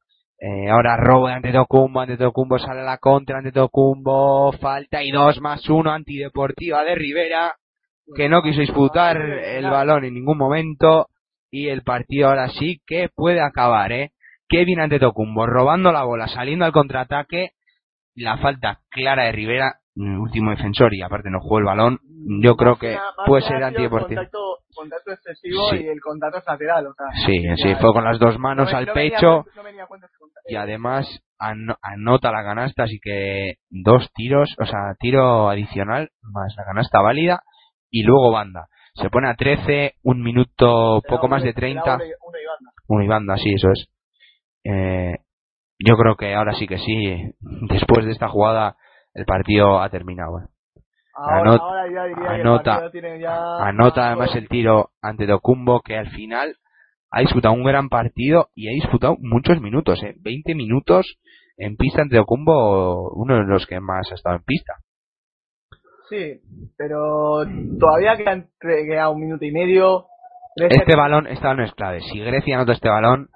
Eh, ahora robo de Antetokounmpo, Antetokounmpo sale a la contra, Antetokounmpo, falta y dos más uno, antideportiva de Rivera, que no quiso disputar el balón en ningún momento y el partido ahora sí que puede acabar, eh. Kevin Antetokounmpo robando la bola, saliendo al contraataque, la falta clara de Rivera, último defensor y aparte no jugó el balón, yo creo que puede ser antideportivo. Contacto, contacto excesivo Sí. y el contacto es lateral, o sea. Sí, sí, fue con las dos manos no, al no venía pecho a- no venía y además ano- anota la canasta, así que dos tiros, o sea, tiro adicional más la canasta válida y luego banda. Se pone a 13, un minuto, poco más de 30. Una y- banda. Sí, eso es. Eh, yo creo que ahora sí que sí, después de esta jugada, el partido ha terminado. eh. Ahora, Anot- ahora ya diría que el anota, tiene ya anota además el tiro ante Documbo, que al final ha disputado un gran partido y ha disputado muchos minutos, eh. 20 minutos en pista ante Documbo, uno de los que más ha estado en pista. Sí, pero todavía queda, un minuto y medio. Grecia Este balón, este balón es clave. Si Grecia anota este balón,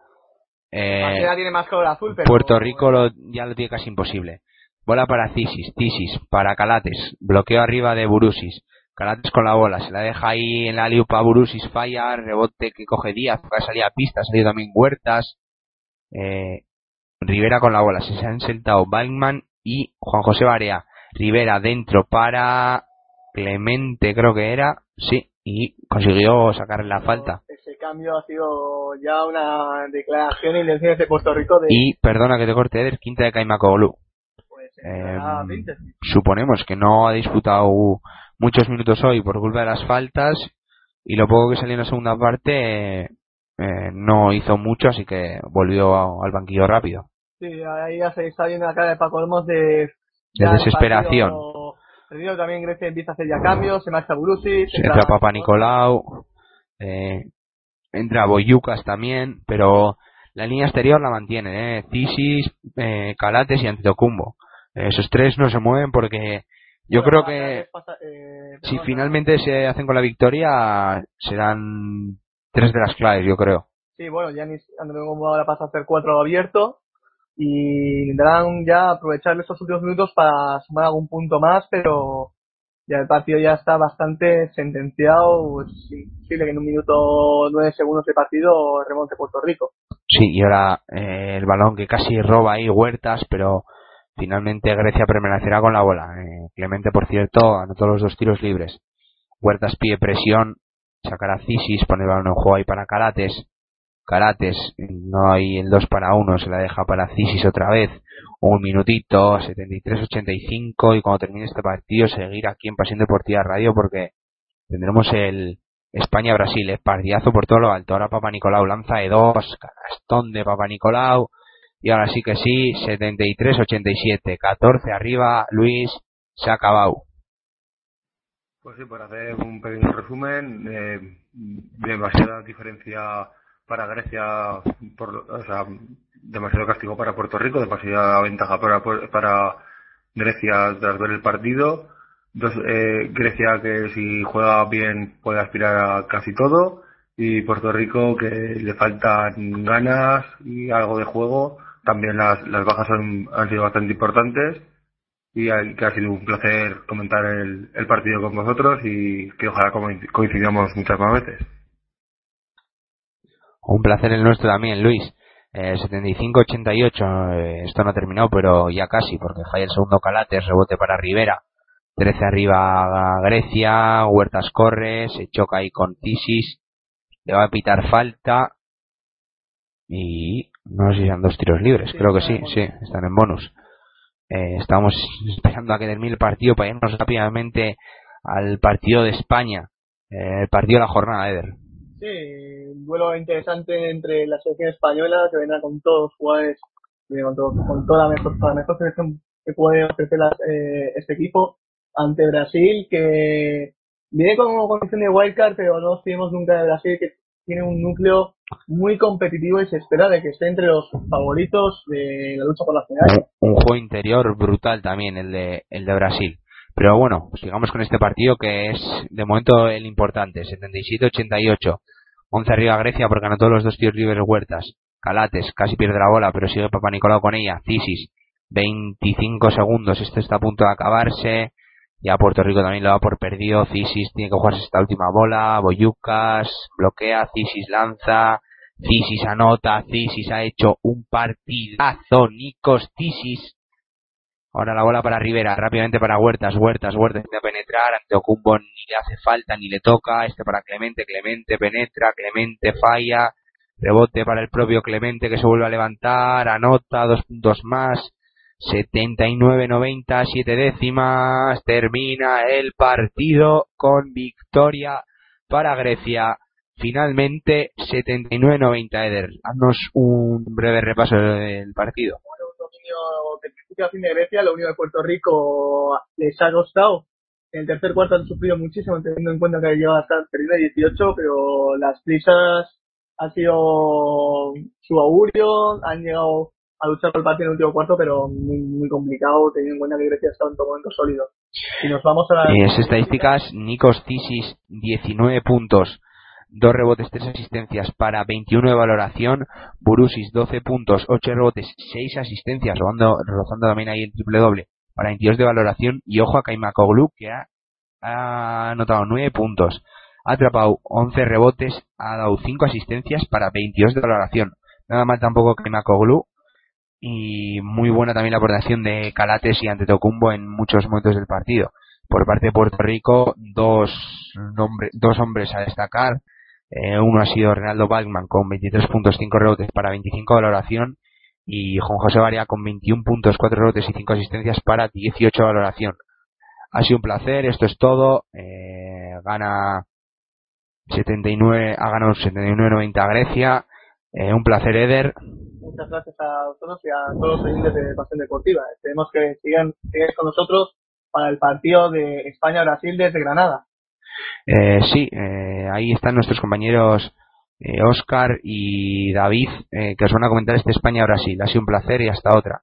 eh, tiene más color azul, pero Puerto Rico lo- ya lo tiene casi imposible. Bola para Cisis, Cisis, para Calates, bloqueo arriba de Burusis. Calates con la bola, se la deja ahí en la liupa Burusis, falla, rebote que coge Díaz, que salía a pista, ha salido también Huertas. Eh, Rivera con la bola, se han sentado Balkman y Juan José Barea. Rivera dentro para Clemente, creo que era, sí, y consiguió sacar la falta. ese cambio ha sido ya una declaración de intenciones de Puerto Rico de Y, perdona que te corte, Eder, quinta de Kaimakoglu. Eh, ah, 20. suponemos que no ha disputado muchos minutos hoy por culpa de las faltas y lo poco que salió en la segunda parte eh, no hizo mucho, así que volvió a- al banquillo rápido. Sí, ahí ya se está viendo la cara de Paco Olmos de, De desesperación. perdido. también Grecia empieza a hacer ya cambios, se marcha Burusis, Entra Papa Nicolau, eh, entra Boyucas también, pero la línea exterior la mantiene, eh, Cisis, eh, Calates y Antetokounmpo. Eh, esos tres no se mueven porque yo creo que eh, si finalmente se hacen con la victoria serán tres de las claves, yo creo. Sí, bueno, Giannis Antetokounmpo ahora pasa a hacer cuatro abierto y tendrán ya aprovechar esos últimos minutos para sumar algún punto más, pero ya el partido ya está bastante sentenciado. Es imposible que en un minuto nueve segundos de partido remonte Puerto Rico. Sí, y ahora eh, el balón que casi roba ahí Huertas, pero finalmente Grecia permanecerá con la bola. Eh, Clemente, por cierto, anotó los dos tiros libres. Huertas pide presión, sacará Cisis, pone el balón en juego ahí para Carates. Carates, no hay el 2 para 1, se la deja para Cisis otra vez. Un minutito, 73-85, y cuando termine este partido seguir aquí en Pasión Deportiva Radio porque tendremos el España-Brasil, es partidazo por todo lo alto. Ahora Papa Nicolau lanza de dos, canastón de Papa Nicolau, y ahora sí que sí, 73-87, 14 arriba, Luis, se ha acabado. Pues sí, por hacer un pequeño resumen, eh, demasiada diferencia para Grecia, por, o sea, demasiado castigo para Puerto Rico, demasiada ventaja para, para Grecia tras ver el partido. Dos, eh, Grecia que si juega bien puede aspirar a casi todo y Puerto Rico que le faltan ganas y algo de juego. También las, las bajas son, han sido bastante importantes y que ha sido un placer comentar el, partido con vosotros y que ojalá coinc- coincidamos muchas más veces. Un placer el nuestro también, Luis. Eh, 75-88, eh, esto no ha terminado, pero ya casi, porque falla el segundo Calates, rebote para Rivera. 13 arriba Grecia, Huertas corre, se choca ahí con Tisis, le va a pitar falta y no sé si eran dos tiros libres, creo que sí, sí, están en bonus. Eh, estamos (laughs) esperando a que termine el partido para irnos rápidamente al partido de España, eh, el partido de la jornada, Eder. Sí, un duelo interesante entre la selección española, que vendrá con todos los jugadores, eh, con, todo- con toda la mejor, la mejor selección que puede ofrecer eh, este equipo, ante Brasil, que Viene como condición de wildcard, pero no tenemos nunca de Brasil, que tiene un núcleo muy competitivo y se espera de que esté entre los favoritos de la lucha por la final. Un, juego interior brutal también, el de, el de Brasil. Pero bueno, sigamos con este partido que es de momento el importante, 77-88. 11 arriba Grecia porque anotó los dos tiros libres Huertas. Calates casi pierde la bola, pero sigue Papa Nicolau con ella. Cisis, 25 segundos, esto está a punto de acabarse. Ya Puerto Rico también lo va por perdido. Cisis tiene que jugarse esta última bola. Boyucas bloquea. Cisis lanza. Cisis anota. Cisis ha hecho un partidazo. Nikos Cisis. Ahora la bola para Rivera. Rápidamente para Huertas. Huertas. Huertas intenta penetrar. Ante Ocumbo ni le hace falta ni le toca. Este para Clemente. Clemente penetra. Clemente falla. Rebote para el propio Clemente que se vuelve a levantar. Anota. Dos puntos más. 79-90, 7 décimas, termina el partido con victoria para Grecia. Finalmente, 79-90, Eder. Haznos un breve repaso del partido. Bueno, un dominio de principio a fin de Grecia, lo único de Puerto Rico les ha costado. En el tercer cuarto han sufrido muchísimo, teniendo en cuenta que lleva hasta perdido 18, pero las prisas han sido su augurio, han llegado a luchar por el partido en el último cuarto, pero muy, muy complicado teniendo en cuenta que Grecia está en todo momento sólido. Y nos vamos a las Eh, estadísticas, Nikos Tisis 19 puntos, 2 rebotes, 3 asistencias para 21 de valoración, Burusis 12 puntos, 8 rebotes, 6 asistencias, rozando, rozando también ahí el triple doble para 22 de valoración. Y ojo a Kaimakoglu que ha, ha anotado 9 puntos, ha atrapado 11 rebotes, ha dado 5 asistencias para 22 de valoración. Nada mal tampoco Kaimakoglu, y muy buena también la aportación de Calates y Antetokounmpo en muchos momentos del partido. Por parte de Puerto Rico, dos, dos hombres a destacar. Eh, uno ha sido Renaldo Balkman con 23 puntos, 5 rebotes para 25 de valoración y Juan José Varia con 21 puntos, 4 rebotes y 5 asistencias para 18 de valoración. Ha sido un placer, esto es todo. Eh, gana 79, ha ganado 79-90 a Grecia. Eh, un placer, Eder muchas gracias a vosotros y a todos los oyentes de Pasión Deportiva. Esperemos que sigan, sigan con nosotros para el partido de España-Brasil desde Granada. Eh, sí, eh, ahí están nuestros compañeros eh, Oscar y David eh, que os van a comentar este España-Brasil. Ha sido un placer y hasta otra.